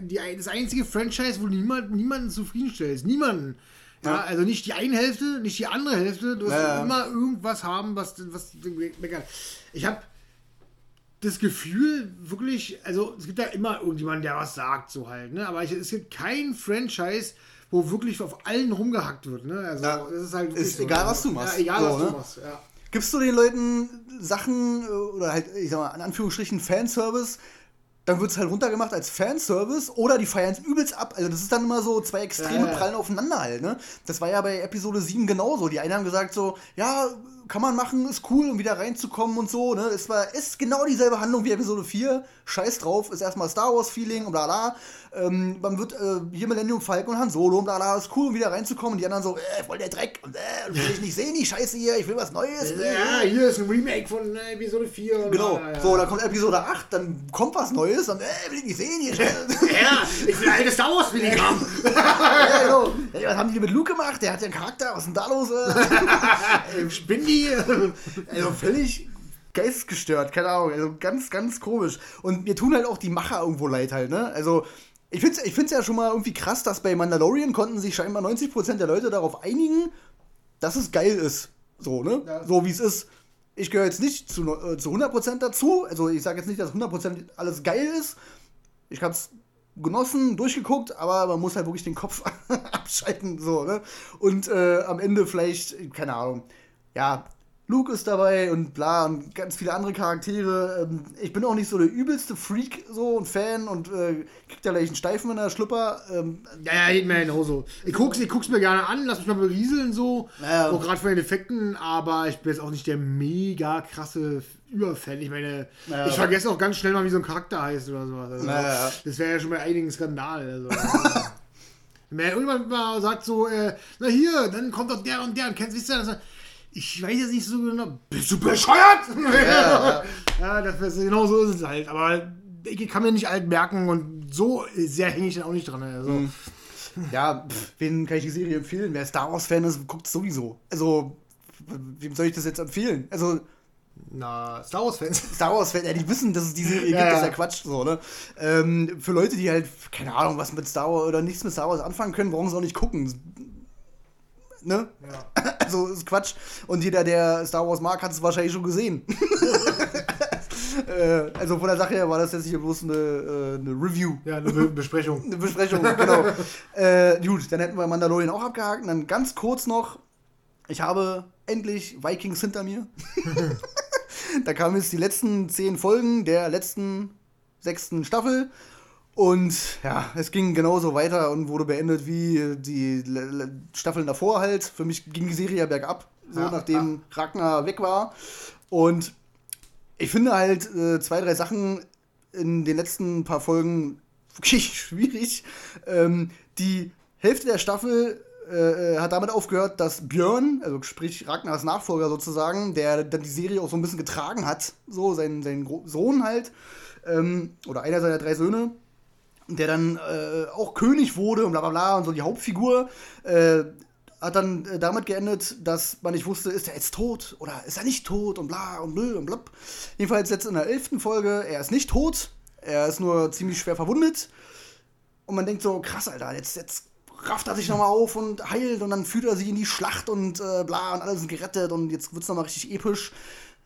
die, das einzige Franchise, wo niemand, niemanden zufriedenstellt. Niemanden. Ja, ja, also nicht die eine Hälfte, nicht die andere Hälfte. Du wirst ja, immer irgendwas haben, was, was meckert. Ich habe das Gefühl, wirklich, also es gibt ja immer irgendjemanden, der was sagt, so halt, ne? Aber ich, es gibt kein Franchise, wo wirklich auf allen rumgehackt wird, ne? Also ja, das ist halt. Ist egal, so, was du machst. Ja, egal, so, was ne? du machst, ja. Gibst du den Leuten Sachen äh, oder halt, ich sag mal, in Anführungsstrichen Fanservice, dann wird es halt runtergemacht als Fanservice oder die feiern es übelst ab. Also das ist dann immer so zwei Extreme ja, ja. prallen aufeinander halt, ne? Das war ja bei Episode 7 genauso. Die einen haben gesagt so, ja, kann man machen, ist cool, um wieder reinzukommen und so, ne? Es war, ist genau dieselbe Handlung wie Episode 4. Scheiß drauf, ist erstmal Star Wars-Feeling und bla bla. Ähm, man wird äh, hier Millennium Falcon und Han Solo und bla bla, ist cool, um wieder reinzukommen. Und die anderen so, äh, voll der Dreck und äh, will ich nicht sehen, die Scheiße hier, ich will was Neues. Ja, hier ist ein Remake von äh, Episode 4. genau, bla, ja. so, dann kommt Episode 8, dann kommt was Neues und äh, will ich nicht sehen hier. ja, ich will alte Star Wars-Feeling haben. ja, genau. Hey, was haben die mit Luke gemacht? Der hat ja einen Charakter, was ist denn da los? Äh, Also völlig geistesgestört, keine Ahnung, also ganz, ganz komisch. Und mir tun halt auch die Macher irgendwo leid halt, ne? Also, ich finde es ich find's ja schon mal irgendwie krass, dass bei Mandalorian konnten sich scheinbar 90% der Leute darauf einigen, dass es geil ist. So, ne? Ja. So wie es ist. Ich gehöre jetzt nicht zu, äh, zu 100% dazu. Also, ich sage jetzt nicht, dass 100% alles geil ist. Ich habe es genossen, durchgeguckt, aber man muss halt wirklich den Kopf abschalten, so, ne? Und äh, am Ende vielleicht, keine Ahnung, ja, Luke ist dabei und bla und ganz viele andere Charaktere. Ähm, ich bin auch nicht so der übelste Freak so und Fan und äh, krieg da gleich einen Steifen in der Schlüpper. Ähm, ja, ja, geht mir genauso. Ich guck's, ich guck's mir gerne an, lass mich mal berieseln so. Naja. Auch gerade von den Effekten, aber ich bin jetzt auch nicht der mega krasse Überfan. Ich meine, naja. ich vergesse auch ganz schnell mal, wie so ein Charakter heißt oder sowas. Also, naja. Das wäre ja schon bei einigen Skandal. Also. Wenn irgendjemand mal sagt so, äh, na hier, dann kommt doch der und der und kennst, wisst ihr, ich weiß jetzt nicht so genau. Bist du bescheuert? Ja, ja. ja das, genau so ist es halt. Aber ich kann mir nicht alt merken und so sehr hänge ich dann auch nicht dran. Also. Mhm. Ja, pff, wen kann ich die Serie empfehlen? Wer Star Wars-Fan ist, guckt sowieso. Also, wem soll ich das jetzt empfehlen? Also. Na, Star Wars-Fans. Star Wars-Fans, ja, die wissen, dass es die Serie ja, gibt, das ist ja Quatsch, so, ne? Ähm, für Leute, die halt, keine Ahnung, was mit Star Wars oder nichts mit Star Wars anfangen können, brauchen sie auch nicht gucken ne? Ja. Also ist Quatsch. Und jeder, der Star Wars mag, hat es wahrscheinlich schon gesehen. äh, also von der Sache her war das jetzt hier bloß eine, äh, eine Review. Ja, eine Be Besprechung. eine Besprechung, genau. äh, gut, dann hätten wir Mandalorian auch abgehakt. Und dann ganz kurz noch, ich habe endlich Vikings hinter mir. da kamen jetzt die letzten zehn Folgen der letzten sechsten Staffel. Und ja, es ging genauso weiter und wurde beendet wie die Staffeln davor halt. Für mich ging die Serie ja bergab, so ja, nachdem ja. Ragnar weg war. Und ich finde halt äh, zwei, drei Sachen in den letzten paar Folgen wirklich schwierig. Ähm, die Hälfte der Staffel äh, hat damit aufgehört, dass Björn, also sprich Ragnars Nachfolger sozusagen, der dann die Serie auch so ein bisschen getragen hat, so sein, sein Sohn halt, ähm, oder einer seiner drei Söhne, der dann äh, auch König wurde und bla bla bla und so die Hauptfigur, äh, hat dann äh, damit geendet, dass man nicht wusste, ist er jetzt tot oder ist er nicht tot und bla und blö und blub. Jedenfalls jetzt in der elften Folge, er ist nicht tot. Er ist nur ziemlich schwer verwundet. Und man denkt so, krass, Alter, jetzt, jetzt rafft er sich nochmal auf und heilt und dann führt er sich in die Schlacht und äh, bla und alle sind gerettet und jetzt wird's nochmal richtig episch.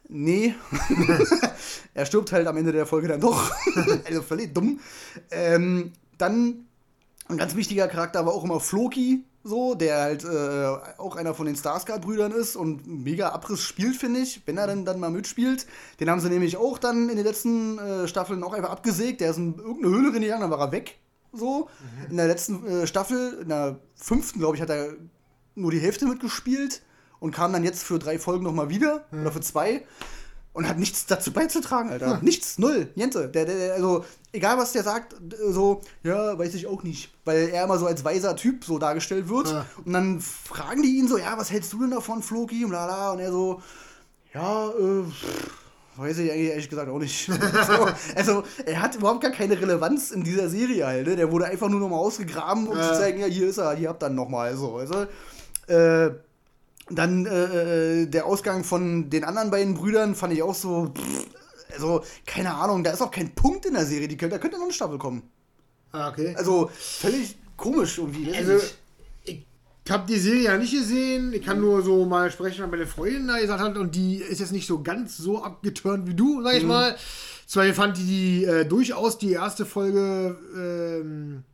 Nee. er stirbt halt am Ende der Folge dann doch. also völlig dumm. Ähm, dann ein ganz wichtiger Charakter war auch immer Floki, so, der halt äh, auch einer von den Starscard-Brüdern ist und mega Abriss spielt, finde ich, wenn er dann, dann mal mitspielt. Den haben sie nämlich auch dann in den letzten äh, Staffeln auch einfach abgesägt. Der ist in irgendeine Höhle reingegangen, dann war er weg. So. Mhm. In der letzten äh, Staffel, in der fünften, glaube ich, hat er nur die Hälfte mitgespielt und kam dann jetzt für drei Folgen nochmal wieder mhm. oder für zwei und hat nichts dazu beizutragen, Alter. Ja. Nichts, null, Jente. Der, der, also, egal was der sagt, so, ja, weiß ich auch nicht. Weil er immer so als weiser Typ so dargestellt wird. Ja. Und dann fragen die ihn so, ja, was hältst du denn davon, Floki? Und lala. Und er so, ja, äh, weiß ich eigentlich ehrlich gesagt auch nicht. also, also, er hat überhaupt gar keine Relevanz in dieser Serie halt. Ne? Der wurde einfach nur nochmal ausgegraben, um ja. zu zeigen, ja, hier ist er, hier habt ihr nochmal. So, also, äh, dann äh, äh, der Ausgang von den anderen beiden Brüdern fand ich auch so. Pff, also, keine Ahnung, da ist auch kein Punkt in der Serie. Die, da könnte noch eine Staffel kommen. Ah, okay. Also, völlig komisch irgendwie. Also, ich habe die Serie ja nicht gesehen. Ich kann nur so mal sprechen, was meine Freundin da gesagt hat. Und die ist jetzt nicht so ganz so abgeturnt wie du, sag ich mhm. mal. Zwar fand die, die äh, durchaus die erste Folge. Ähm,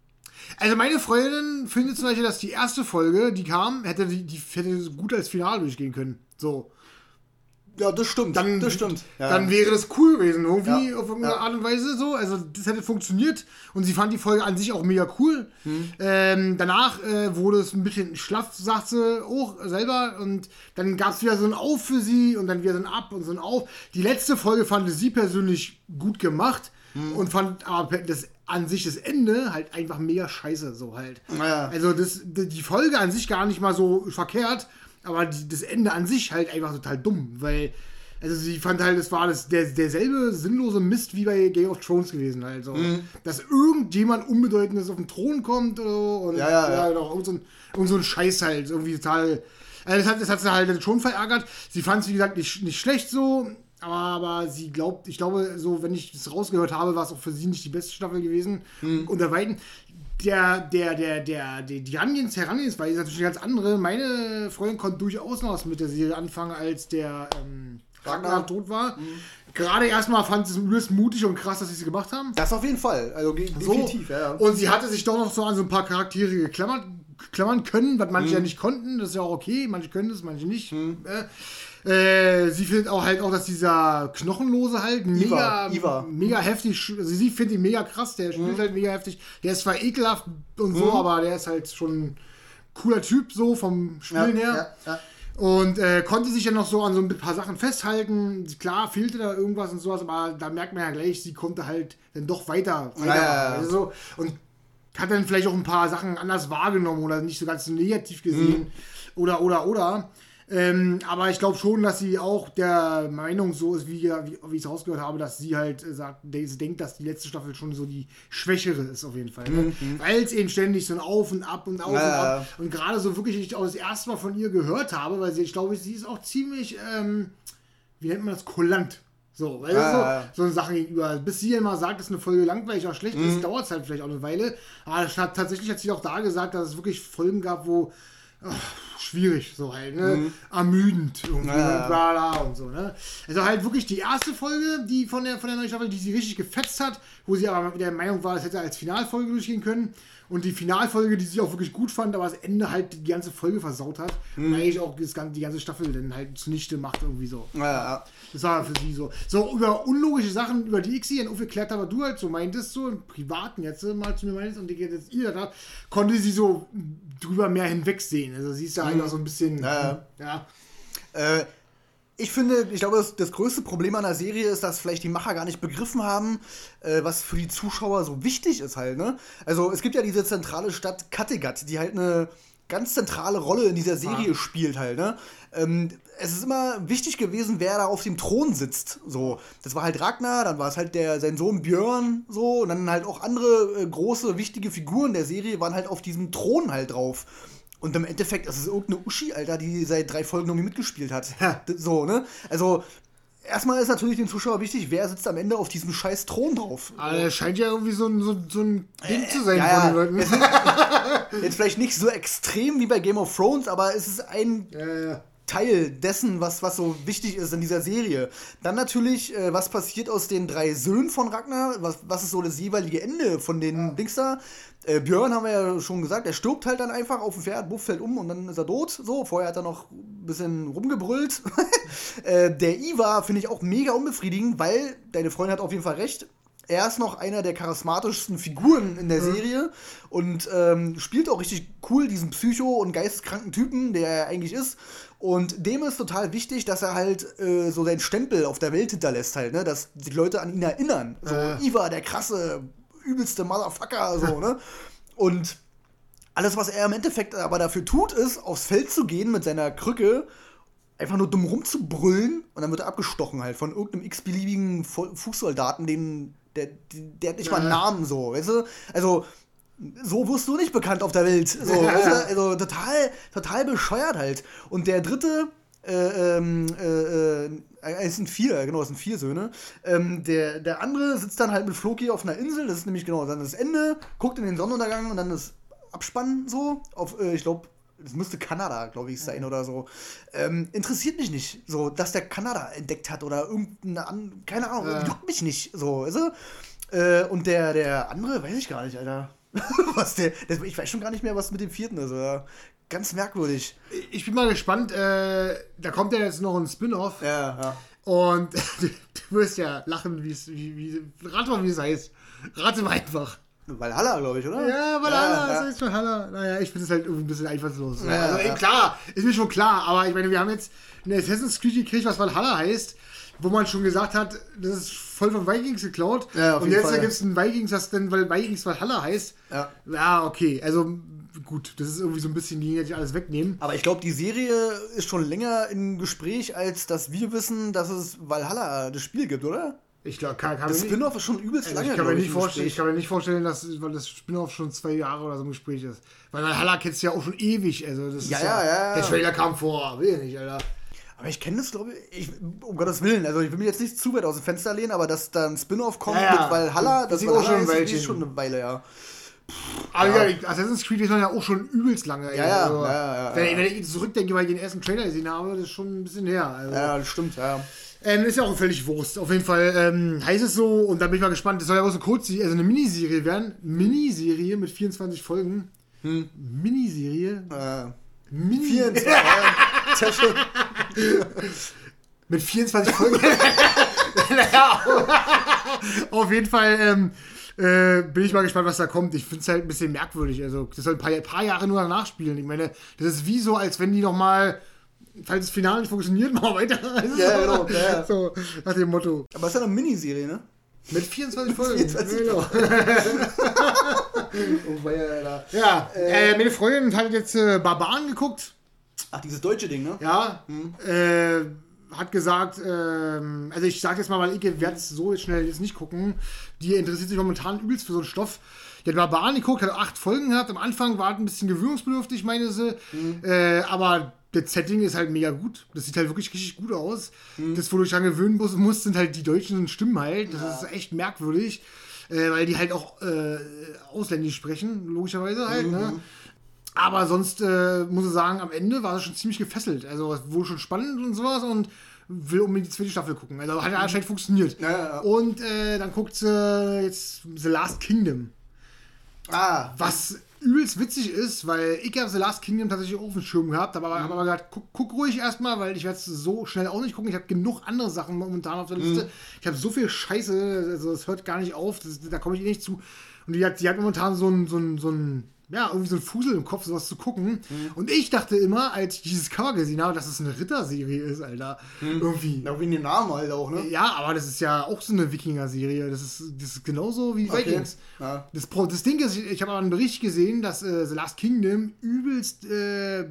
also meine Freundin findet zum Beispiel, dass die erste Folge, die kam, hätte die, die hätte gut als Finale durchgehen können. So. Ja, das stimmt. Dann, das stimmt. Ja. Dann wäre das cool gewesen, irgendwie ja. auf irgendeine ja. Art und Weise so. Also das hätte funktioniert und sie fand die Folge an sich auch mega cool. Hm. Ähm, danach äh, wurde es ein bisschen schlaff, sagt sie auch selber. Und dann gab es wieder so ein Auf für sie und dann wieder so ein Ab und so ein Auf. Die letzte Folge fand sie persönlich gut gemacht hm. und fand aber das an sich das Ende halt einfach mega scheiße, so halt. Ja. Also das, die Folge an sich gar nicht mal so verkehrt, aber die, das Ende an sich halt einfach total dumm, weil also sie fand halt, es war das, der, derselbe sinnlose Mist wie bei Game of Thrones gewesen. Also, mhm. dass irgendjemand Unbedeutendes auf den Thron kommt oder und ja, ja, ja. ja auch irgend so, ein, irgend so ein Scheiß halt, irgendwie total. Also das, hat, das hat sie halt schon verärgert. Sie fand es, wie gesagt, nicht, nicht schlecht so. Aber sie glaubt, ich glaube, so, wenn ich das rausgehört habe, war es auch für sie nicht die beste Staffel gewesen. Mhm. Unter Weiten. Der, der, der, der, der, die Herangehens, Herangehensweise ist natürlich eine ganz andere. Meine Freundin konnte durchaus noch was mit der Serie anfangen, als der ähm, Ragnar tot war. Mhm. Gerade erstmal fand sie es übelst mutig und krass, dass sie es gemacht haben. Das auf jeden Fall. Also definitiv, so. ja. Und sie hatte sich doch noch so an so ein paar Charaktere geklammert, klammern können, was manche mhm. ja nicht konnten. Das ist ja auch okay. Manche können das, manche nicht. Mhm. Äh, äh, sie findet auch halt auch, dass dieser Knochenlose halt mega, Iva. mega heftig, also sie findet ihn mega krass, der spielt mhm. halt mega heftig. Der ist zwar ekelhaft und so, mhm. aber der ist halt schon ein cooler Typ so vom Spielen ja, her. Ja, ja. Und äh, konnte sich ja noch so an so ein paar Sachen festhalten. Klar, fehlte da irgendwas und sowas, aber da merkt man ja gleich, sie konnte halt dann doch weiter. weiter ja, also so. Und hat dann vielleicht auch ein paar Sachen anders wahrgenommen oder nicht so ganz negativ gesehen. Mhm. Oder, oder, oder. Ähm, aber ich glaube schon, dass sie auch der Meinung so ist, wie, wie, wie ich es rausgehört habe, dass sie halt äh, sagt, sie denkt, dass die letzte Staffel schon so die schwächere ist auf jeden Fall. Ne? Mhm. Weil es eben ständig so ein Auf und Ab und Auf ja. und Ab. Und gerade so wirklich ich auch das erste Mal von ihr gehört habe, weil sie, ich glaube, sie ist auch ziemlich, ähm, wie nennt man das, kulant. So, weil ja, so, so eine Sache gegenüber. Bis sie immer sagt, dass eine Folge langweilig oder schlecht mhm. ist, dauert es halt vielleicht auch eine Weile. Aber hat, tatsächlich hat sie auch da gesagt, dass es wirklich Folgen gab, wo ach, schwierig, so halt, ne? Mhm. Ermüdend irgendwie ja. und bla bla und so, ne? Also halt wirklich die erste Folge, die von der, von der neuen Staffel, die sie richtig gefetzt hat, wo sie aber der Meinung war, es hätte als Finalfolge durchgehen können. Und die Finalfolge, die sie auch wirklich gut fand, aber das Ende halt die ganze Folge versaut hat. Mhm. Und eigentlich auch das, die ganze Staffel dann halt zunichte macht, irgendwie so. Ja, ja. Das war für sie so. So über unlogische Sachen, über die ich sie dann aufgeklärt habe, du halt so meintest, so im Privaten jetzt mal zu mir meintest und die jetzt ihr da, konnte sie so drüber mehr hinwegsehen. Also sie ist ja mhm. einfach so ein bisschen. Ja. ja. Äh, ich finde, ich glaube, das, das, größte Problem an der Serie ist, dass vielleicht die Macher gar nicht begriffen haben, äh, was für die Zuschauer so wichtig ist halt, ne? Also es gibt ja diese zentrale Stadt Kattegat, die halt eine ganz zentrale Rolle in dieser Serie ah. spielt halt, ne? Ähm, es ist immer wichtig gewesen, wer da auf dem Thron sitzt. So, das war halt Ragnar, dann war es halt der, sein Sohn Björn, so, und dann halt auch andere äh, große, wichtige Figuren der Serie waren halt auf diesem Thron halt drauf. Und im Endeffekt ist es irgendeine Uschi, Alter, die seit drei Folgen irgendwie mitgespielt hat. So, ne? Also, erstmal ist natürlich dem Zuschauer wichtig, wer sitzt am Ende auf diesem scheiß Thron drauf. Aber das scheint ja irgendwie so ein, so, so ein Ding zu sein Äh, ja, von den Leuten. Jetzt vielleicht nicht so extrem wie bei Game of Thrones, aber es ist ein Ja, ja. Teil dessen, was, was so wichtig ist in dieser Serie. Dann natürlich, äh, was passiert aus den drei Söhnen von Ragnar? Was, was ist so das jeweilige Ende von den Dings da? Äh, Björn haben wir ja schon gesagt, er stirbt halt dann einfach auf dem Pferd, Buff fällt um und dann ist er tot. So, vorher hat er noch ein bisschen rumgebrüllt. äh, der Ivar finde ich auch mega unbefriedigend, weil deine Freundin hat auf jeden Fall recht. Er ist noch einer der charismatischsten Figuren in der Serie und ähm, spielt auch richtig cool diesen psycho- und geisteskranken Typen, der er eigentlich ist. Und dem ist total wichtig, dass er halt äh, so seinen Stempel auf der Welt hinterlässt, halt, ne? dass die Leute an ihn erinnern. So, Äh. Iva, der krasse, übelste Motherfucker, so, ne? Und alles, was er im Endeffekt aber dafür tut, ist, aufs Feld zu gehen mit seiner Krücke, einfach nur dumm rumzubrüllen und dann wird er abgestochen halt von irgendeinem x-beliebigen Fu- Fußsoldaten, den, der, der hat nicht mal einen Ja. Namen, so, weißt du? Also, so wirst du nicht bekannt auf der Welt. So, Ja. weißt du? Also total, total bescheuert halt. Und der dritte, äh, ähm, äh, äh, es sind vier, genau, es sind vier Söhne. Ähm, der, der andere sitzt dann halt mit Floki auf einer Insel, das ist nämlich genau dann das Ende, guckt in den Sonnenuntergang und dann das Abspannen so, auf, äh, ich glaube, das müsste Kanada, glaube ich, sein oder so. Ähm, interessiert mich nicht, so, dass der Kanada entdeckt hat oder irgendeine, keine Ahnung, Ja. juckt mich nicht, so, weißt du? Äh, und der, der andere, weiß ich gar nicht, Alter. was der, der, ich weiß schon gar nicht mehr, was mit dem vierten ist, oder? Ganz merkwürdig. Ich bin mal gespannt, äh, da kommt ja jetzt noch ein Spin-off Ja, ja. und du wirst ja lachen, wie es, wie, wie, rate mal, wie es heißt. Rate mal einfach. Valhalla, glaube ich, oder? Ja, Valhalla, ja, das heißt Valhalla. Naja, ich finde es halt irgendwie ein bisschen einfallslos. Ja, also, ja. ey, klar, ist mir schon klar, aber ich meine, wir haben jetzt eine Assassin's Creed gekriegt, was Valhalla heißt, wo man schon gesagt hat, das ist voll von Vikings geklaut. Ja, auf und jeden jetzt gibt es ein Vikings, das dann, weil Vikings Valhalla heißt. Ja. Ja, okay, also gut, das ist irgendwie so ein bisschen, die jetzt alles wegnehmen. Aber ich glaube, die Serie ist schon länger im Gespräch, als dass wir wissen, dass es Valhalla das Spiel gibt, oder? Ich glaube, kann, kann, Das Spin-off ist schon übelst also lange. ich, kann mir nicht vorstellen, ich kann mir nicht vorstellen, dass weil das Spin-off schon zwei Jahre oder so im Gespräch ist. Weil Valhalla kennst du ja auch schon ewig. Also das Ja, ist ja, ja, Der ja. Trailer kam vor, will ich nicht, Alter. Aber ich kenne das, glaube ich, ich, um Gottes Willen. Also, ich will mir jetzt nicht zu weit aus dem Fenster lehnen, aber dass da ein Spin-off kommt Ja, ja. mit Valhalla, Das das ist auch schon ist, schon eine Weile, ja. Aber ja, Assassin's Creed ist man ja auch schon übelst lange. ey. Ja, ja, also, ja, ja, ja. wenn, ich- wenn ich zurückdenke, weil ich den ersten Trailer gesehen habe, das ist schon ein bisschen her. Also, Ja, das stimmt, ja. Ähm, ist ja auch völlig Wurst. Auf jeden Fall ähm, heißt es so, und da bin ich mal gespannt, das soll ja auch so kurz, also eine Miniserie werden. Miniserie mit 24 Folgen. Hm. Miniserie. Äh, Mini 24, ja. Tja, schon. Mit 24 Folgen. auf jeden Fall ähm, äh, bin ich mal gespannt, was da kommt. Ich finde es halt ein bisschen merkwürdig. Also, das soll ein paar, paar Jahre nur danach spielen. Ich meine, das ist wie so, als wenn die noch mal, falls das Finale nicht funktioniert, mal weiter. Das ist Ja, genau, ja, ja. so nach dem Motto. Aber es ist ja eine Miniserie, ne? Mit 24 Folgen. 24 genau. Oh, weia. Ja, äh, meine Freundin hat jetzt äh, Barbaren geguckt. Ach, dieses deutsche Ding, ne? Ja, äh, hat gesagt, ähm, also ich sage jetzt mal, weil ich werde es so schnell jetzt nicht gucken. Die interessiert sich momentan übelst für so einen Stoff. Die hat Barbaren geguckt, hat acht Folgen gehabt. Am Anfang war es ein bisschen gewöhnungsbedürftig, meine sie. Äh, aber das Setting ist halt mega gut. Das sieht halt wirklich richtig gut aus. Das, wo du dich dran gewöhnen musst, sind halt die deutschen Stimmen halt. Das ist echt merkwürdig. Äh, weil die halt auch äh, ausländisch sprechen, logischerweise halt. Ne? Aber sonst äh, muss ich sagen, am Ende war es schon ziemlich gefesselt. Also es wurde schon spannend und sowas und will unbedingt die zweite Staffel gucken. Also hat ja anscheinend funktioniert. Ja, ja, ja. Und äh, dann guckt sie jetzt The Last Kingdom. Ah, Was übelst witzig ist, weil ich habe The Last Kingdom tatsächlich auch auf dem Schirm gehabt, aber habe aber gesagt, guck, guck ruhig erstmal, weil ich werde es so schnell auch nicht gucken. Ich habe genug andere Sachen momentan auf der Liste. Ich habe so viel Scheiße, also es hört gar nicht auf, das, da komme ich eh nicht zu. Und die hat, die hat momentan so ein, so ein, so ein ja, irgendwie so ein Fusel im Kopf, sowas zu gucken. Und ich dachte immer, als ich dieses Cover gesehen habe, dass es eine Ritterserie ist, Alter. Irgendwie. ja, wegen den Namen halt auch, ne? Ja, aber das ist ja auch so eine Wikinger-Serie. Das ist, das ist genauso wie Okay. Vikings. Ja. Das, das Ding ist, ich, ich habe aber einen Bericht gesehen, dass äh, The Last Kingdom übelst äh, äh,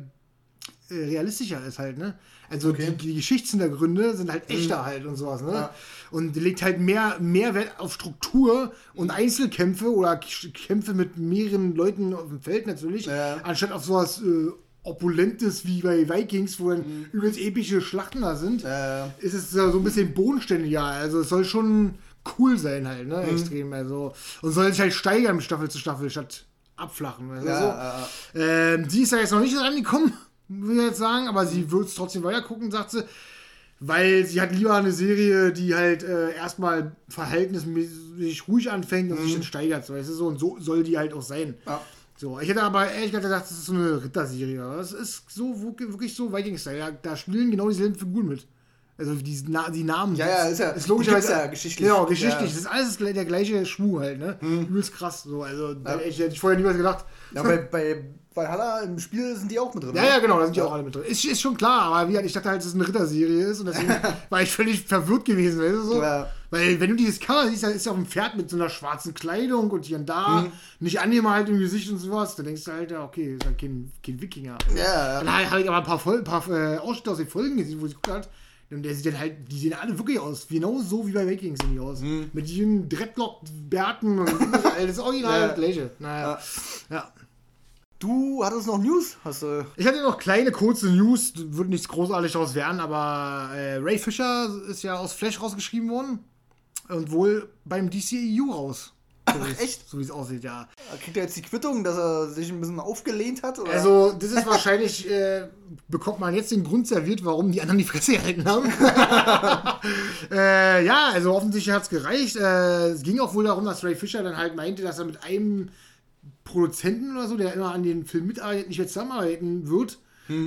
realistischer ist halt, ne? Also Okay. die, die Geschichtshintergründe sind halt echter halt und sowas, ne? Ja. Und legt halt mehr, mehr Wert auf Struktur und Einzelkämpfe oder Kämpfe mit mehreren Leuten auf dem Feld natürlich, Ja. anstatt auf sowas äh, opulent ist wie bei Vikings, wo dann Mhm. übelst epische Schlachten da sind, Äh, ist es so ein bisschen bodenständiger. Also es soll schon cool sein halt, ne? Mhm. Extrem. Also. Und soll sich halt steigern Staffel zu Staffel statt abflachen. Weißt du, so. ja, äh, sie ist ja jetzt noch nicht rangekommen, will ich jetzt sagen, aber sie wird es trotzdem weiter gucken, sagt sie. Weil sie hat lieber eine Serie, die halt äh, erstmal verhältnismäßig ruhig anfängt und sich dann steigert. So, weißt du, so, und so soll die halt auch sein. Ja. So, ich hätte aber ehrlich gesagt das ist so eine Ritterserie. Das ist so wirklich so Vikings-Style. Da, da spielen genau dieselben Figuren mit. Also die, Na die Namen. Ja, ja, ist ja- Ist logischerweise ja geschichtlich. Genau, geschichtlich. Ja. Mhm. Das ist alles der gleiche Schwung halt, ne? Übelst krass. So, also, hätte ich, hätte ich vorher niemals gedacht. ja bei, bei Valhalla im Spiel sind die auch mit drin. Ja, ne? ja, genau, da sind die auch alle mit drin. Ist, ist schon klar, aber wie ich dachte halt, dass es eine Ritterserie ist und deswegen war ich völlig verwirrt gewesen, weißt du so? Ja. Weil, wenn du dieses Cover siehst, dann ist ja auf dem Pferd mit so einer schwarzen Kleidung und hier und da, Mhm. nicht angemalt im Gesicht und sowas, dann denkst du halt, ja, okay, ist ja kein, kein Wikinger. Ja, ja. Dann habe ich aber ein paar, Vol paar äh, Ausschnitte aus den Folgen gesehen, wo sie geguckt hat. Und der sieht dann halt, die sehen alle wirklich aus, genau so wie bei Vikings sehen die aus. Mhm. Mit diesen Dreadlock-Bärten und das Original Ja. das gleiche. Naja, ja. Du hattest noch News? Hast du. Ich hatte noch kleine, kurze News, wird nichts großartig daraus werden, aber äh, Ray Fisher ist ja aus Flash rausgeschrieben worden und wohl beim DCEU raus. So Ach, echt? So wie es aussieht, ja. Kriegt er jetzt die Quittung, dass er sich ein bisschen aufgelehnt hat? Oder? Also, das ist wahrscheinlich, äh, bekommt man jetzt den Grund serviert, warum die anderen die Fresse gehalten haben. äh, ja, also offensichtlich hat es gereicht. Äh, es ging auch wohl darum, dass Ray Fisher dann halt meinte, dass er mit einem Produzenten oder so, der immer an den Film mitarbeitet, nicht mehr zusammenarbeiten wird.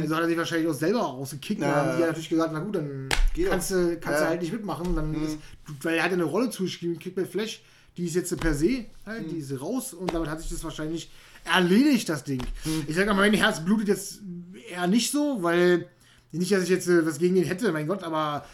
Also hat er sich wahrscheinlich auch selber rausgekickt. Ja, dann haben die ja. natürlich gesagt, na gut, dann Geht kannst, du, kannst Ja. du halt nicht mitmachen. Dann ist, weil er hat ja eine Rolle zugeschrieben, kriegt bei Flash, die ist jetzt per se, halt, die ist raus und damit hat sich das wahrscheinlich erledigt, das Ding. Ich sage mal, mein Herz blutet jetzt eher nicht so, weil nicht, dass ich jetzt äh, was gegen ihn hätte, mein Gott, aber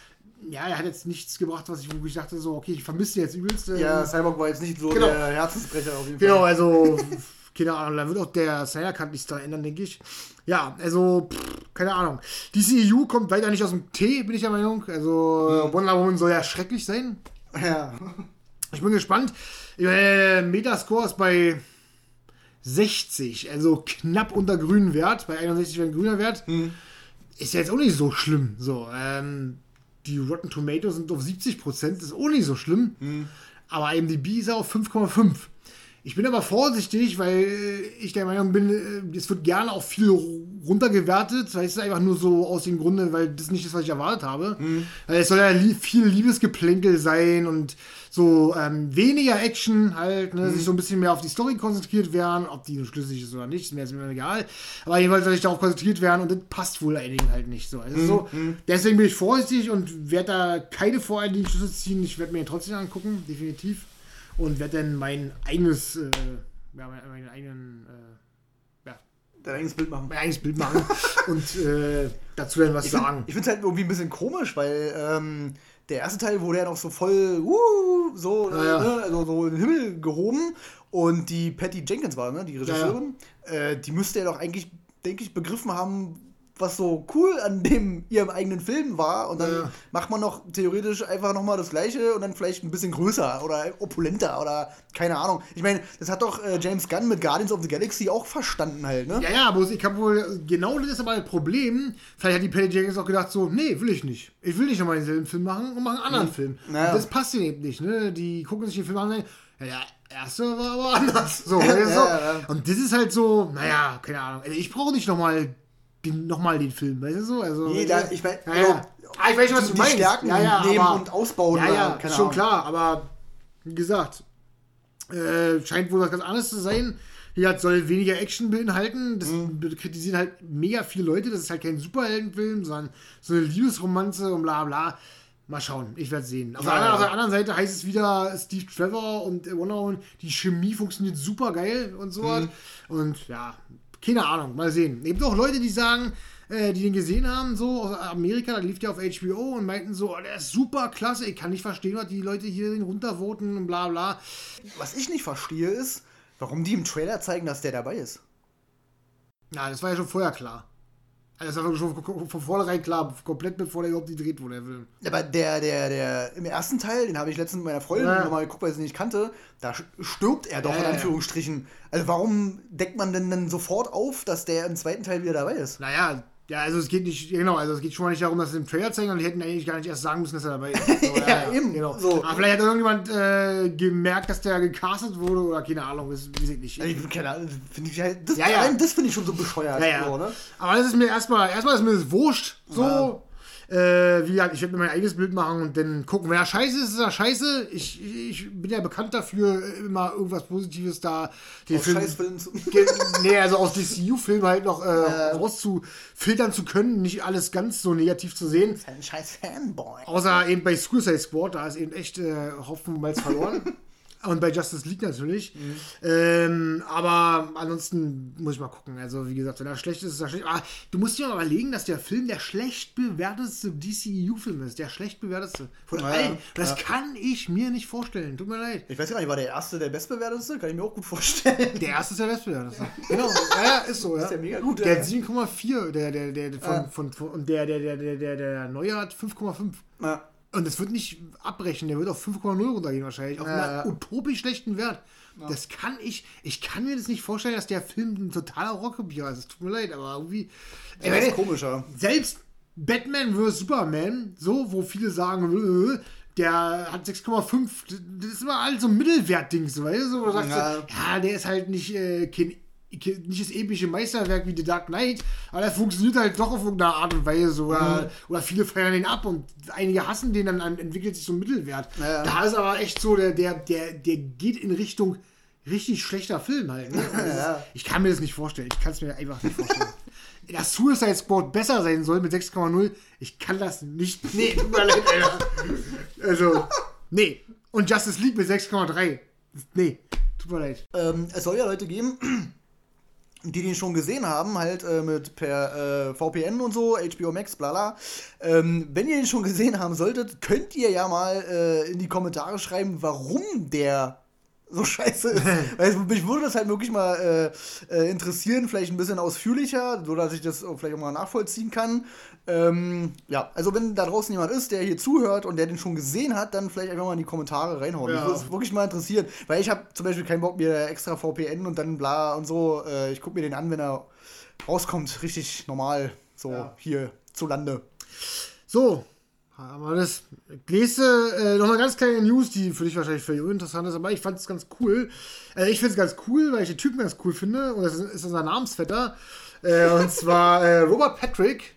ja, er hat jetzt nichts gebracht, was ich, wo ich dachte, so, okay, ich vermisse ihn jetzt übelst. äh, ja, Cyborg war jetzt nicht so Genau. der Herzensbrecher auf jeden Genau, Fall. also, keine Ahnung, da wird auch der Snyder Cut nichts daran ändern, denke ich. Ja, also, pff, keine Ahnung. Die CEU kommt weiter nicht aus dem Tee, bin ich der Meinung. Also, Wonder Woman soll ja schrecklich sein. Ja. Ich bin gespannt. Äh, Metascore ist bei 60, also knapp unter grünen Wert. Bei 61 wäre ein grüner Wert. Ist ja jetzt auch nicht so schlimm. So, ähm, die Rotten Tomatoes sind auf 70 Prozent, ist auch nicht so schlimm. Aber IMDb ist auf 5,5. Ich bin aber vorsichtig, weil ich der Meinung bin, äh, es wird gerne auch viel runtergewertet. Es ist einfach nur so aus dem Grunde, weil das nicht ist, was ich erwartet habe. Weil es soll ja viel Liebesgeplänkel sein und so ähm, weniger Action halt, ne, sich so ein bisschen mehr auf die Story konzentriert werden. Ob die nun schlüssig ist oder nicht, ist mir jetzt egal. Aber jedenfalls soll ich darauf konzentriert werden und das passt wohl einigen halt nicht so. Also so deswegen bin ich vorsichtig und werde da keine voreiligen Schlüsse ziehen. Ich werde mir trotzdem angucken, definitiv und werde dann mein eigenes, äh, ja, mein- meinen eigenen, äh, ja, Dein eigenes Bild machen. mein eigenes Bild machen und äh, dazu dann was Ich sagen. finde es halt irgendwie ein bisschen komisch, weil ähm, der erste Teil wurde ja noch so voll uh, so, Ja, ja. Ne, also so in den Himmel gehoben und die Patty Jenkins war, ne, die Regisseurin, Äh, die müsste ja doch eigentlich, denke ich, begriffen haben, was so cool an dem ihrem eigenen Film war und dann Ja, ja. macht man noch theoretisch einfach noch mal das gleiche und dann vielleicht ein bisschen größer oder opulenter oder keine Ahnung. Ich meine, das hat doch äh, James Gunn mit Guardians of the Galaxy auch verstanden halt, ne? Ja, ja, aber ich habe wohl, genau das ist aber das Problem. Vielleicht hat die Patty Jenkins auch gedacht, so, nee, will ich nicht. Ich will nicht nochmal denselben Film machen und mache einen anderen Film. Naja. Das passt ihnen eben nicht, ne? Die gucken sich den Film an und sagen, ja, der erste war aber anders. So, du, so. Ja, ja. Und das ist halt so, naja, keine Ahnung. Also ich brauche nicht nochmal den, noch mal den Film, weißt du so? Also, Nee, da- ich mein, ja, also, ja. Ah, ich weiß schon, was die du meinst. Stärken ja, ja, nehmen aber, und ausbauen Ja, ja, keine schon Ahnung. klar, aber wie gesagt, äh, scheint wohl was ganz anderes zu sein. Hier soll weniger Action beinhalten. Das Mhm. kritisieren halt mega viele Leute. Das ist halt kein Superheldenfilm, sondern so eine Liebesromanze und bla bla. Mal schauen, ich werde sehen. Auf, Ja, der anderen, ja. auf der anderen Seite heißt es wieder, Steve Trevor und äh, Wonder Woman, die Chemie funktioniert super geil und so Mhm. was. Und ja, keine Ahnung, mal sehen. Eben auch Leute, die sagen, äh, die den gesehen haben, so aus Amerika, da lief der auf HBO und meinten so, oh, der ist super klasse, ich kann nicht verstehen, was die Leute hier den runtervoten und bla bla. Was ich nicht verstehe ist, warum die im Trailer zeigen, dass der dabei ist. Na, das war ja schon vorher klar. Das war schon von vornherein klar, komplett bevor der überhaupt gedreht wurde, der Film. Aber der, der, der, im ersten Teil, den habe ich letztens mit meiner Freundin Ja. nochmal geguckt, weil ich es nicht kannte, da stirbt er doch Ja, in. Anführungsstrichen. Also warum deckt man denn dann sofort auf, dass der im zweiten Teil wieder dabei ist? Naja, ja, also es geht nicht, genau, also es geht schon mal nicht darum, dass sie im Trailer zeigen und die hätten eigentlich gar nicht erst sagen müssen, dass er dabei ist. So, Ja, eben, Genau. so. Aber vielleicht hat irgendjemand äh, gemerkt, dass der gecastet wurde oder keine Ahnung, das weiß ich nicht. Also ich, keine Ahnung, finde ich halt, das, Ja, ja. das finde ich schon so bescheuert. Ja, ja. So, ne? Aber das ist mir erstmal, erstmal ist mir das wurscht. So. Äh, wie gesagt, ich werde mir mein eigenes Bild machen und dann gucken. Wenn er scheiße ist, ist er scheiße. Ich, ich bin ja bekannt dafür, immer irgendwas Positives da den Aus Scheißfilmen zu- nee, also aus DCU-Filmen halt noch äh, rauszufiltern zu können, nicht alles ganz so negativ zu sehen. Ein scheiß Fanboy. Außer eben bei Suicide Squad, da ist eben echt äh, Hopfen verloren. Und bei Justice League natürlich. Ähm, aber ansonsten muss ich mal gucken. Also, wie gesagt, wenn er schlecht ist, ist er schlecht. Aber du musst dir mal überlegen, dass der Film der schlecht bewertetste DCU-Film ist. Der schlecht bewertetste. Von Ja, allen. Das ja. kann ich mir nicht vorstellen. Tut mir leid. Ich weiß gar nicht, war der erste der bestbewerteste? Kann ich mir auch gut vorstellen. Der erste ist der bestbewerteste. Genau. Ja, ist so, ja. ist ja mega gut, Der ja. hat 7,4. Der, der, der, von, von, von, und der, der, der, der, der, der neue hat 5,5. Ja. Und das wird nicht abbrechen, der wird auf 5,0 runtergehen wahrscheinlich. Auf Ja, einen ja. utopisch schlechten Wert. Das kann ich, ich kann mir das nicht vorstellen, dass der Film ein totaler Rockkopier ist. Es tut mir leid, aber irgendwie. Ey, das ist komischer. Selbst Batman vs. Superman, so, wo viele sagen, äh, der hat 6,5, das ist immer alles so ein Mittelwertding, so, weißt du, so, wo du sagst, Ja. ja, der ist halt nicht, äh, kein- nicht das epische Meisterwerk wie The Dark Knight, aber der funktioniert halt doch auf irgendeine Art und Weise, oder, oder viele feiern den ab und einige hassen den, dann an- entwickelt sich so ein Mittelwert. Ja. Da ist aber echt so, der, der, der, der geht in Richtung richtig schlechter Film halt. Ne? Ist- Ja. Ich kann mir das nicht vorstellen, ich kann es mir einfach nicht vorstellen. dass Suicide Squad besser sein soll mit 6,0, ich kann das nicht. Nee, tut mir leid, Alter. Also, nee. Und Justice League mit 6,3. Nee, tut mir leid. Ähm, es soll ja Leute geben, die den schon gesehen haben, halt äh, mit per äh, VPN und so, HBO Max, bla bla. Ähm, wenn ihr den schon gesehen haben solltet, könnt ihr ja mal äh, in die Kommentare schreiben, warum der so scheiße ist. Weil mich würde das halt wirklich mal äh, äh, interessieren, vielleicht ein bisschen ausführlicher, so dass ich das vielleicht auch mal nachvollziehen kann. Ähm, ja, also wenn da draußen jemand ist, der hier zuhört und der den schon gesehen hat, dann vielleicht einfach mal in die Kommentare reinhauen. Ja. Mich würde es wirklich mal interessieren, weil ich habe zum Beispiel keinen Bock mir extra VPN und dann bla und so. Äh, ich gucke mir den an, wenn er rauskommt, richtig normal, so Ja. hier zu Lande. So, haben wir das. Nächste, äh, noch eine ganz kleine News, die für dich wahrscheinlich völlig uninteressant ist, aber ich fand es ganz cool. Äh, ich finde es ganz cool, weil ich den Typen ganz cool finde. Und das ist, unser Namensvetter. Äh, und zwar äh, Robert Patrick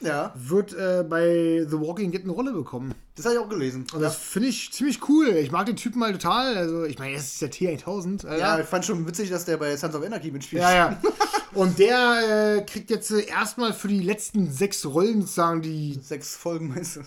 Ja, wird äh, bei The Walking Dead eine Rolle bekommen. das habe ich auch gelesen. Und das finde ich ziemlich cool. Ich mag den Typen mal total. Also, ich meine, es ist der T1000. Alter. Ja, ich fand schon witzig, dass der bei Sons of Anarchy mitspielt. Ja, ja. Und der äh, kriegt jetzt äh, erstmal für die letzten sechs Rollen sozusagen die. Sechs Folgen, meinst du?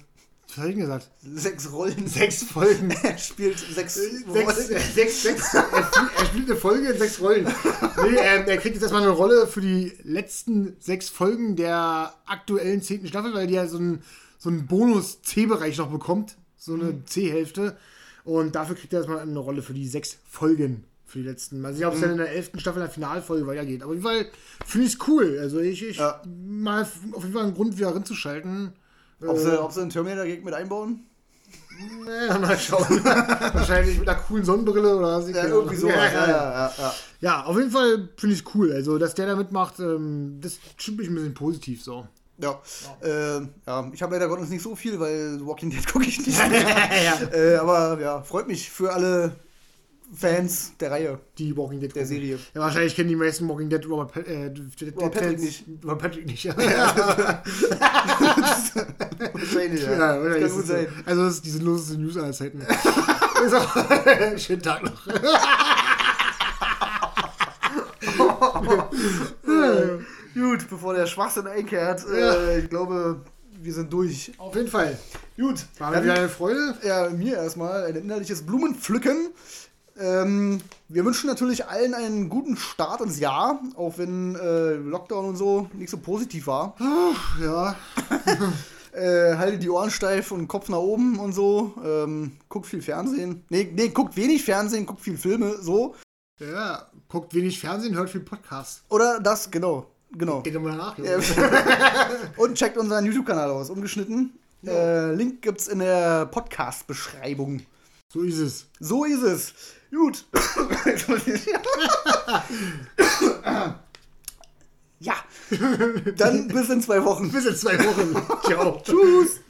Was hab ich denn gesagt? Sechs Rollen. Sechs Folgen. Er spielt sechs, Sechs, Rollen. äh, sechs, sechs, er, spielt, er spielt eine Folge in sechs Rollen. Nee, ähm, er kriegt jetzt erstmal eine Rolle für die letzten sechs Folgen der aktuellen zehnten Staffel, weil die ja so einen, so einen Bonus-C-Bereich noch bekommt. So eine C-Hälfte. Und dafür kriegt er erstmal eine Rolle für die sechs Folgen. Für die letzten. Mal sehen, ob es dann in der elften Staffel in der Finalfolge weitergeht. Aber auf jeden Fall finde ich es cool. Also ich, ich Ja. mal auf jeden Fall einen Grund, wieder reinzuschalten. Ob sie, ob sie einen Terminator-Geg mit einbauen? Ja, mal schauen. Wahrscheinlich mit einer coolen Sonnenbrille oder was. Ja, irgendwie so. Ja, Ja, ja, ja. auf jeden Fall finde ich es cool. Also, dass der da mitmacht, ähm, das stimmt mich ein bisschen positiv so. Ja, äh, ja. ich habe leider Gottes nicht so viel, weil Walking Dead gucke ich nicht. äh, aber ja, freut mich für alle Fans der Reihe, Die Walking Dead der. Serie. Ja, wahrscheinlich kennen die meisten Walking Dead Robert, Pa- äh, Robert Patrick nicht. Robert Patrick nicht, ja. Wahrscheinlich, ja. Ja, ist kann gut sein. so. Also, das ist diese loseste News aller Zeiten. schönen Tag noch. Gut, bevor der Schwachsinn einkehrt, äh, ich glaube, wir sind durch. Auf jeden Fall. Gut, War mir eine Freude. ja, mir erstmal ein innerliches Blumenpflücken. Ähm, wir wünschen natürlich allen einen guten Start ins Jahr, auch wenn äh, Lockdown und so nicht so positiv war. Ja. Äh, haltet die Ohren steif und Kopf nach oben und so. Ähm, guckt viel Fernsehen. Nee, nee, guckt wenig Fernsehen, guckt viel Filme, so. Ja. Guckt wenig Fernsehen, hört viel Podcast. Oder das, genau. Genau. Geht mal nach. Und checkt unseren YouTube-Kanal aus, ungeschnitten. Äh, Link gibt's in der Podcast-Beschreibung. So ist es. So ist es. Gut. ja. Dann bis in zwei Wochen. Bis in zwei Wochen. Ciao. Tschüss.